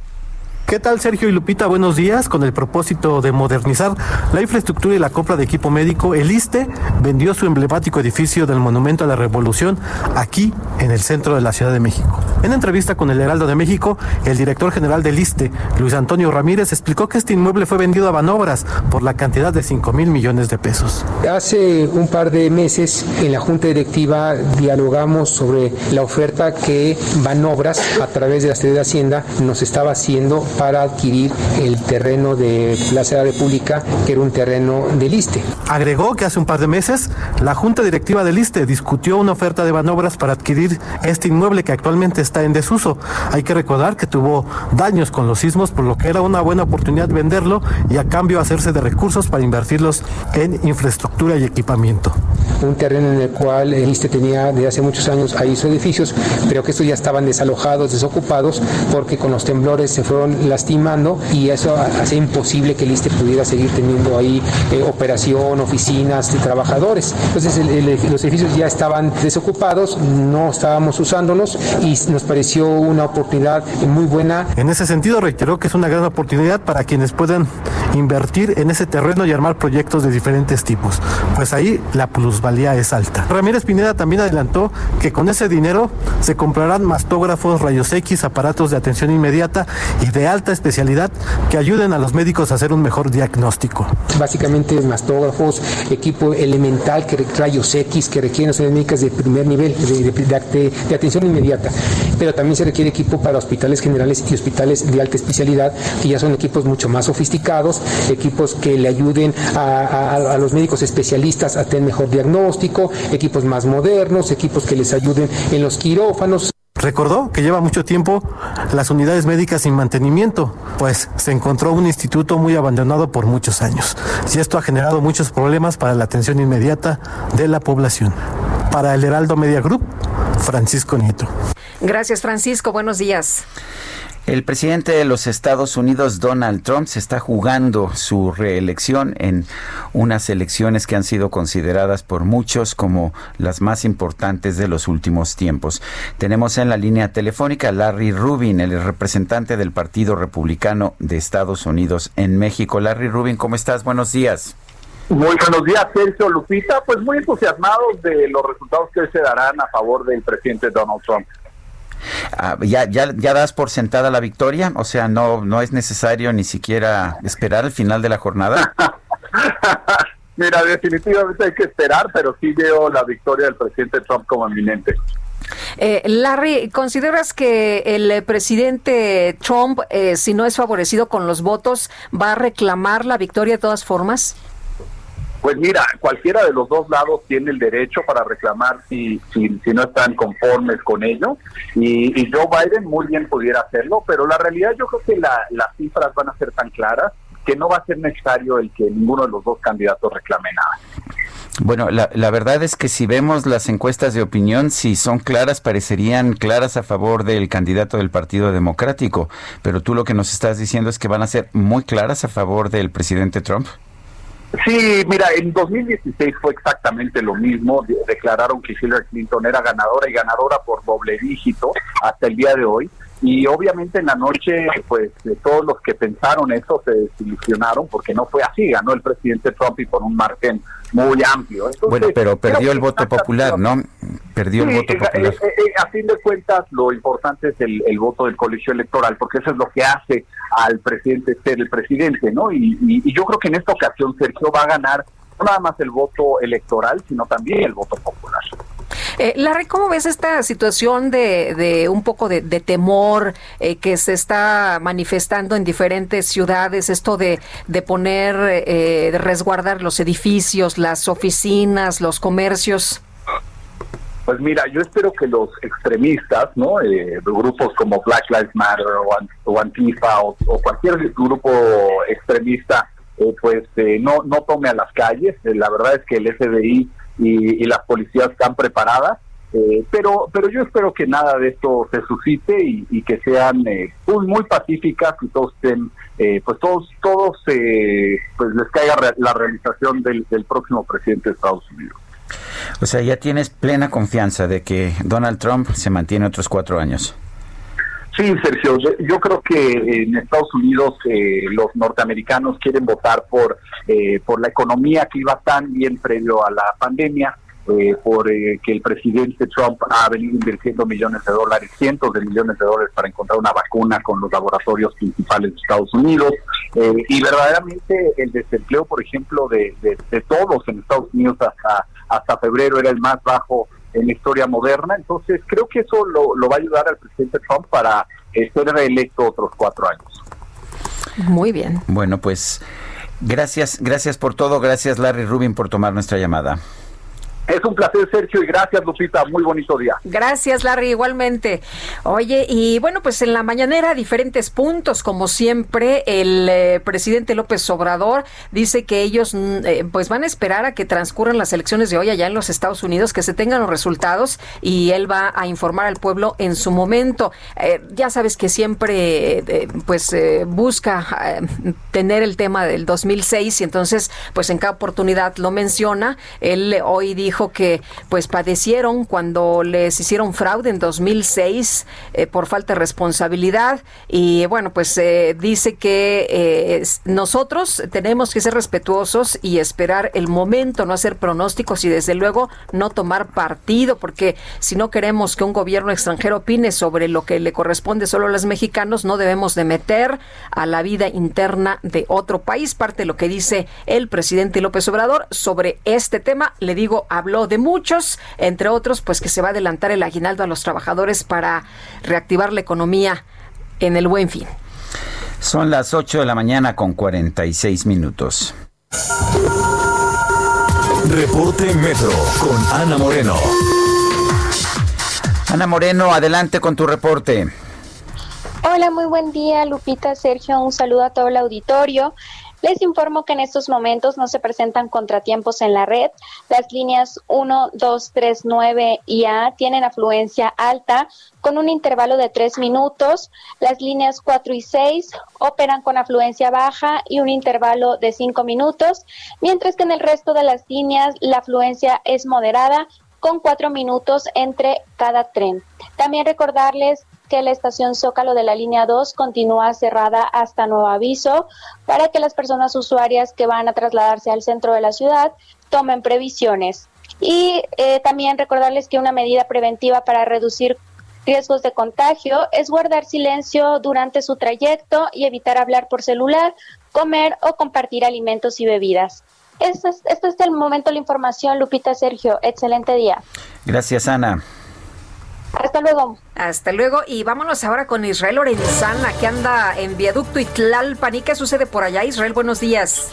¿Qué tal Sergio y Lupita? Buenos días. Con el propósito de modernizar la infraestructura y la compra de equipo médico, el ISTE vendió su emblemático edificio del Monumento a la Revolución aquí en el centro de la Ciudad de México. En entrevista con el Heraldo de México, el director general del ISTE, Luis Antonio Ramírez, explicó que este inmueble fue vendido a Banobras por la cantidad de 5 mil millones de pesos. Hace un par de meses en la Junta Directiva dialogamos sobre la oferta que Banobras a través de la Secretaría de Hacienda nos estaba haciendo para adquirir el terreno de Plaza República, que era un terreno del ISTE. Agregó que hace un par de meses la Junta Directiva del ISTE discutió una oferta de manobras para adquirir este inmueble que actualmente está en desuso. Hay que recordar que tuvo daños con los sismos, por lo que era una buena oportunidad venderlo y a cambio hacerse de recursos para invertirlos en infraestructura y equipamiento. Un terreno en el cual el ISTE tenía desde hace muchos años ahí sus edificios, pero que estos ya estaban desalojados, desocupados, porque con los temblores se fueron lastimando y eso hace imposible que el ISTE pudiera seguir teniendo ahí eh, operación, oficinas trabajadores. Entonces los edificios ya estaban desocupados, no estábamos usándolos y nos pareció una oportunidad muy buena. En ese sentido, reiteró que es una gran oportunidad para quienes puedan invertir en ese terreno y armar proyectos de diferentes tipos, pues ahí la plusvalía es alta. Ramírez Pineda también adelantó que con ese dinero se comprarán mastógrafos, rayos X, aparatos de atención inmediata y de alta especialidad que ayuden a los médicos a hacer un mejor diagnóstico. Básicamente mastógrafos, equipo elemental, que rayos X que requieren las médicas de primer nivel, de, atención inmediata, pero también se requiere equipo para hospitales generales y hospitales de alta especialidad, que ya son equipos mucho más sofisticados, equipos que le ayuden a los médicos especialistas a tener mejor diagnóstico, equipos más modernos, equipos que les ayuden en los quirófanos. Recordó que lleva mucho tiempo las unidades médicas sin mantenimiento, pues se encontró un instituto muy abandonado por muchos años. Y esto ha generado muchos problemas para la atención inmediata de la población. Para el Heraldo Media Group, Francisco Nieto. Gracias, Francisco. Buenos días. El presidente de los Estados Unidos, Donald Trump, se está jugando su reelección en unas elecciones que han sido consideradas por muchos como las más importantes de los últimos tiempos. Tenemos en la línea telefónica a Larry Rubin, el representante del Partido Republicano de Estados Unidos en México. Larry Rubin, ¿cómo estás? Buenos días. Muy buenos días, Sergio Lupita. Pues muy entusiasmados de los resultados que se darán a favor del presidente Donald Trump. Ah, ya, ya, ya das por sentada la victoria, o sea, no, no es necesario ni siquiera esperar el final de la jornada. Mira, definitivamente hay que esperar, pero sí veo la victoria del presidente Trump como eminente. Eh, Larry, ¿consideras que el presidente Trump, eh, si no es favorecido con los votos, va a reclamar la victoria de todas formas? Pues mira, cualquiera de los dos lados tiene el derecho para reclamar si, si, si no están conformes con ello. Y, y, Joe Biden muy bien pudiera hacerlo, pero la realidad yo creo que la, las cifras van a ser tan claras que no va a ser necesario el que ninguno de los dos candidatos reclame nada. Bueno, la, la, verdad es que si vemos las encuestas de opinión, si son claras, parecerían claras a favor del candidato del Partido Democrático, pero tú lo que nos estás diciendo es que van a ser muy claras a favor del presidente Trump. Sí, mira, en 2016 fue exactamente lo mismo. De declararon que Hillary Clinton era ganadora y ganadora por doble dígito hasta el día de hoy. Y obviamente en la noche, pues todos los que pensaron eso se desilusionaron porque no fue así. Ganó el presidente Trump y por un margen muy amplio. Entonces, bueno, pero perdió el voto popular, ¿no? Perdió sí, el voto popular. Eh, eh, a fin de cuentas, lo importante es el, el, voto del colegio electoral, porque eso es lo que hace al presidente ser el presidente, ¿no? Y, y, y yo creo que en esta ocasión Sergio va a ganar no nada más el voto electoral, sino también el voto popular. Eh, Larry, ¿cómo ves esta situación de, de un poco de, de temor eh, que se está manifestando en diferentes ciudades? Esto de, poner, eh, de resguardar los edificios, las oficinas, los comercios. Pues mira, yo espero que los extremistas, ¿no? Eh, grupos como Black Lives Matter o, Antifa o, o, cualquier grupo extremista, eh, pues eh, no no tome a las calles. la verdad es que el FBI y, y las policías están preparadas, eh, pero pero yo espero que nada de esto se suscite y, que sean eh, muy, muy pacíficas y todos estén, eh, pues todos todos pues les caiga re la realización del, del próximo presidente de Estados Unidos. O sea, ya tienes plena confianza de que Donald Trump se mantiene otros cuatro años. Sí, Sergio, yo creo que en Estados Unidos eh, los norteamericanos quieren votar por, eh, por la economía que iba tan bien previo a la pandemia, eh, por eh, que el presidente Trump ha venido invirtiendo millones de dólares, cientos de millones de dólares para encontrar una vacuna con los laboratorios principales de Estados Unidos. Eh, y verdaderamente el desempleo, por ejemplo, de, de, de todos en Estados Unidos hasta, hasta febrero era el más bajo en la historia moderna. Entonces, creo que eso lo, lo va a ayudar al presidente Trump para eh, ser reelecto otros cuatro años. Muy bien. Bueno, pues gracias, gracias por todo. Gracias, Larry Rubin, por tomar nuestra llamada. Es un placer, Sergio, y gracias, Lupita. Muy bonito día. Gracias, Larry, igualmente. Oye, y bueno, pues en la mañanera diferentes puntos, como siempre, el eh, presidente López Obrador dice que ellos eh, pues van a esperar a que transcurran las elecciones de hoy allá en los Estados Unidos, que se tengan los resultados y él va a informar al pueblo en su momento. Eh, ya sabes que siempre pues busca tener el tema del 2006 y entonces pues en cada oportunidad lo menciona. Él hoy dijo que pues padecieron cuando les hicieron fraude en 2006 eh, por falta de responsabilidad y bueno, pues eh, dice que eh, nosotros tenemos que ser respetuosos y esperar el momento, no hacer pronósticos y desde luego no tomar partido, porque si no queremos que un gobierno extranjero opine sobre lo que le corresponde solo a los mexicanos, no debemos de meter a la vida interna de otro país. Parte de lo que dice el presidente López Obrador sobre este tema, le digo, habló de muchos, entre otros, pues que se va a adelantar el aguinaldo a los trabajadores para reactivar la economía en el buen fin. Son las 8 de la mañana con 46 minutos. Reporte Metro con Ana Moreno. Ana Moreno, adelante con tu reporte. Hola, muy buen día, Lupita, Sergio, un saludo a todo el auditorio. Les informo que en estos momentos no se presentan contratiempos en la red. Las líneas 1, 2, 3, 9 y A tienen afluencia alta con un intervalo de 3 minutos. Las líneas 4 y 6 operan con afluencia baja y un intervalo de 5 minutos, mientras que en el resto de las líneas la afluencia es moderada con 4 minutos entre cada tren. También recordarles que la estación Zócalo de la línea 2 continúa cerrada hasta nuevo aviso para que las personas usuarias que van a trasladarse al centro de la ciudad tomen previsiones. Y eh, también recordarles que una medida preventiva para reducir riesgos de contagio es guardar silencio durante su trayecto y evitar hablar por celular, comer o compartir alimentos y bebidas. Esto es, esto es el momento la información, Lupita Sergio. Excelente día. Gracias, Ana. Hasta luego. Hasta luego. Y vámonos ahora con Israel Lorenzana, que anda en viaducto y Tlalpan. ¿Y qué sucede por allá, Israel? Buenos días.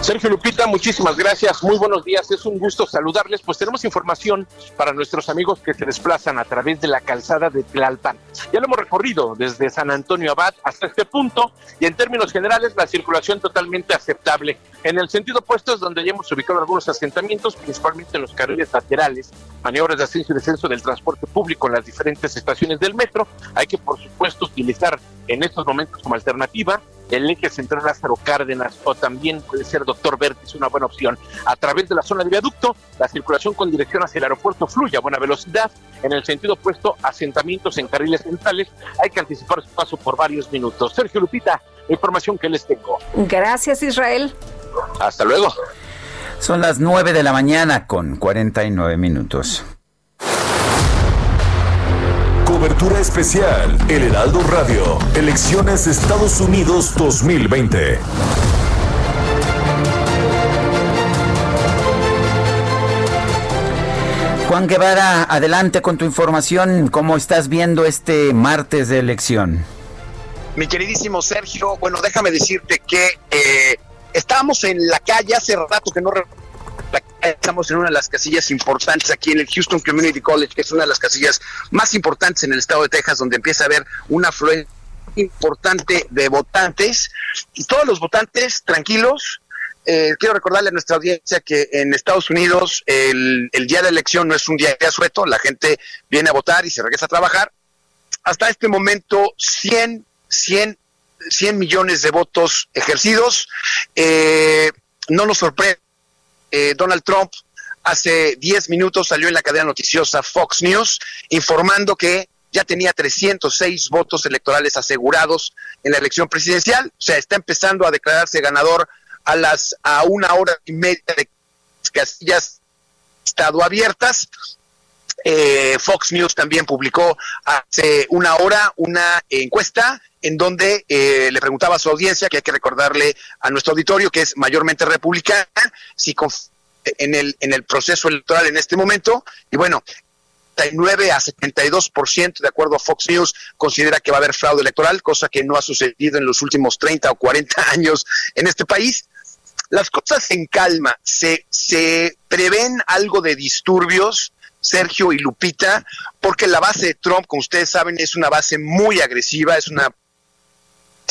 Sergio Lupita, muchísimas gracias. Muy buenos días. Es un gusto saludarles. Pues tenemos información para nuestros amigos que se desplazan a través de la calzada de Tlalpan. Ya lo hemos recorrido desde San Antonio Abad hasta este punto y en términos generales la circulación totalmente aceptable. En el sentido opuesto es donde ya hemos ubicado algunos asentamientos, principalmente en los carriles laterales, maniobras de ascenso y descenso del transporte público en las diferentes estaciones del metro. Hay que, por supuesto, utilizar en estos momentos como alternativa el eje central Lázaro Cárdenas o también puede ser Doctor es una buena opción. A través de la zona de viaducto, la circulación con dirección hacia el aeropuerto fluye a buena velocidad. En el sentido opuesto, asentamientos en carriles centrales. Hay que anticipar su paso por varios minutos. Sergio Lupita, la información que les tengo. Gracias, Israel. Hasta luego. Son las 9 de la mañana con 49 minutos. Cobertura especial El Heraldo Radio, Elecciones Estados Unidos 2020. Juan Guevara, adelante con tu información. ¿Cómo estás viendo este martes de elección? Mi queridísimo Sergio, bueno, déjame decirte que eh, estábamos en la calle hace rato que no estamos en una de las casillas importantes aquí en el Houston Community College, que es una de las casillas más importantes en el estado de Texas, donde empieza a haber una afluencia importante de votantes y todos los votantes tranquilos. Eh, quiero recordarle a nuestra audiencia que en Estados Unidos el, el día de elección no es un día de asueto, la gente viene a votar y se regresa a trabajar. Hasta este momento, 100, 100 100 millones de votos ejercidos. Eh, no nos sorprende, eh, Donald Trump hace 10 minutos salió en la cadena noticiosa Fox News informando que ya tenía 306 votos electorales asegurados en la elección presidencial, o sea, está empezando a declararse ganador a las a una hora y media de casillas estado abiertas. Eh, Fox News también publicó hace una hora una encuesta en donde eh, le preguntaba a su audiencia, que hay que recordarle a nuestro auditorio, que es mayormente republicana, si en el, en el proceso electoral en este momento, y bueno, 79 a 72%, de acuerdo a Fox News, considera que va a haber fraude electoral, cosa que no ha sucedido en los últimos 30 o 40 años en este país. Las cosas en calma, se, se prevén algo de disturbios, Sergio y Lupita, porque la base de Trump, como ustedes saben, es una base muy agresiva, es una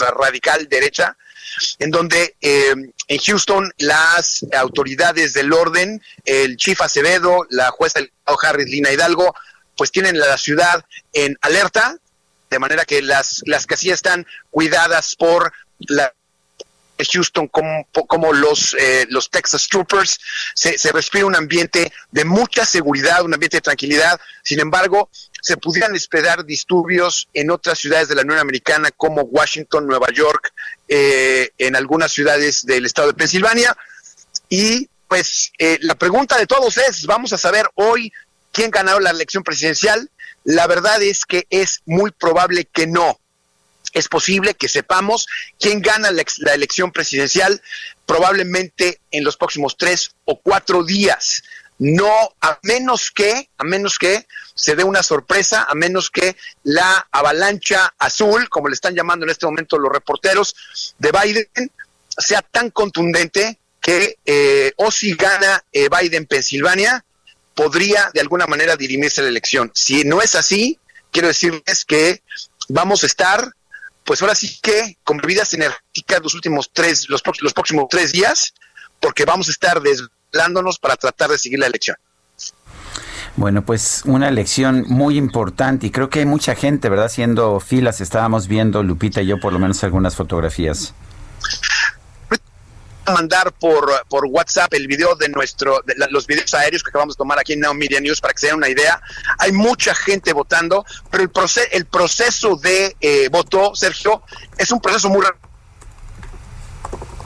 radical derecha, en donde eh, en Houston las autoridades del orden, el chief Acevedo, la jueza Harris Lina Hidalgo, pues tienen la ciudad en alerta, de manera que las, las casillas están cuidadas por la Houston como, como los, eh, los Texas Troopers. Se, se respira un ambiente de mucha seguridad, un ambiente de tranquilidad. Sin embargo, se pudieran esperar disturbios en otras ciudades de la Unión Americana como Washington, Nueva York, eh, en algunas ciudades del estado de Pensilvania. Y pues eh, la pregunta de todos es, vamos a saber hoy quién ganó la elección presidencial. La verdad es que es muy probable que no. Es posible que sepamos quién gana la, la elección presidencial probablemente en los próximos tres o cuatro días. No, a menos que, a menos que se dé una sorpresa, a menos que la avalancha azul, como le están llamando en este momento los reporteros de Biden, sea tan contundente que eh, o si gana eh, Biden Pensilvania, podría de alguna manera dirimirse la elección. Si no es así, quiero decirles que vamos a estar, pues ahora sí que con bebidas energéticas los últimos tres, los, los próximos tres días, porque vamos a estar desvelándonos para tratar de seguir la elección. Bueno, pues una elección muy importante y creo que hay mucha gente, ¿verdad? Haciendo filas, estábamos viendo, Lupita y yo, por lo menos algunas fotografías mandar por, por WhatsApp el video de nuestro, de los videos aéreos que acabamos de tomar aquí en Now Media News para que se den una idea. Hay mucha gente votando, pero el, proceso el proceso de eh, voto, Sergio, es un proceso muy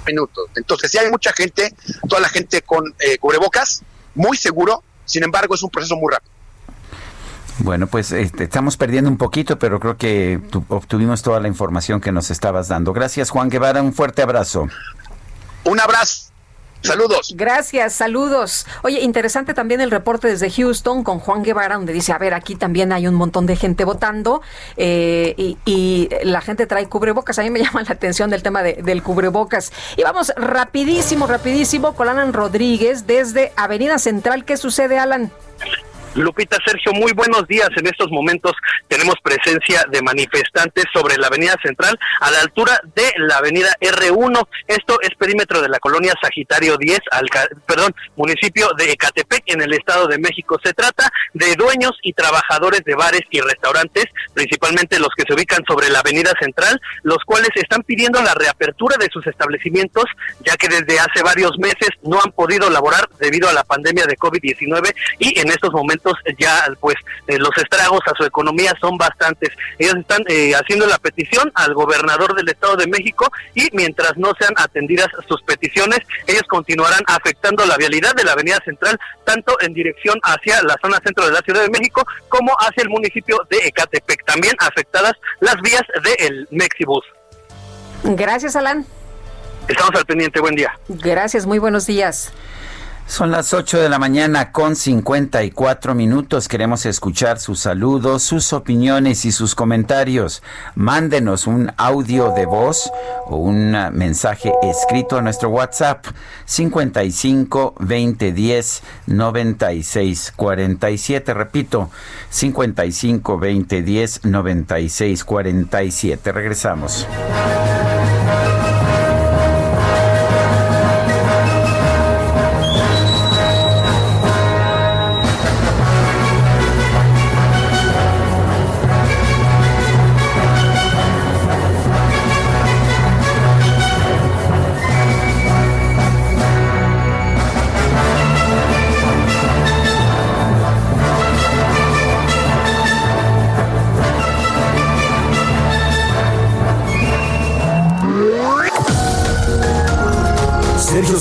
minutos. Entonces, si hay mucha gente, toda la gente con eh, cubrebocas, muy seguro, sin embargo, es un proceso muy rápido. Bueno, pues este, estamos perdiendo un poquito, pero creo que obtuvimos toda la información que nos estabas dando. Gracias, Juan Guevara. Un fuerte abrazo. Un abrazo. Saludos. Gracias, saludos. Oye, interesante también el reporte desde Houston con Juan Guevara, donde dice, a ver, aquí también hay un montón de gente votando eh, y, la gente trae cubrebocas. A mí me llama la atención el tema del cubrebocas. Y vamos rapidísimo, rapidísimo con Alan Rodríguez desde Avenida Central. ¿Qué sucede, Alan? Lupita Sergio, muy buenos días. En estos momentos tenemos presencia de manifestantes sobre la avenida central a la altura de la avenida R1. Esto es perímetro de la colonia Sagitario 10, al, perdón, municipio de Ecatepec en el Estado de México. Se trata de dueños y trabajadores de bares y restaurantes, principalmente los que se ubican sobre la avenida central, los cuales están pidiendo la reapertura de sus establecimientos, ya que desde hace varios meses no han podido laborar debido a la pandemia de COVID-19 y en estos momentos ya pues eh, los estragos a su economía son bastantes. Ellos están eh, haciendo la petición al gobernador del Estado de México y mientras no sean atendidas sus peticiones, ellos continuarán afectando la vialidad de la Avenida Central tanto en dirección hacia la zona centro de la Ciudad de México como hacia el municipio de Ecatepec. También afectadas las vías del Mexibus. Gracias, Alan. Estamos al pendiente. Buen día. Gracias. Muy buenos días. Son las 8 de la mañana con 54 minutos. Queremos escuchar sus saludos, sus opiniones y sus comentarios. Mándenos un audio de voz o un mensaje escrito a nuestro WhatsApp 55 20 10 96 47. Repito, 55 20 10 96 47. Regresamos.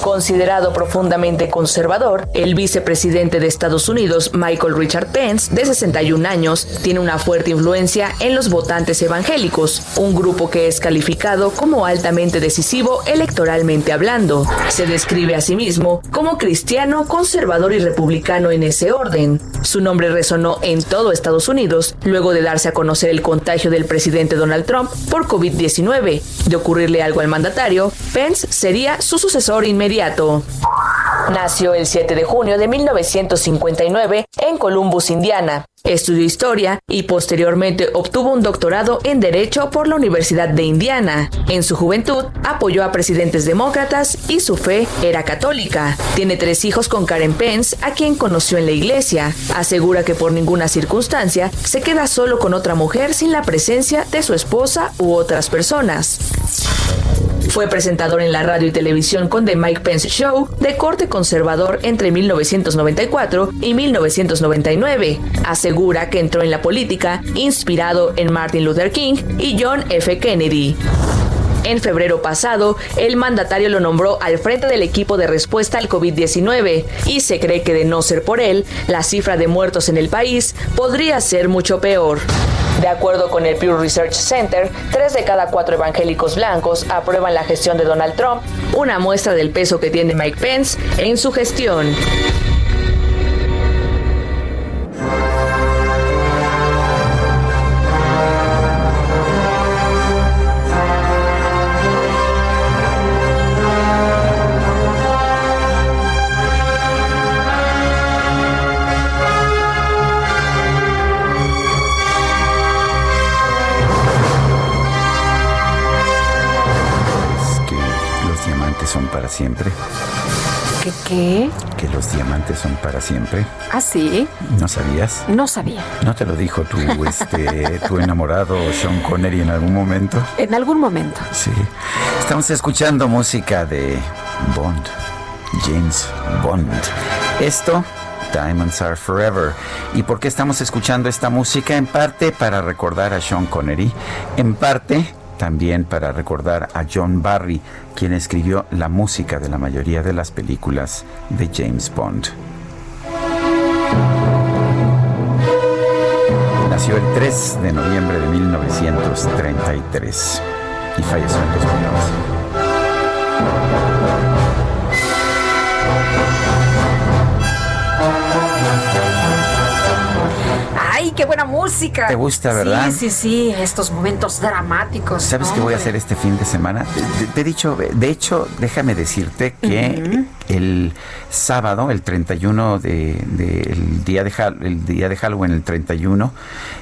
Considerado profundamente conservador, el vicepresidente de Estados Unidos, Michael Richard Pence, de 61 años, tiene una fuerte influencia en los votantes evangélicos, un grupo que es calificado como altamente decisivo electoralmente hablando. Se describe a sí mismo como cristiano, conservador y republicano en ese orden. Su nombre resonó en todo Estados Unidos luego de darse a conocer el contagio del presidente Donald Trump por COVID-19. De ocurrirle algo al mandatario, Pence sería su sucesor inmediato. Nació el 7 de junio de 1959 en Columbus, Indiana. Estudió historia y posteriormente obtuvo un doctorado en Derecho por la Universidad de Indiana. En su juventud apoyó a presidentes demócratas y su fe era católica. Tiene tres hijos con Karen Pence, a quien conoció en la iglesia. Asegura que por ninguna circunstancia se queda solo con otra mujer sin la presencia de su esposa u otras personas. Fue presentador en la radio y televisión con The Mike Pence Show, de corte conservador entre 1994 y 1999. Asegura que entró en la política inspirado en Martin Luther King y John F. Kennedy. En febrero pasado, el mandatario lo nombró al frente del equipo de respuesta al COVID-19 y se cree que de no ser por él, la cifra de muertos en el país podría ser mucho peor. De acuerdo con el Pew Research Center, tres de cada cuatro evangélicos blancos aprueban la gestión de Donald Trump, una muestra del peso que tiene Mike Pence en su gestión. Siempre. ¿Qué qué? Que los diamantes son para siempre. ¿Ah, sí? ¿No sabías? No sabía. ¿No te lo dijo tu, este, tu enamorado Sean Connery en algún momento? En algún momento. Sí. Estamos escuchando música de Bond, James Bond. Esto Diamonds Are Forever. ¿Y por qué estamos escuchando esta música? En parte para recordar a Sean Connery, en parte también para recordar a John Barry, quien escribió la música de la mayoría de las películas de James Bond. Nació el 3 de noviembre de 1933 y falleció en 2011. ¡Ay, qué buena música! ¿Te gusta, verdad? Sí, sí, sí, estos momentos dramáticos. ¿Sabes qué voy a hacer este fin de semana? Te, he dicho, de hecho, déjame decirte que el sábado, el 31 de, el día de el día de Halloween, el 31,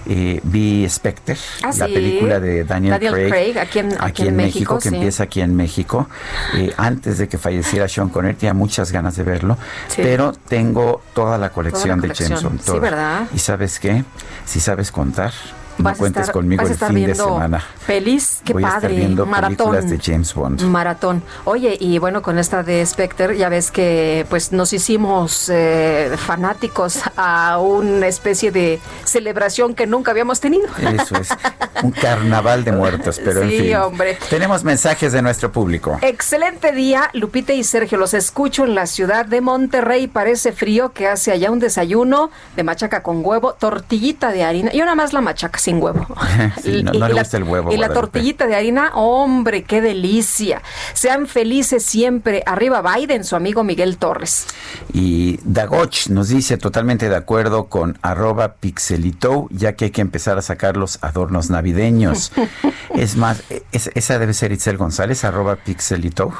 eh, vi Spectre, ah, la película de Daniel, Craig, aquí en, México, que empieza aquí en México. Eh, antes de que falleciera Sean Connery, tenía muchas ganas de verlo, pero tengo toda la colección, de James Bond. Sí, ¿verdad? ¿Y sabes qué? Si sabes contar, no cuentes conmigo el fin de semana. Feliz, qué Voy padre. A estar viendo Maratón. películas de James Bond. Maratón. Oye, y bueno, con esta de Spectre, ya ves que pues nos hicimos eh, fanáticos a una especie de celebración que nunca habíamos tenido. Eso es, un carnaval de muertos, pero en fin. hombre. Tenemos mensajes de nuestro público. Excelente día, Lupita y Sergio, los escucho en la ciudad de Monterrey. Parece frío que hace allá un desayuno de machaca con huevo, tortillita de harina. y una más la machaca sin huevo. no, le gusta el huevo. Y la tortillita de harina, hombre, qué delicia. Sean felices siempre. Arriba Biden, su amigo Miguel Torres. Y Dagoch nos dice totalmente de acuerdo con arroba pixelito, ya que hay que empezar a sacar los adornos navideños. es más, esa debe ser Itzel González, arroba pixelito.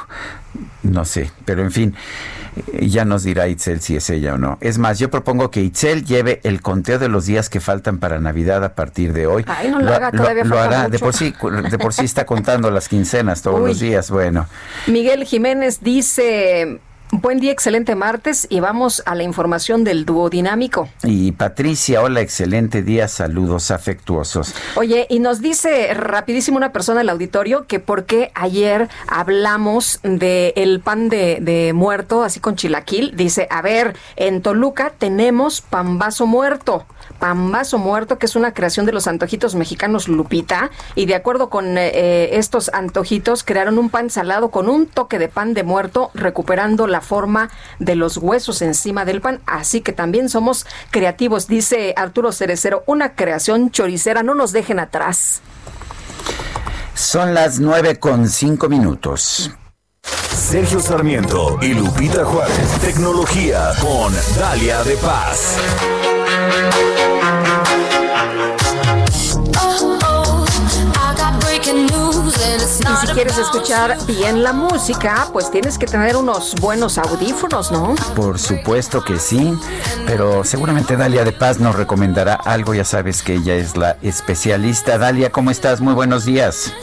No sé, pero en fin. Ya nos dirá Itzel si es ella o no. Es más, yo propongo que Itzel lleve el conteo de los días que faltan para Navidad a partir de hoy. Ay, no lo, haga, todavía lo, hará. De por sí, de por sí está contando las quincenas todos los días. Bueno. Miguel Jiménez dice Buen día, excelente martes y vamos a la información del dúo dinámico. Y Patricia, hola, excelente día, saludos afectuosos. Oye, y nos dice rapidísimo una persona del auditorio que por qué ayer hablamos de el pan de, de muerto, así con chilaquil. Dice, a ver, en Toluca tenemos pambazo muerto. Pambazo Muerto, que es una creación de los antojitos mexicanos Lupita, y de acuerdo con eh, eh, estos antojitos, crearon un pan salado con un toque de pan de muerto, recuperando la forma de los huesos encima del pan. Así que también somos creativos, dice Arturo Cerecero, una creación choricera, no nos dejen atrás. Son las nueve con cinco minutos. Sergio Sarmiento y Lupita Juárez. Tecnología con Dalia de Paz. Y si quieres escuchar bien la música, pues tienes que tener unos buenos audífonos, ¿no? Por supuesto que sí, pero seguramente Dalia de Paz nos recomendará algo, ya sabes que ella es la especialista. Dalia, ¿cómo estás? Muy buenos días.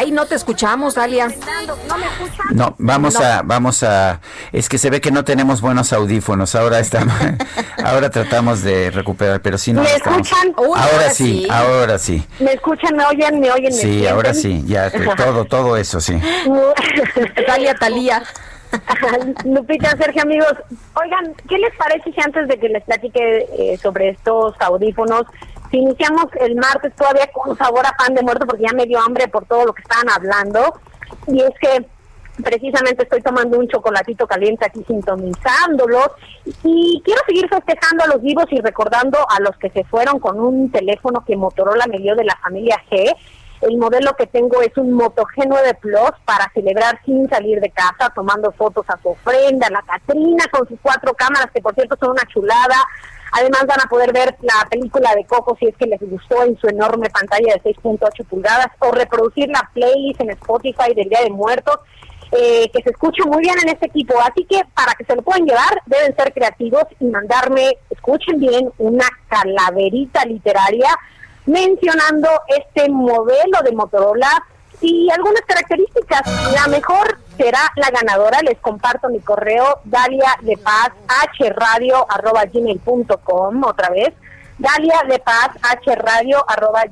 Ay, no te escuchamos, Dalia. No, vamos a, vamos a, es que se ve que no tenemos buenos audífonos. Ahora estamos, ahora tratamos de recuperar, pero si no. ¿Me escuchan? ahora, sí, ahora sí. ¿Me escuchan? ¿Me oyen? ¿Me oyen? sí, ahora sí, ya todo, todo eso sí. Dalia, Talía. Lupita, Sergio, amigos, oigan, ¿qué les parece si antes de que les platique eh, sobre estos audífonos iniciamos el martes todavía con sabor a pan de muerto porque ya me dio hambre por todo lo que estaban hablando. Y es que precisamente estoy tomando un chocolatito caliente aquí sintonizándolo y quiero seguir festejando a los vivos y recordando a los que se fueron con un teléfono que Motorola me dio de la familia G. El modelo que tengo es un Moto G9 Plus para celebrar sin salir de casa, tomando fotos a su ofrenda, la Catrina con sus cuatro cámaras, que por cierto son una chulada, Además van a poder ver la película de Coco si es que les gustó en su enorme pantalla de 6.8 pulgadas o reproducir la playlist en Spotify del Día de Muertos. Eh, que se escucha muy bien en este equipo. Así que para que se lo puedan llevar, deben ser creativos y mandarme, escuchen bien, una calaverita literaria mencionando este modelo de Motorola y algunas características. La mejor será la ganadora. Les comparto mi correo, Dalia de Paz, gmail.com, otra vez. Dalia de Paz,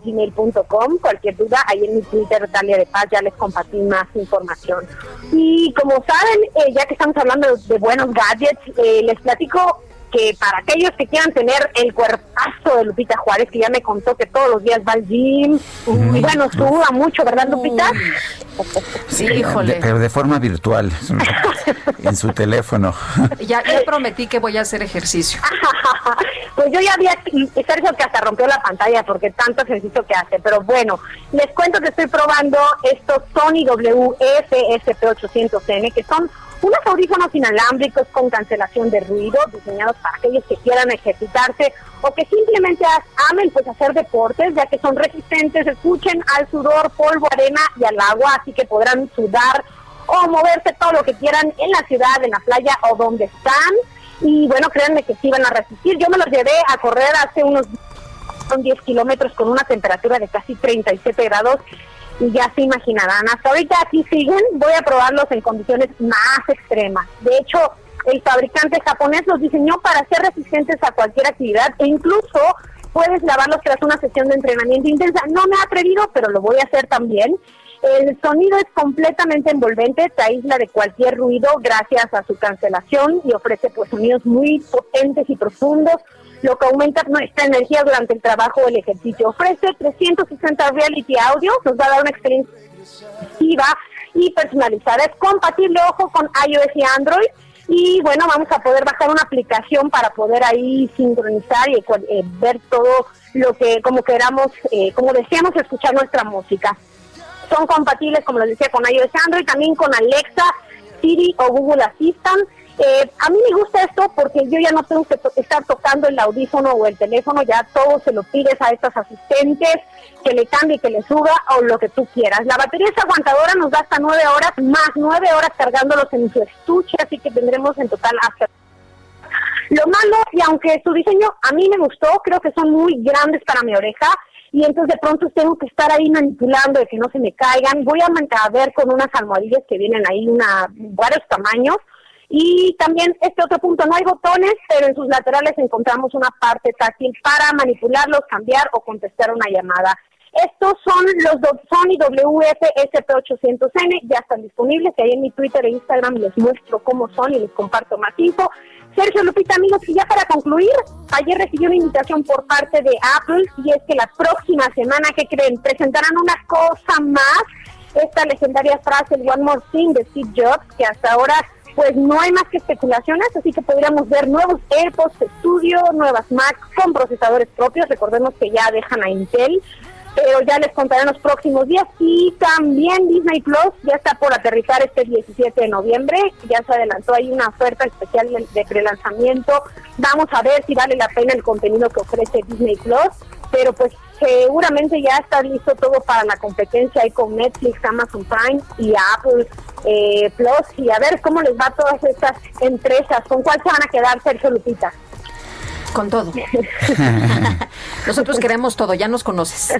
gmail.com. Cualquier duda, ahí en mi Twitter, Dalia de Paz, ya les compartí más información. Y como saben, eh, ya que estamos hablando de, buenos gadgets, eh, les platico que para aquellos que quieran tener el cuerpazo de Lupita Juárez, que ya me contó que todos los días va al gym, y bueno, suda mucho, ¿verdad, Lupita? Sí, híjole. pero de forma virtual, en su teléfono. Ya, prometí que voy a hacer ejercicio. pues yo ya había, Sergio que hasta rompió la pantalla porque tanto ejercicio que hace, pero bueno, les cuento que estoy probando estos Sony WF-SP800N, que son unos audífonos inalámbricos con cancelación de ruido, diseñados para aquellos que quieran ejercitarse o que simplemente amen pues hacer deportes, ya que son resistentes, escuchen al sudor, polvo, arena y al agua, así que podrán sudar o moverse todo lo que quieran en la ciudad, en la playa o donde están. Y bueno, créanme que sí van a resistir. Yo me los llevé a correr hace unos son 10 kilómetros con una temperatura de casi 37 grados y ya se imaginarán. Hasta ahorita aquí siguen, voy a probarlos en condiciones más extremas. De hecho, el fabricante japonés los diseñó para ser resistentes a cualquier actividad e incluso puedes lavarlos tras una sesión de entrenamiento intensa. No me he atrevido, pero lo voy a hacer también. El sonido es completamente envolvente, te aísla de cualquier ruido gracias a su cancelación y ofrece pues sonidos muy potentes y profundos lo que aumenta nuestra energía durante el trabajo o el ejercicio. Ofrece 360 reality audio, nos va a dar una experiencia y personalizada. Es compatible, ojo, con iOS y Android. Y bueno, vamos a poder bajar una aplicación para poder ahí sincronizar y eh, ver todo lo que, como queramos, eh, como deseamos escuchar nuestra música. Son compatibles, como les decía, con iOS y Android, también con Alexa, Siri o Google Assistant eh, a mí me gusta esto porque yo ya no tengo que estar tocando el audífono o el teléfono, ya todo se lo pides a estos asistentes, que le cambie, que le suba o lo que tú quieras. La batería es aguantadora, nos da hasta nueve horas, más nueve horas cargándolos en su estuche, así que tendremos en total hasta Lo malo, y aunque su diseño a mí me gustó, creo que son muy grandes para mi oreja, y entonces de pronto tengo que estar ahí manipulando de que no se me caigan. Voy a ver con unas almohadillas que vienen ahí una varios tamaños. Y también este otro punto, no hay botones, pero en sus laterales encontramos una parte táctil para manipularlos, cambiar o contestar una llamada. Estos son los Sony WF-SP800N, ya están disponibles, y ahí en mi Twitter e Instagram les muestro cómo son y les comparto más info. Sergio Lupita, amigos, y ya para concluir, ayer recibí una invitación por parte de Apple y es que la próxima semana, ¿qué creen? Presentarán una cosa más, esta legendaria frase, el One More Thing de Steve Jobs, que hasta ahora pues no hay más que especulaciones, así que podríamos ver nuevos AirPods Studio, nuevas Mac con procesadores propios, recordemos que ya dejan a Intel, pero ya les contaré en los próximos días. Y también Disney Plus ya está por aterrizar este 17 de noviembre, ya se adelantó, hay una oferta especial de prelanzamiento. Vamos a ver si vale la pena el contenido que ofrece Disney Plus, pero pues seguramente ya está listo todo para la competencia ahí con Netflix, Amazon Prime y Apple eh, Plus y a ver cómo les va a todas estas empresas, con cuál se van a quedar Sergio Lupita con todo. Nosotros queremos todo, ya nos conoces.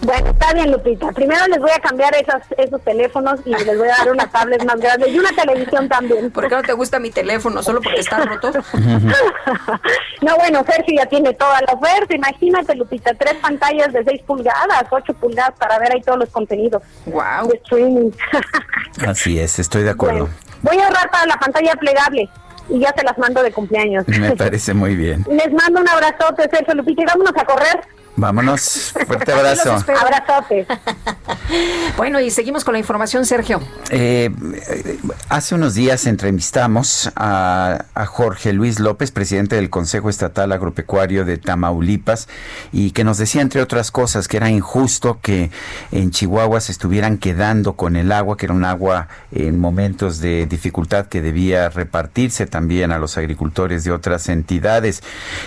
Bueno, está bien, Lupita. Primero les voy a cambiar esos, esos teléfonos y les voy a dar una tablet más grande y una televisión también. ¿Por qué no te gusta mi teléfono? ¿Solo porque está roto? no, bueno, Sergio ya tiene toda la oferta. Imagínate, Lupita, tres pantallas de 6 pulgadas, 8 pulgadas para ver ahí todos los contenidos. Wow. De streaming. Así es, estoy de acuerdo. voy a ahorrar para la pantalla plegable y ya se las mando de cumpleaños. Me parece muy bien. Les mando un abrazote, Sergio Lupita, y vámonos a correr. Vámonos, fuerte abrazo. Abrazote. bueno, y seguimos con la información, Sergio. Eh, hace unos días entrevistamos a, Jorge Luis López, presidente del Consejo Estatal Agropecuario de Tamaulipas, y que nos decía, entre otras cosas, que era injusto que en Chihuahua se estuvieran quedando con el agua, que era un agua en momentos de dificultad que debía repartirse también a los agricultores de otras entidades.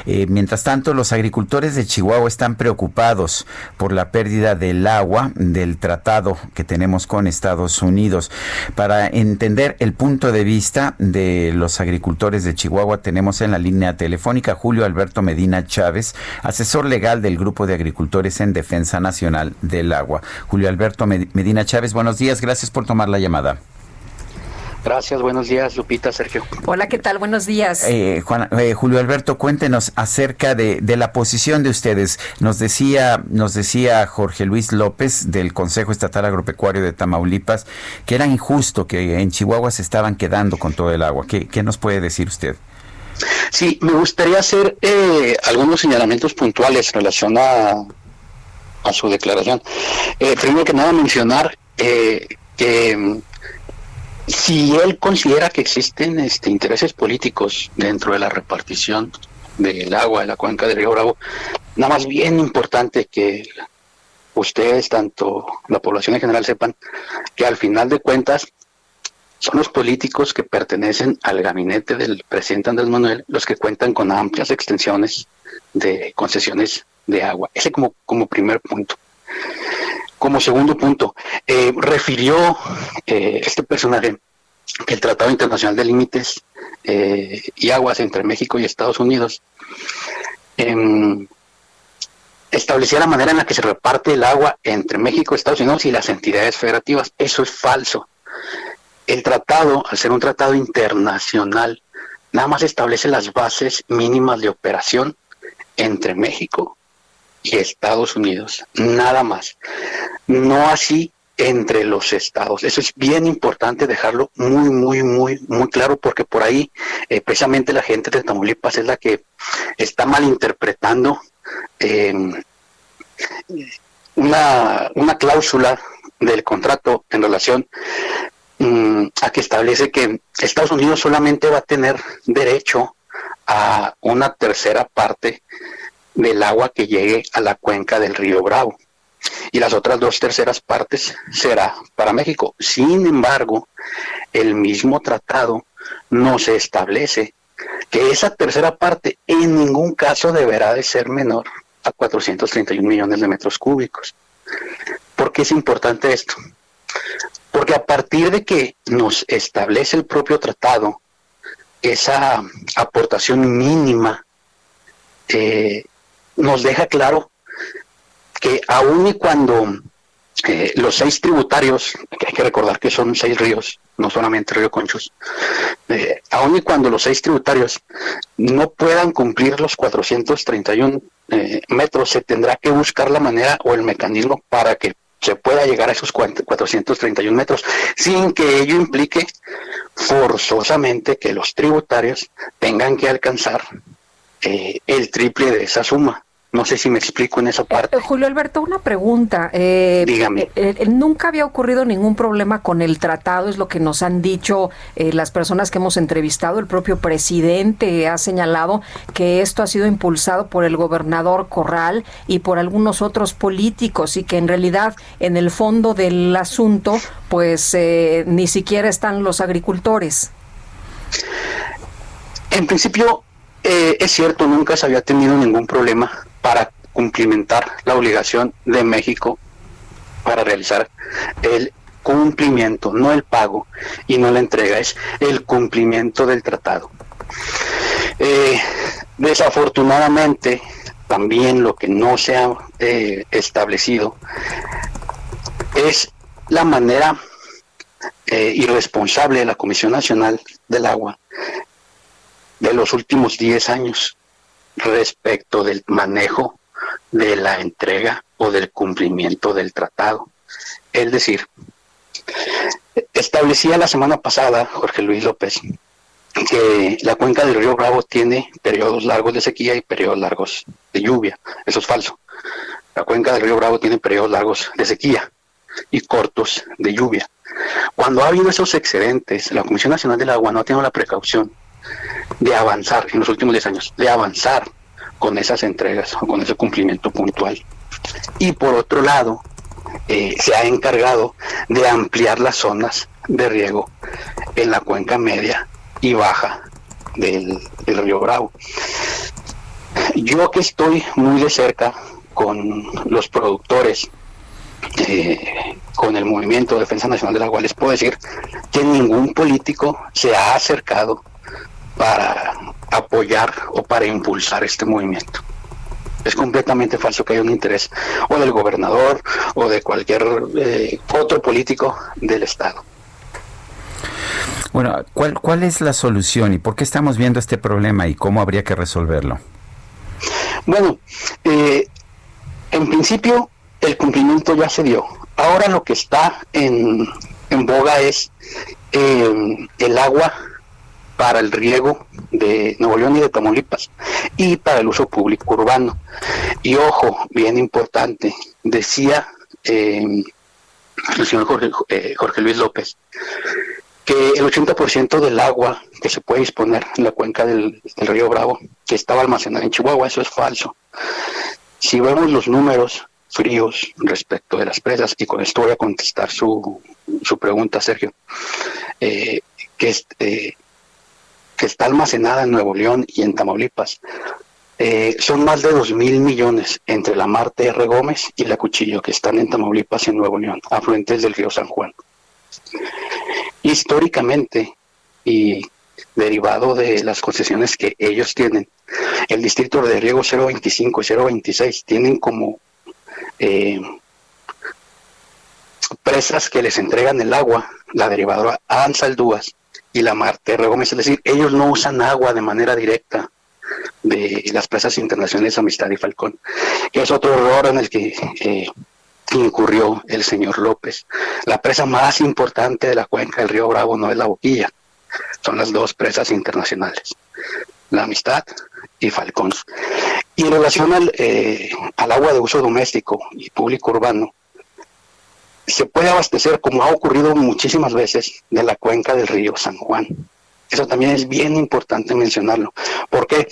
Eh, mientras tanto, los agricultores de Chihuahua están preocupados por la pérdida del agua del tratado que tenemos con Estados Unidos. Para entender el punto de vista de los agricultores de Chihuahua, tenemos en la línea telefónica Julio Alberto Medina Chávez, asesor legal del Grupo de Agricultores en Defensa Nacional del Agua. Julio Alberto Medina Chávez, buenos días, gracias por tomar la llamada. Gracias, buenos días, Lupita, Sergio. Hola, ¿qué tal? Buenos días. Eh, eh, Julio Alberto, cuéntenos acerca de, la posición de ustedes. Nos decía, nos decía Jorge Luis López del Consejo Estatal Agropecuario de Tamaulipas que era injusto que en Chihuahua se estaban quedando con todo el agua. ¿Qué, qué nos puede decir usted? Sí, me gustaría hacer eh, algunos señalamientos puntuales en relación a, a su declaración. primero que nada, mencionar que si él considera que existen este, intereses políticos dentro de la repartición del agua de la cuenca del río Bravo, nada más bien importante que ustedes, tanto la población en general, sepan que al final de cuentas son los políticos que pertenecen al gabinete del presidente Andrés Manuel los que cuentan con amplias extensiones de concesiones de agua. Ese como, como primer punto. Como segundo punto, eh, refirió eh, este personaje que el Tratado Internacional de Límites eh, y Aguas entre México y Estados Unidos em, establecía la manera en la que se reparte el agua entre México, Estados Unidos y las entidades federativas. Eso es falso. El tratado, al ser un tratado internacional, nada más establece las bases mínimas de operación entre México y Estados Unidos, nada más. No así entre los estados. Eso es bien importante dejarlo muy, muy, muy, muy claro porque por ahí eh, precisamente la gente de Tamaulipas es la que está malinterpretando em, una, una cláusula del contrato en relación mm, a que establece que Estados Unidos solamente va a tener derecho a una tercera parte del agua que llegue a la cuenca del río Bravo. Y las otras dos terceras partes será para México. Sin embargo, el mismo tratado no se establece que esa tercera parte en ningún caso deberá de ser menor a 431 millones de metros cúbicos. ¿Por qué es importante esto? Porque a partir de que nos establece el propio tratado esa aportación mínima eh, nos deja claro que aun y cuando eh, los seis tributarios, que hay que recordar que son seis ríos, no solamente Río Conchos, eh, aun y cuando los seis tributarios no puedan cumplir los 431 eh, metros, se tendrá que buscar la manera o el mecanismo para que se pueda llegar a esos 431 metros, sin que ello implique forzosamente que los tributarios tengan que alcanzar eh, el triple de esa suma. No sé si me explico en esa parte. Eh, Julio Alberto, una pregunta. Eh, Dígame. eh, nunca había ocurrido ningún problema con el tratado, es lo que nos han dicho las personas que hemos entrevistado. El propio presidente ha señalado que esto ha sido impulsado por el gobernador Corral y por algunos otros políticos y que en realidad en el fondo del asunto pues ni siquiera están los agricultores. En principio, eh, es cierto, nunca se había tenido ningún problema para cumplimentar la obligación de México para realizar el cumplimiento, no el pago y no la entrega, es el cumplimiento del tratado. Eh, desafortunadamente, también lo que no se ha eh, establecido es la manera irresponsable de la Comisión Nacional del Agua de los últimos 10 años respecto del manejo de la entrega o del cumplimiento del tratado. Es decir, establecía la semana pasada Jorge Luis López que la cuenca del río Bravo tiene periodos largos de sequía y periodos largos de lluvia. Eso es falso. La cuenca del río Bravo tiene periodos largos de sequía y cortos de lluvia. Cuando ha habido esos excedentes, la Comisión Nacional del Agua no ha tenido la precaución de avanzar en los últimos 10 años, de avanzar con esas entregas o con ese cumplimiento puntual. Y por otro lado, eh, se ha encargado de ampliar las zonas de riego en la cuenca media y baja del, río Bravo. Yo que estoy muy de cerca con los productores, eh, con el movimiento de defensa nacional del agua, les puedo decir que ningún político se ha acercado para apoyar o para impulsar este movimiento. Es completamente falso que haya un interés o del gobernador o de cualquier eh, otro político del Estado. Bueno, ¿cuál, ¿cuál es la solución y por qué estamos viendo este problema y cómo habría que resolverlo? Bueno, eh, en principio el cumplimiento ya se dio. Ahora lo que está en, en boga es eh, el agua para el riego de Nuevo León y de Tamaulipas y para el uso público urbano. Y ojo, bien importante, decía eh, el señor Jorge, eh, Jorge Luis López que el 80% del agua que se puede disponer en la cuenca del, río Bravo, que estaba almacenada en Chihuahua, eso es falso. Si vemos los números fríos respecto de las presas, y con esto voy a contestar su, su pregunta, Sergio, eh, que es, que está almacenada en Nuevo León y en Tamaulipas. Eh, son más de dos mil millones entre la Marte R. Gómez y la Cuchillo, que están en Tamaulipas y en Nuevo León, afluentes del río San Juan. Históricamente, y derivado de las concesiones que ellos tienen, el distrito de riego 025 y 026 tienen como eh, presas que les entregan el agua, la derivadora Ansaldúas, y la Marte Gómez, es decir, ellos no usan agua de manera directa de las presas internacionales Amistad y Falcón, que es otro error en el que eh, incurrió el señor López. La presa más importante de la cuenca del río Bravo no es la Boquilla, son las dos presas internacionales, la Amistad y Falcón. Y en relación al, eh, al agua de uso doméstico y público urbano, se puede abastecer, como ha ocurrido muchísimas veces, de la cuenca del río San Juan. Eso también es bien importante mencionarlo. ¿Por qué?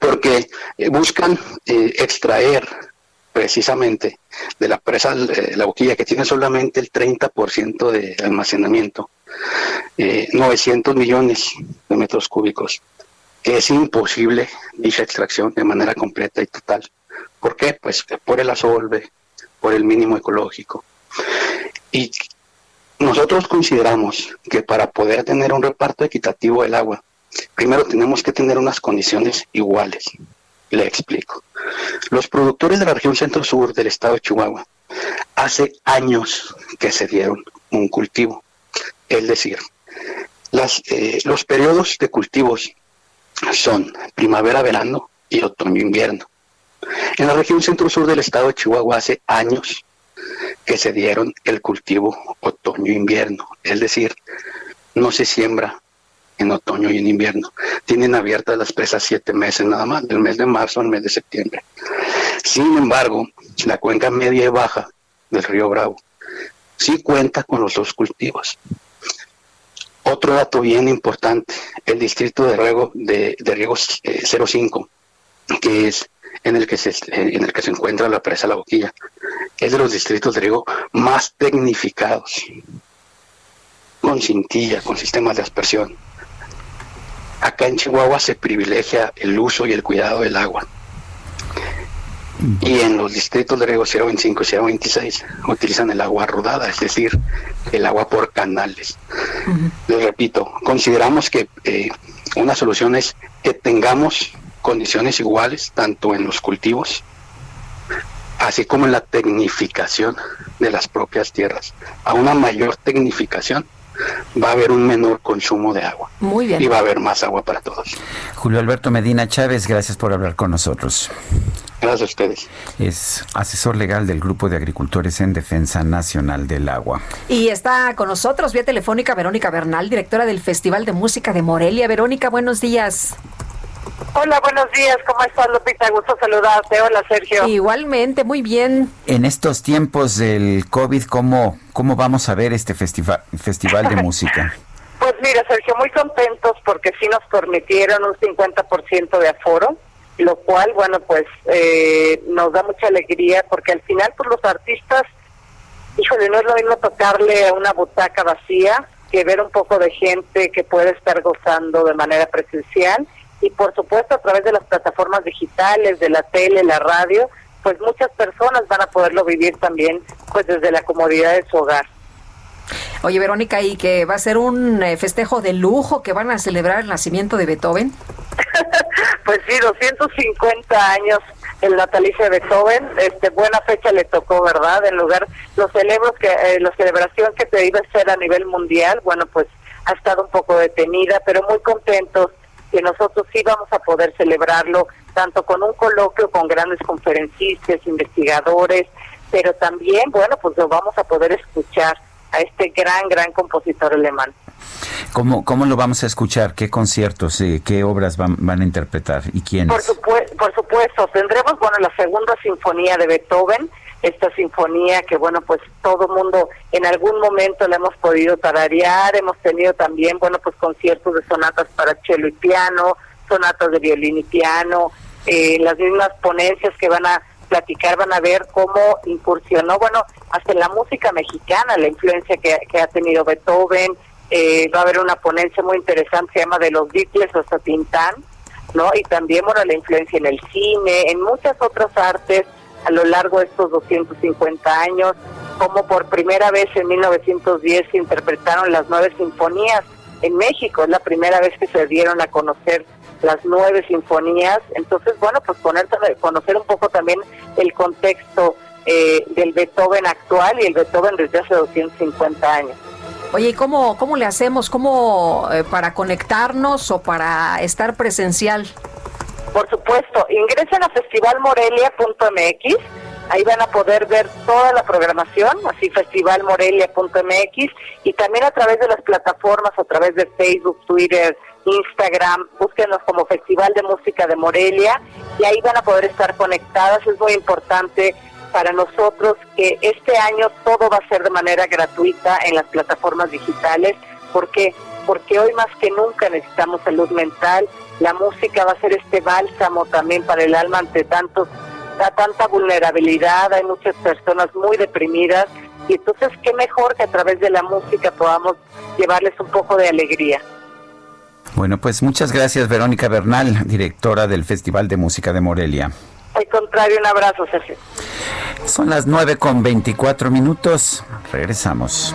Porque eh, buscan eh, extraer precisamente de la presa eh, La Boquilla, que tiene solamente el 30% de almacenamiento, 900 millones de metros cúbicos. Es imposible dicha extracción de manera completa y total. ¿Por qué? Pues por el asolve, por el mínimo ecológico. Y nosotros consideramos que para poder tener un reparto equitativo del agua Primero tenemos que tener unas condiciones iguales. Le explico. Los productores de la región centro-sur del estado de Chihuahua hace años que se dieron un cultivo. Es decir, eh, los periodos de cultivos son primavera-verano y otoño-invierno. En la región centro-sur del estado de Chihuahua hace años que se dieron el cultivo otoño-invierno, es decir, no se siembra en otoño y en invierno. Tienen abiertas las presas siete meses nada más, del mes de marzo al mes de septiembre. Sin embargo, la cuenca media y baja del río Bravo sí cuenta con los dos cultivos. Otro dato bien importante, el distrito de riego de, riego 05, eh, que es en el que se en el que se encuentra la presa La Boquilla, es de los distritos de riego más tecnificados, con cintilla, con sistemas de aspersión. Acá en Chihuahua se privilegia el uso y el cuidado del agua. Y en los distritos de riego 025 y 026 utilizan el agua rodada, es decir, el agua por canales. Les repito, consideramos que eh, una solución es que tengamos condiciones iguales tanto en los cultivos, así como en la tecnificación de las propias tierras. A una mayor tecnificación va a haber un menor consumo de agua. Muy bien. Y va a haber más agua para todos. Julio Alberto Medina Chávez, gracias por hablar con nosotros. Gracias a ustedes. Es asesor legal del Grupo de Agricultores en Defensa Nacional del Agua. Y está con nosotros vía telefónica Verónica Bernal, directora del Festival de Música de Morelia. Verónica, buenos días. Hola, buenos días. ¿Cómo estás, Lupita? Gusto saludarte. Hola, Sergio. Igualmente, muy bien. En estos tiempos del COVID, ¿cómo, cómo vamos a ver este festival, festival de música? Pues mira, Sergio, muy contentos porque sí nos permitieron un 50% de aforo lo cual, bueno, pues eh, nos da mucha alegría porque al final, pues los artistas, híjole, no es lo mismo tocarle a una butaca vacía que ver un poco de gente que puede estar gozando de manera presencial y por supuesto a través de las plataformas digitales, de la tele, la radio, pues muchas personas van a poderlo vivir también pues desde la comodidad de su hogar. Oye, Verónica, ¿y que va a ser un eh, festejo de lujo que van a celebrar el nacimiento de Beethoven? pues sí, 250 años el natalicio de Beethoven, este buena fecha le tocó, ¿verdad? En lugar los celebros que eh, la celebración que te iba a ser a nivel mundial, bueno, pues ha estado un poco detenida, pero muy contentos que nosotros sí vamos a poder celebrarlo tanto con un coloquio con grandes conferencistas, investigadores, pero también, bueno, pues lo vamos a poder escuchar a este gran, gran compositor alemán. ¿Cómo, ¿Cómo lo vamos a escuchar? ¿Qué conciertos, eh, qué obras van, van a interpretar y quiénes? Por, supuesto, por supuesto, tendremos, bueno, la segunda sinfonía de Beethoven, esta sinfonía que, bueno, pues todo mundo en algún momento la hemos podido tararear, hemos tenido también, bueno, pues conciertos de sonatas para cello y piano, sonatas de violín y piano, eh, las mismas ponencias que van a platicar, van a ver cómo incursionó, bueno, hasta en la música mexicana, la influencia que, ha tenido Beethoven, eh, va a haber una ponencia muy interesante, se llama de los Beatles hasta Tintán, ¿no? Y también, bueno, la influencia en el cine, en muchas otras artes a lo largo de estos 250 años, como por primera vez en 1910 se interpretaron las nueve sinfonías en México, es la primera vez que se dieron a conocer las nueve sinfonías. Entonces, bueno, pues poner, conocer un poco también el contexto eh, del Beethoven actual y el Beethoven desde hace 250 años. Oye, ¿y cómo, cómo le hacemos? ¿Cómo eh, para conectarnos o para estar presencial? Por supuesto, ingresen a festivalmorelia.mx, ahí van a poder ver toda la programación, así festivalmorelia.mx, y también a través de las plataformas, a través de Facebook, Twitter, Instagram, búsquenos como Festival de Música de Morelia y ahí van a poder estar conectadas. Es muy importante para nosotros que este año todo va a ser de manera gratuita en las plataformas digitales. ¿Por qué? Porque hoy más que nunca necesitamos salud mental. La música va a ser este bálsamo también para el alma ante tantos, tanta vulnerabilidad. Hay muchas personas muy deprimidas y entonces qué mejor que a través de la música podamos llevarles un poco de alegría. Bueno, pues muchas gracias Verónica Bernal, directora del Festival de Música de Morelia. Al contrario, un abrazo, Sergio. Son las 9 con 24 minutos. Regresamos.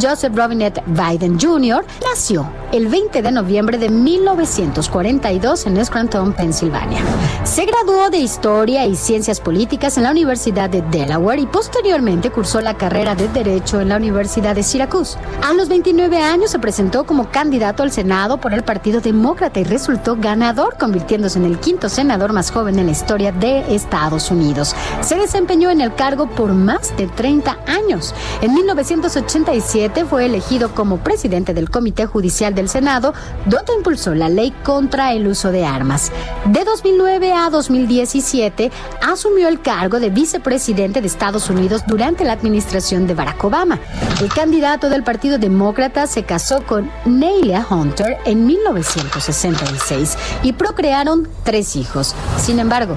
Joseph Robinette Biden Jr. nació el 20 de noviembre de 1942 en Scranton, Pensilvania. Se graduó de Historia y Ciencias Políticas en la Universidad de Delaware y posteriormente cursó la carrera de Derecho en la Universidad de Syracuse. A los 29 años se presentó como candidato al Senado por el Partido Demócrata y resultó ganador, convirtiéndose en el quinto senador más joven en la historia de Estados Unidos. Se desempeñó en el cargo por más de 30 años. En 1987 fue elegido como presidente del Comité Judicial del Senado, donde impulsó la ley contra el uso de armas. De 2009 a 2017 asumió el cargo de vicepresidente de Estados Unidos durante la administración de Barack Obama. El candidato del Partido Demócrata se casó con Nelia Hunter en 1966 y procrearon tres hijos. Sin embargo,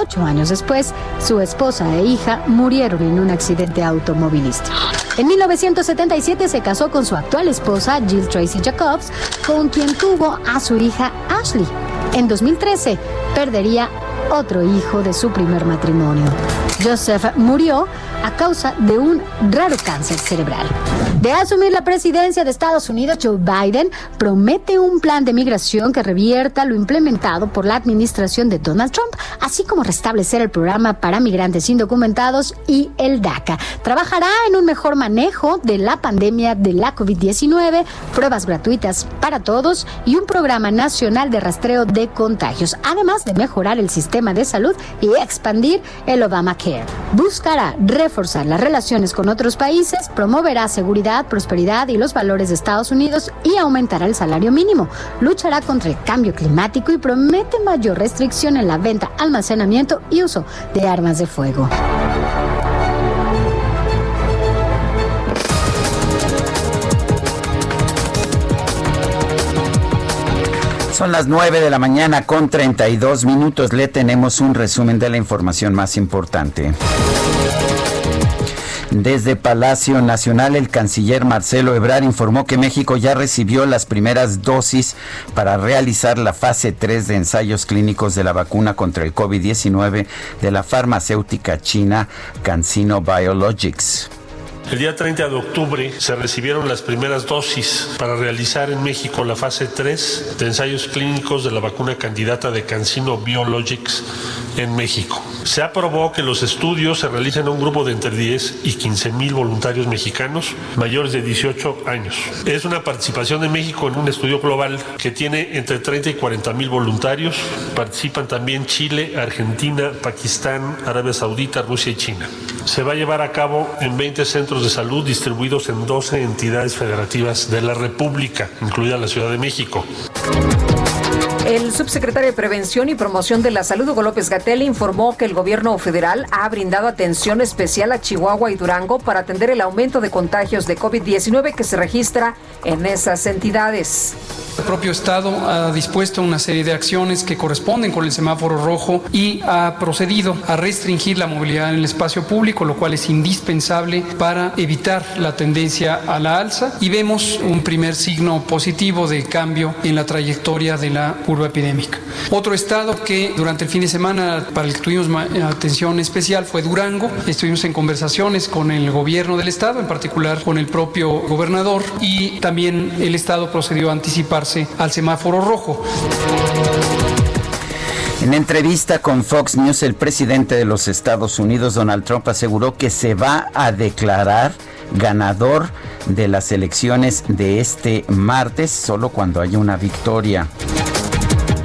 Ocho años después, su esposa e hija murieron en un accidente automovilístico. En 1977 se casó con su actual esposa, Jill Tracy Jacobs, con quien tuvo a su hija Ashley. En 2013 perdería otro hijo de su primer matrimonio. Joseph murió a causa de un raro cáncer cerebral. De asumir la presidencia de Estados Unidos, Joe Biden promete un plan de migración que revierta lo implementado por la administración de Donald Trump, así como restablecer el programa para migrantes indocumentados y el DACA. Trabajará en un mejor manejo de la pandemia de la COVID-19, pruebas gratuitas para todos y un programa nacional de rastreo de contagios, además de mejorar el sistema de salud y expandir el Obamacare. Buscará reforzar las relaciones con otros países, promoverá seguridad, prosperidad y los valores de Estados Unidos y aumentará el salario mínimo. Luchará contra el cambio climático y promete mayor restricción en la venta, almacenamiento y uso de armas de fuego. Son las 9 de la mañana con 32 minutos. Le tenemos un resumen de la información más importante. Desde Palacio Nacional, el canciller Marcelo Ebrard informó que México ya recibió las primeras dosis para realizar la fase 3 de ensayos clínicos de la vacuna contra el COVID-19 de la farmacéutica china CanSino Biologics. El día 30 de octubre se recibieron las primeras dosis para realizar en México la fase 3 de ensayos clínicos de la vacuna candidata de CanSino Biologics en México. Se aprobó que los estudios se realicen a un grupo de entre 10 y 15 mil voluntarios mexicanos mayores de 18 años. Es una participación de México en un estudio global que tiene entre 30 y 40 mil voluntarios. Participan también Chile, Argentina, Pakistán, Arabia Saudita, Rusia y China. Se va a llevar a cabo en 20 centros de salud distribuidos en 12 entidades federativas de la República, incluida la Ciudad de México. El subsecretario de Prevención y Promoción de la Salud, Hugo López Gatel, informó que el gobierno federal ha brindado atención especial a Chihuahua y Durango para atender el aumento de contagios de COVID-19 que se registra en esas entidades. El propio Estado ha dispuesto una serie de acciones que corresponden con el semáforo rojo y ha procedido a restringir la movilidad en el espacio público, lo cual es indispensable para evitar la tendencia a la alza y vemos un primer signo positivo de cambio en la trayectoria de la curva epidémica. Otro estado que durante el fin de semana para el que tuvimos atención especial fue Durango. Estuvimos en conversaciones con el gobierno del estado, en particular con el propio gobernador y también el estado procedió a al semáforo rojo. En entrevista con Fox News, el presidente de los Estados Unidos, Donald Trump, aseguró que se va a declarar ganador de las elecciones de este martes solo cuando haya una victoria.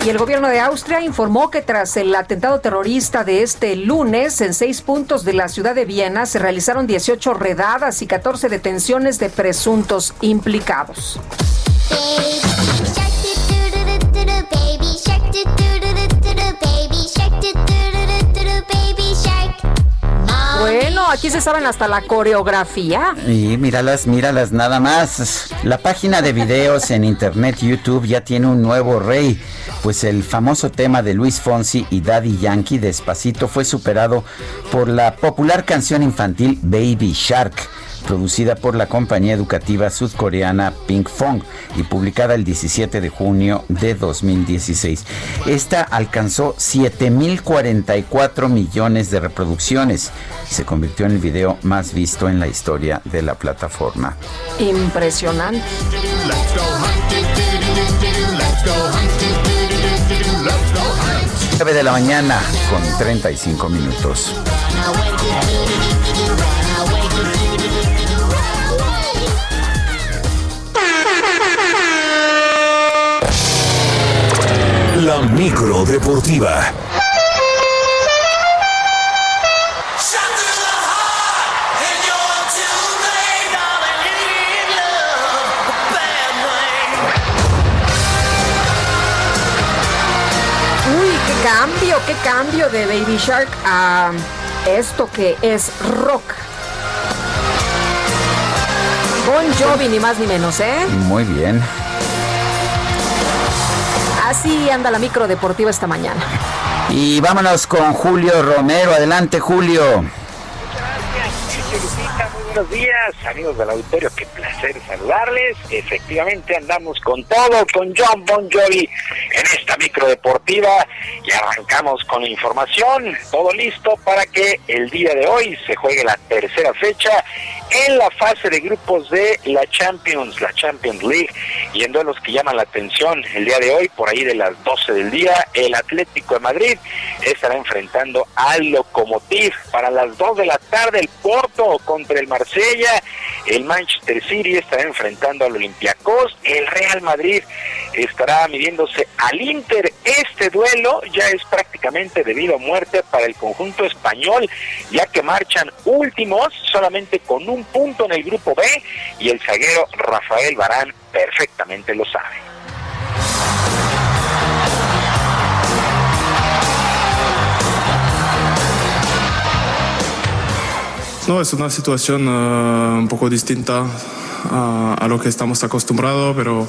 Y el gobierno de Austria informó que tras el atentado terrorista de este lunes, en seis puntos de la ciudad de Viena se realizaron 18 redadas y 14 detenciones de presuntos implicados. Bueno, aquí se saben hasta la coreografía. Y míralas, míralas nada más. La página de videos en internet YouTube ya tiene un nuevo rey, pues el famoso tema de Luis Fonsi y Daddy Yankee Despacito fue superado por la popular canción infantil Baby Shark producida por la compañía educativa sudcoreana Pink Fong y publicada el 17 de junio de 2016. Esta alcanzó 7.044 millones de reproducciones y se convirtió en el video más visto en la historia de la plataforma. Impresionante. 9 de la mañana con 35 minutos. Micro deportiva. Uy, qué cambio, qué cambio de Baby Shark a esto que es rock. Bon Jovi, ni más ni menos, ¿eh? Muy bien. Así anda la micro deportiva esta mañana. Y vámonos con Julio Romero. Adelante, Julio. Muy buenos días, amigos del auditorio. Qué placer saludarles. Efectivamente, andamos con todo, con John Bon Jovi en esta micro deportiva y arrancamos con la información. Todo listo para que el día de hoy se juegue la tercera fecha en la fase de grupos de la Champions, la Champions League, y en duelos que llaman la atención el día de hoy, por ahí de las 12 del día, el Atlético de Madrid estará enfrentando al Lokomotiv para las 2 de la tarde, el Porto contra el Marsella, el Manchester City estará enfrentando al Olympiacos, el Real Madrid estará midiéndose al Inter. Este duelo ya es prácticamente debido a muerte para el conjunto español, ya que marchan últimos solamente con un punto en el grupo B y el zaguero Rafael Barán perfectamente lo sabe. No, es una situación uh, un poco distinta a, a, lo que estamos acostumbrados, pero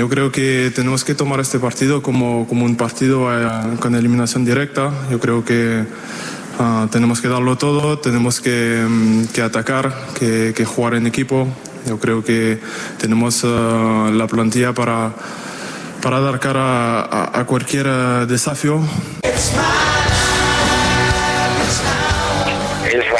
yo creo que tenemos que tomar este partido como, como un partido uh, con eliminación directa. Yo creo que uh, tenemos que darlo todo, tenemos que, um, que atacar, que, que, jugar en equipo. Yo creo que tenemos la plantilla para, para dar cara a, a cualquier desafío.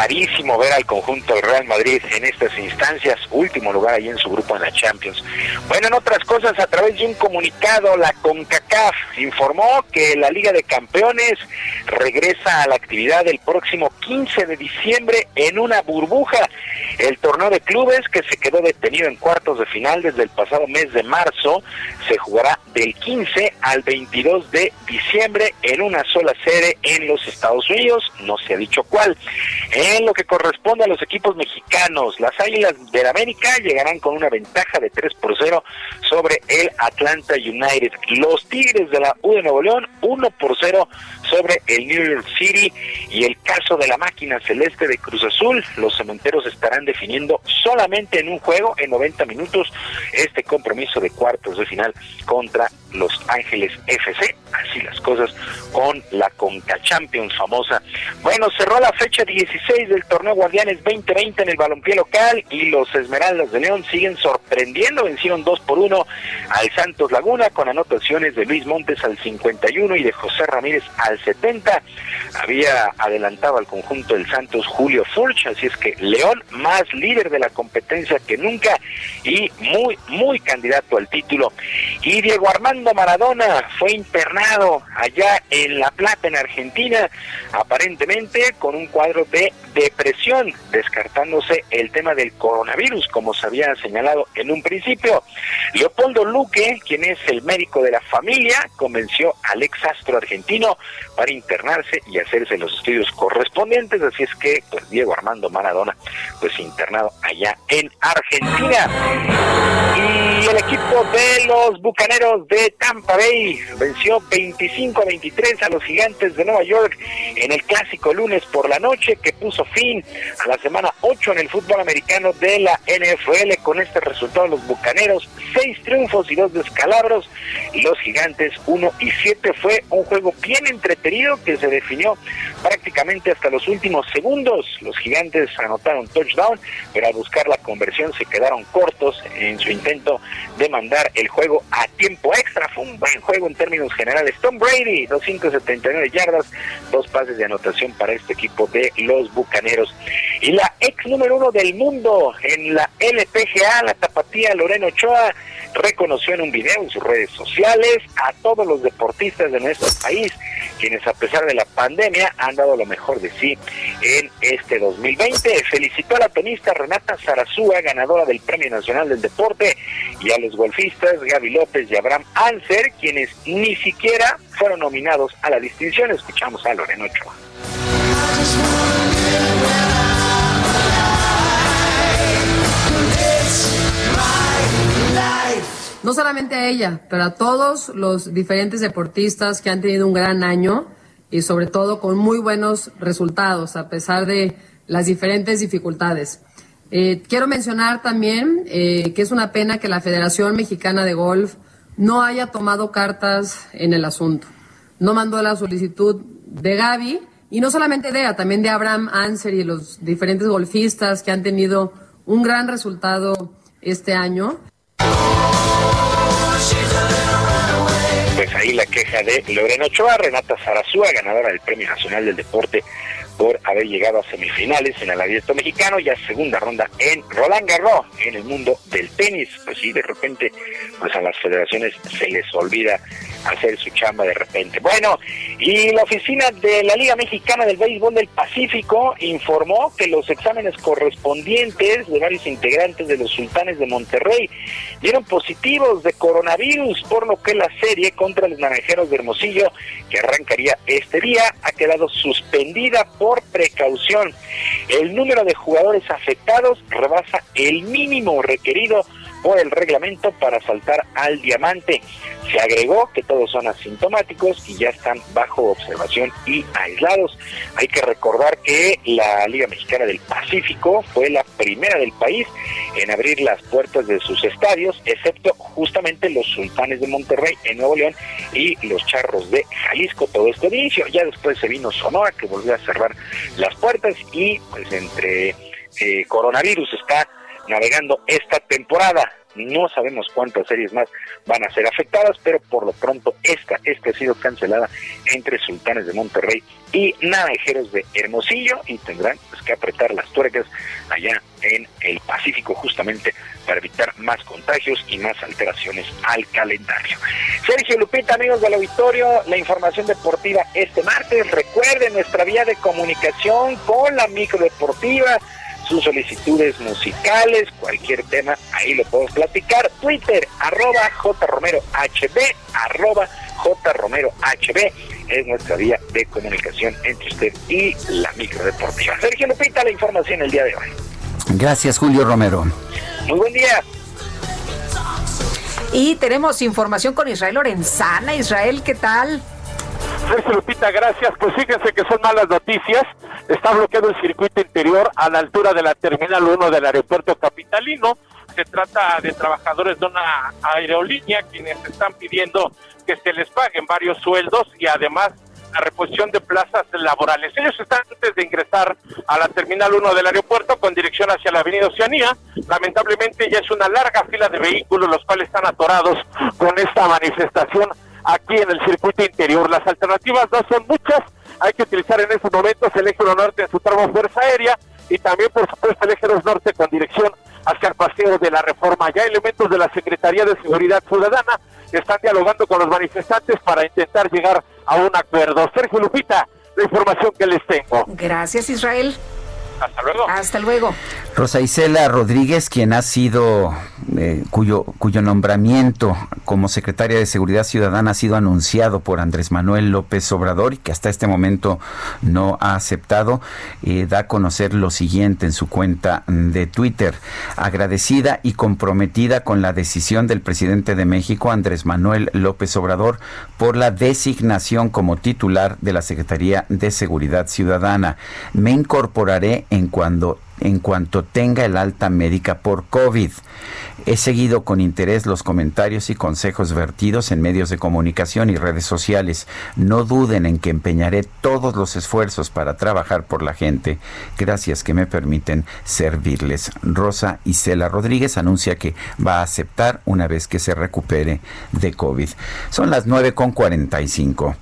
Rarísimo ver al conjunto del Real Madrid en estas instancias, último lugar ahí en su grupo en la Champions. Bueno, en otras cosas, a través de un comunicado, la CONCACAF informó que la Liga de Campeones regresa a la actividad el próximo 15 de diciembre en una burbuja. El torneo de clubes que se quedó detenido en cuartos de final desde el pasado mes de marzo se jugará del 15 al 22 de diciembre en una sola sede en los Estados Unidos, no se ha dicho cuál. Lo que corresponde a los equipos mexicanos, las Águilas del América llegarán con una ventaja de 3 por 0 sobre el Atlanta United. Los Tigres de la U de Nuevo León 1 por 0 sobre el New York City y el caso de la máquina celeste de Cruz Azul, los cementeros estarán definiendo solamente en un juego en 90 minutos este compromiso de cuartos de final contra Los Ángeles FC. Así las cosas con la Conca Champions famosa. Bueno, cerró la fecha 16 del torneo Guardianes 2020 en el balompié local y los Esmeraldas de León siguen sorprendiendo. Vencieron 2 por 1 al Santos Laguna con anotaciones de Luis Montes al 51 y de José Ramírez al 70. Había adelantado al conjunto del Santos Julio Furch, así es que León más líder de la competencia que nunca y muy, muy candidato al título. Y Diego Armando Maradona fue internado allá en La Plata, en Argentina, aparentemente con un cuadro de depresión, descartándose el tema del coronavirus, como se había señalado en un principio. Leopoldo Luque, quien es el médico de la familia, convenció al ex astro argentino para internarse y hacerse los estudios correspondientes, así es que pues Diego Armando Maradona pues internado allá en Argentina. Y el equipo de los Bucaneros de Tampa Bay venció 25 a 23 a los Gigantes de Nueva York en el clásico lunes por la noche que puso fin a la semana 8 en el fútbol americano de la NFL. Con este resultado los Bucaneros 6 triunfos y 2 descalabros y los Gigantes 1 y 7 fue un juego bien entretenido que se definió prácticamente hasta los últimos segundos. Los Gigantes anotaron touchdown, pero al buscar la conversión se quedaron cortos en su intento de mandar el juego a tiempo extra. Fue un buen juego en términos generales. Tom Brady, 279 yardas, dos pases de anotación para este equipo de los Bucaneros. Y la ex número uno del mundo en la LPGA, la tapatía Loreno Ochoa, reconoció en un video en sus redes sociales a todos los deportistas de nuestro país, quienes a pesar de la pandemia han dado lo mejor de sí en este 2020. Felicitó a la tenista Renata Zarazúa, ganadora del Premio Nacional del Deporte, y a los golfistas Gaby López y Abraham Anser, quienes ni siquiera fueron nominados a la distinción. Escuchamos a Loreno Ochoa. no solamente a ella, pero a todos los diferentes deportistas que han tenido un gran año y sobre todo con muy buenos resultados a pesar de las diferentes dificultades. Eh, quiero mencionar también eh, que es una pena que la Federación Mexicana de Golf no haya tomado cartas en el asunto. No mandó la solicitud de Gaby y no solamente de ella, también de Abraham Anser y los diferentes golfistas que han tenido un gran resultado este año. Pues ahí la queja de Lorena Ochoa, Renata Zarazúa, ganadora del Premio Nacional del Deporte por haber llegado a semifinales en el abierto mexicano y a segunda ronda en Roland Garros en el mundo del tenis. Pues sí, de repente, pues a las federaciones se les olvida hacer su chamba de repente. Bueno, y la oficina de la Liga Mexicana del Béisbol del Pacífico informó que los exámenes correspondientes de varios integrantes de los sultanes de Monterrey dieron positivos de coronavirus, por lo que la serie contra los naranjeros de Hermosillo, que arrancaría este día, ha quedado suspendida por por precaución. El número de jugadores afectados rebasa el mínimo requerido por el reglamento para saltar al diamante. Se agregó que todos son asintomáticos y ya están bajo observación y aislados. Hay que recordar que la Liga Mexicana del Pacífico fue la primera del país en abrir las puertas de sus estadios, excepto justamente los Sultanes de Monterrey en Nuevo León y los Charros de Jalisco. Todo este inicio. Ya después se vino Sonora que volvió a cerrar las puertas y pues entre eh, coronavirus está navegando esta temporada. No sabemos cuántas series más van a ser afectadas, pero por lo pronto esta, esta ha sido cancelada entre Sultanes de Monterrey y Naranjeros de Hermosillo y tendrán pues, que apretar las tuercas allá en el Pacífico justamente para evitar más contagios y más alteraciones al calendario. Sergio Lupita, amigos del auditorio, la información deportiva este martes. Recuerden nuestra vía de comunicación con la micro deportiva sus solicitudes musicales, cualquier tema, ahí lo podemos platicar. Twitter, arroba jromerohb, arroba jromerohb, es nuestra vía de comunicación entre usted y la micro deportiva. Sergio Lupita, la información el día de hoy. Gracias, Julio Romero. Muy buen día. Y tenemos información con Israel Lorenzana. Israel, ¿qué tal? Sergio Lupita, gracias. Pues fíjense que son malas noticias. Está bloqueado el circuito interior a la altura de la Terminal 1 del aeropuerto capitalino. Se trata de trabajadores de una aerolínea quienes están pidiendo que se les paguen varios sueldos y además la reposición de plazas laborales. Ellos están antes de ingresar a la Terminal 1 del aeropuerto con dirección hacia la Avenida Oceanía. Lamentablemente ya es una larga fila de vehículos los cuales están atorados con esta manifestación aquí en el circuito interior. Las alternativas no son muchas, hay que utilizar en estos momentos el eje norte en su tramo fuerza aérea y también por supuesto el eje norte con dirección hacia el paseo de la reforma. Ya elementos de la Secretaría de Seguridad Ciudadana están dialogando con los manifestantes para intentar llegar a un acuerdo. Sergio Lupita, la información que les tengo. Gracias Israel. Hasta luego. Hasta luego. Rosa Isela Rodríguez, quien ha sido, eh, cuyo, cuyo nombramiento como secretaria de Seguridad Ciudadana ha sido anunciado por Andrés Manuel López Obrador y que hasta este momento no ha aceptado, eh, da a conocer lo siguiente en su cuenta de Twitter. Agradecida y comprometida con la decisión del presidente de México, Andrés Manuel López Obrador, por la designación como titular de la Secretaría de Seguridad Ciudadana. Me incorporaré en cuando en cuanto tenga el alta médica por COVID. He seguido con interés los comentarios y consejos vertidos en medios de comunicación y redes sociales. No duden en que empeñaré todos los esfuerzos para trabajar por la gente. Gracias que me permiten servirles. Rosa Isela Rodríguez anuncia que va a aceptar una vez que se recupere de COVID. Son las 9.45.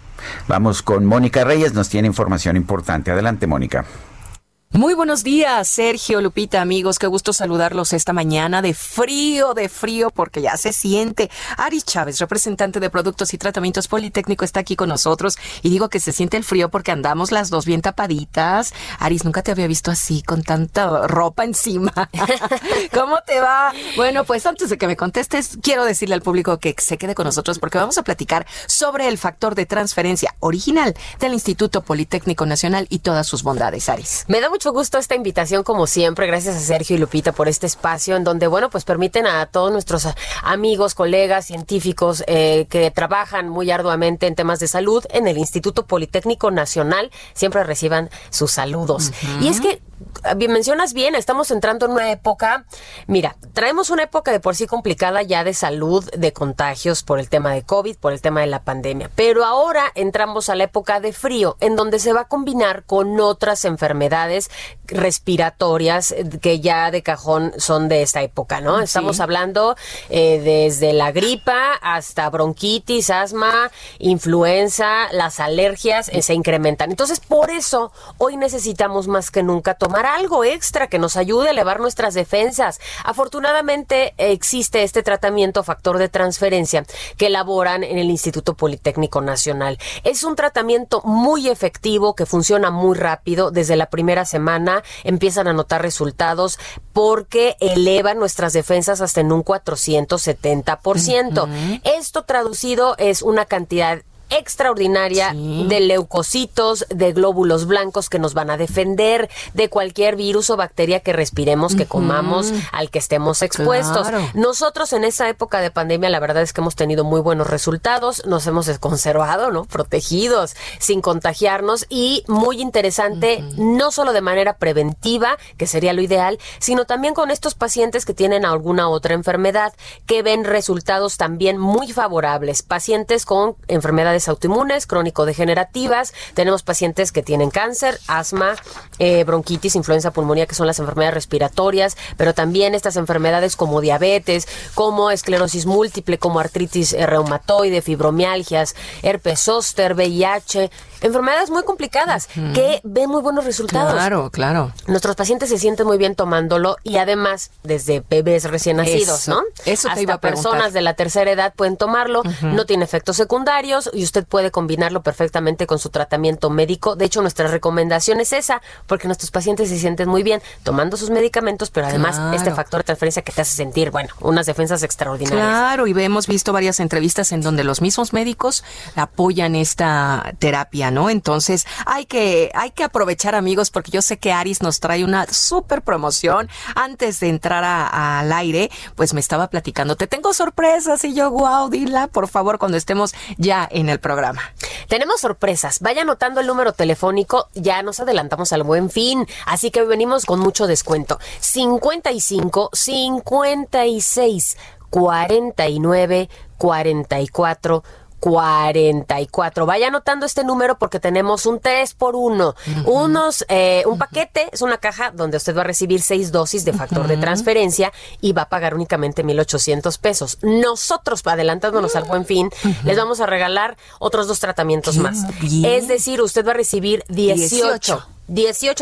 Vamos con Mónica Reyes, nos tiene información importante. Adelante, Mónica. Muy buenos días, Sergio, Lupita, amigos. Qué gusto saludarlos esta mañana de frío, de frío, porque ya se siente. Aris Chávez, representante de Productos y Tratamientos Politécnico, está aquí con nosotros. Y digo que se siente el frío porque andamos las dos bien tapaditas. Aris, nunca te había visto así, con tanta ropa encima. ¿Cómo te va? Bueno, pues antes de que me contestes, quiero decirle al público que se quede con nosotros porque vamos a platicar sobre el factor de transferencia original del Instituto Politécnico Nacional y todas sus bondades, Aris. Me da mucho gusto esta invitación, como siempre. Gracias a Sergio y Lupita por este espacio en donde, bueno, pues permiten a todos nuestros amigos, colegas, científicos eh, que trabajan muy arduamente en temas de salud en el Instituto Politécnico Nacional siempre reciban sus saludos. Y es que bien, mencionas bien, estamos entrando en una época, mira, traemos una época de por sí complicada ya de salud, de contagios por el tema de COVID, por el tema de la pandemia, pero ahora entramos a la época de frío, en donde se va a combinar con otras enfermedades respiratorias que ya de cajón son de esta época, ¿no? Estamos hablando eh, desde la gripa hasta bronquitis, asma, influenza, las alergias eh, se incrementan. Entonces, por eso hoy necesitamos más que nunca tomar algo extra que nos ayude a elevar nuestras defensas. Afortunadamente existe este tratamiento factor de transferencia que elaboran en el Instituto Politécnico Nacional. Es un tratamiento muy efectivo que funciona muy rápido. Desde la primera semana empiezan a notar resultados porque eleva nuestras defensas hasta en un 470%. Esto traducido es una cantidad extraordinaria de leucocitos, de glóbulos blancos que nos van a defender de cualquier virus o bacteria que respiremos, que comamos, al que estemos expuestos. Nosotros en esa época de pandemia, la verdad es que hemos tenido muy buenos resultados, nos hemos conservado, ¿no? Protegidos, sin contagiarnos y muy interesante, no solo de manera preventiva, que sería lo ideal, sino también con estos pacientes que tienen alguna otra enfermedad, que ven resultados también muy favorables. Pacientes con enfermedades autoinmunes, crónico-degenerativas, tenemos pacientes que tienen cáncer, asma, eh, bronquitis, influenza pulmonía, que son las enfermedades respiratorias, pero también estas enfermedades como diabetes, como esclerosis múltiple, como artritis eh, reumatoide, fibromialgias, herpes zóster, VIH, enfermedades muy complicadas que ven muy buenos resultados. Claro, claro. Nuestros pacientes se sienten muy bien tomándolo y además desde bebés recién nacidos, Eso, ¿no? eso te Hasta iba a preguntar. personas de la tercera edad pueden tomarlo, no tiene efectos secundarios y usted puede combinarlo perfectamente con su tratamiento médico. De hecho, nuestra recomendación es esa, porque nuestros pacientes se sienten muy bien tomando sus medicamentos, pero además Claro. este factor de transferencia que te hace sentir, bueno, unas defensas extraordinarias. Claro, y hemos visto varias entrevistas en donde los mismos médicos apoyan esta terapia, ¿no? Entonces, hay que, hay que aprovechar, amigos, porque yo sé que Aris nos trae una súper promoción. Antes de entrar al aire, pues me estaba platicando, te tengo sorpresas, y yo, wow, dila, por favor, cuando estemos ya en el programa. Tenemos sorpresas. Vaya anotando el número telefónico. Ya nos adelantamos al buen fin. Así que venimos con mucho descuento. 55 56 49 44 44. Vaya anotando este número porque tenemos un 3 por 1. Unos, eh, un paquete, es una caja donde usted va a recibir seis dosis de factor de transferencia y va a pagar únicamente 1,800 pesos. Nosotros, adelantándonos al buen fin, les vamos a regalar otros dos tratamientos más. bien. Es decir, usted va a recibir 18. 18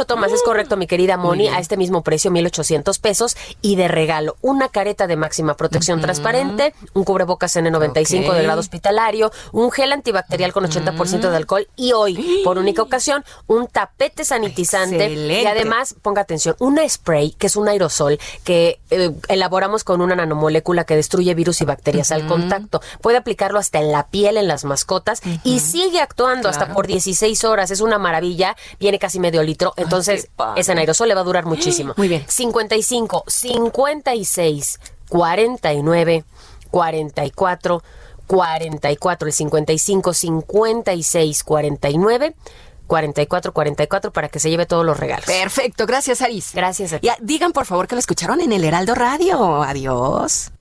tomas, es correcto, mi querida Moni, a este mismo precio, 1,800 pesos. Y de regalo, una careta de máxima protección transparente, un cubrebocas N95 de grado hospitalario, un gel antibacterial con 80% de alcohol y hoy, por única ocasión, un tapete sanitizante. Y además, ponga atención, una spray, que es un aerosol que eh, elaboramos con una nanomolécula que destruye virus y bacterias al contacto. Puede aplicarlo hasta en la piel, en las mascotas, y sigue actuando hasta por 16 horas. Es una maravilla, viene casi medio litro, entonces ese aerosol le va a durar muchísimo. Muy bien. 55, 56, 49, 44, 44, el 55, 56, 49. 44 44 para que se lleve todos los regalos. Perfecto, gracias Aris. Gracias a ti. Ya, digan por favor que lo escucharon en el Heraldo Radio. Adiós.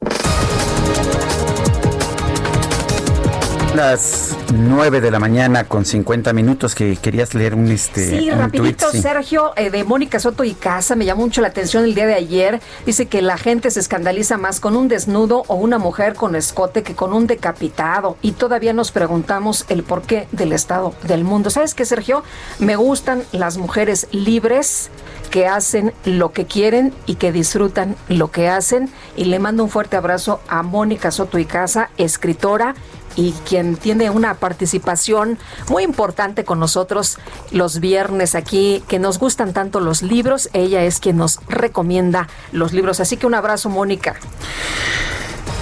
Las 9 de la mañana con 50 minutos que querías leer un este Sí, un rapidito, sí. Sergio, eh, de Mónica Soto y Casa, me llamó mucho la atención el día de ayer. Dice que la gente se escandaliza más con un desnudo o una mujer con escote que con un decapitado. Y todavía nos preguntamos el porqué del estado del mundo. ¿Sabes qué, Sergio? Me gustan las mujeres libres que hacen lo que quieren y que disfrutan lo que hacen. Y le mando un fuerte abrazo a Mónica Soto y Casa, escritora y quien tiene una participación muy importante con nosotros los viernes aquí, que nos gustan tanto los libros. Ella es quien nos recomienda los libros. Así que un abrazo, Mónica.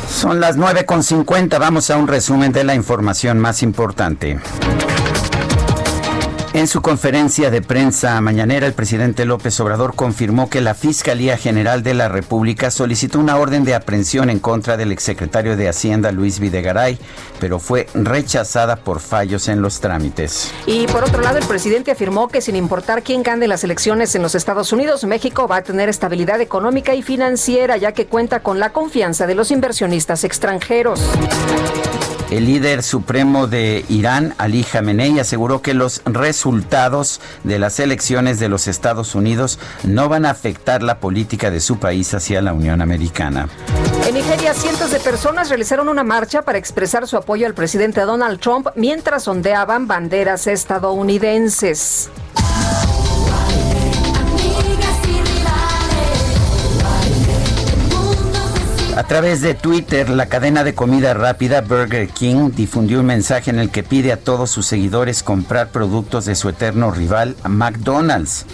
Son las 9 con 50. Vamos a un resumen de la información más importante. En su conferencia de prensa mañanera, el presidente López Obrador confirmó que la Fiscalía General de la República solicitó una orden de aprehensión en contra del exsecretario de Hacienda Luis Videgaray, pero fue rechazada por fallos en los trámites. Y por otro lado, el presidente afirmó que sin importar quién gane las elecciones en los Estados Unidos, México va a tener estabilidad económica y financiera, ya que cuenta con la confianza de los inversionistas extranjeros. El líder supremo de Irán, Ali Khamenei, aseguró que los resultados de las elecciones de los Estados Unidos no van a afectar la política de su país hacia la Unión Americana. En Nigeria, cientos de personas realizaron una marcha para expresar su apoyo al presidente Donald Trump mientras ondeaban banderas estadounidenses. A través de Twitter, la cadena de comida rápida Burger King difundió un mensaje en el que pide a todos sus seguidores comprar productos de su eterno rival McDonald's.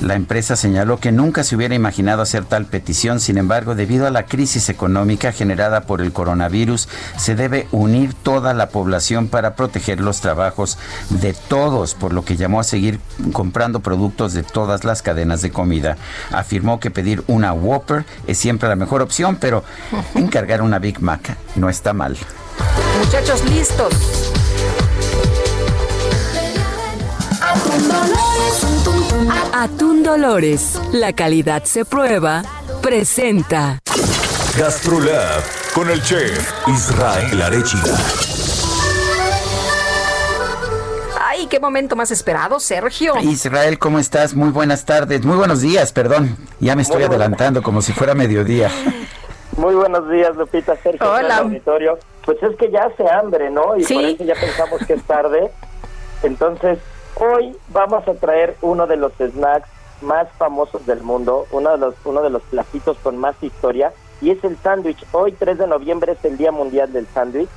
La empresa señaló que nunca se hubiera imaginado hacer tal petición, sin embargo, debido a la crisis económica generada por el coronavirus, se debe unir toda la población para proteger los trabajos de todos, por lo que llamó a seguir comprando productos de todas las cadenas de comida. Afirmó que pedir una Whopper es siempre la mejor opción, pero encargar una Big Mac no está mal. Muchachos, listos. Atún Dolores, la calidad se prueba, presenta. Gastrolab con el chef Israel Arechiga. Ay, qué momento más esperado, Sergio. Israel, ¿cómo estás? Muy buenas tardes, muy buenos días, perdón. Ya me estoy Muy buenas. adelantando como si fuera mediodía. Muy buenos días, Lupita, Sergio, Hola. auditorio. Pues es que ya hace hambre, ¿no? Y Sí. por eso ya pensamos que es tarde. Entonces, hoy vamos a traer uno de los snacks más famosos del mundo, uno de los uno de los platitos con más historia, y es el sándwich. Hoy, 3 de noviembre, es el Día Mundial del Sándwich,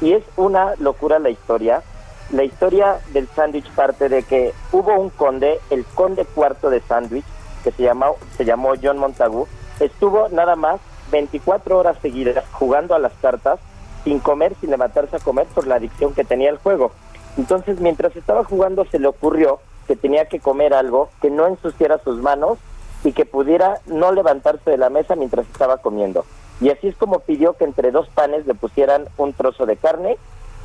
y es una locura la historia. La historia del sándwich parte de que hubo un conde, el conde cuarto de sándwich, que se llamó, se llamó John Montagu, estuvo nada más 24 horas seguidas jugando a las cartas, sin comer, sin levantarse a comer por la adicción que tenía el juego. Entonces, mientras estaba jugando, se le ocurrió que tenía que comer algo que no ensuciara sus manos y que pudiera no levantarse de la mesa mientras estaba comiendo. Y así es como pidió que entre dos panes le pusieran un trozo de carne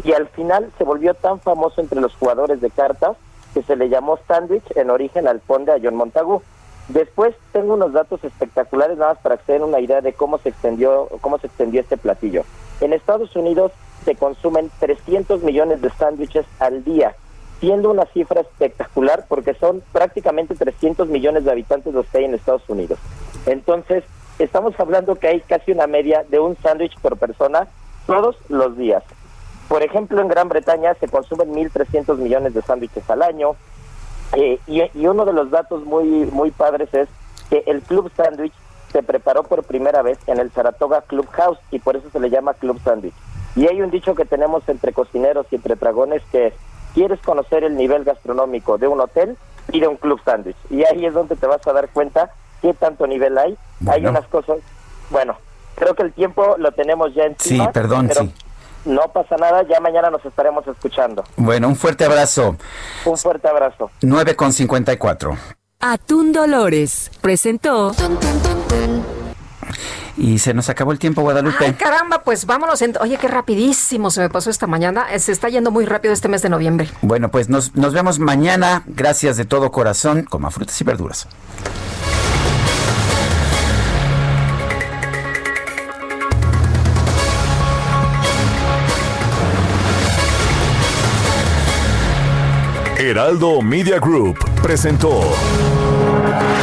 y al final se volvió tan famoso entre los jugadores de cartas que se le llamó sándwich en origen al conde a John Montagu. Después tengo unos datos espectaculares nada más para que se den una idea de cómo se extendió cómo se extendió este platillo. En Estados Unidos se consumen 300 millones de sándwiches al día, siendo una cifra espectacular porque son prácticamente 300 millones de habitantes los que hay en Estados Unidos. Entonces, estamos hablando que hay casi una media de un sándwich por persona todos los días. Por ejemplo, en Gran Bretaña se consumen 1.300 millones de sándwiches al año. Eh, y, y uno de los datos muy, muy padres es que el Club Sandwich se preparó por primera vez en el Saratoga Club House y por eso se le llama Club Sandwich. Y hay un dicho que tenemos entre cocineros y entre dragones que es, ¿quieres conocer el nivel gastronómico de un hotel? Pide un Club Sandwich. Y ahí es donde te vas a dar cuenta qué tanto nivel hay. Hay unas cosas, bueno, creo que el tiempo lo tenemos ya encima. Sí, perdón, pero sí. No pasa nada, ya mañana nos estaremos escuchando. Bueno, un fuerte abrazo. Un fuerte abrazo. 9 con 54. Atún Dolores presentó Y se nos acabó el tiempo, Guadalupe. Ay, caramba, pues vámonos. en- Oye, qué rapidísimo se me pasó esta mañana. Eh, Se está yendo muy rápido este mes de noviembre. Bueno, pues nos, nos vemos mañana. Gracias de todo corazón. Coma frutas y verduras. Heraldo Media Group presentó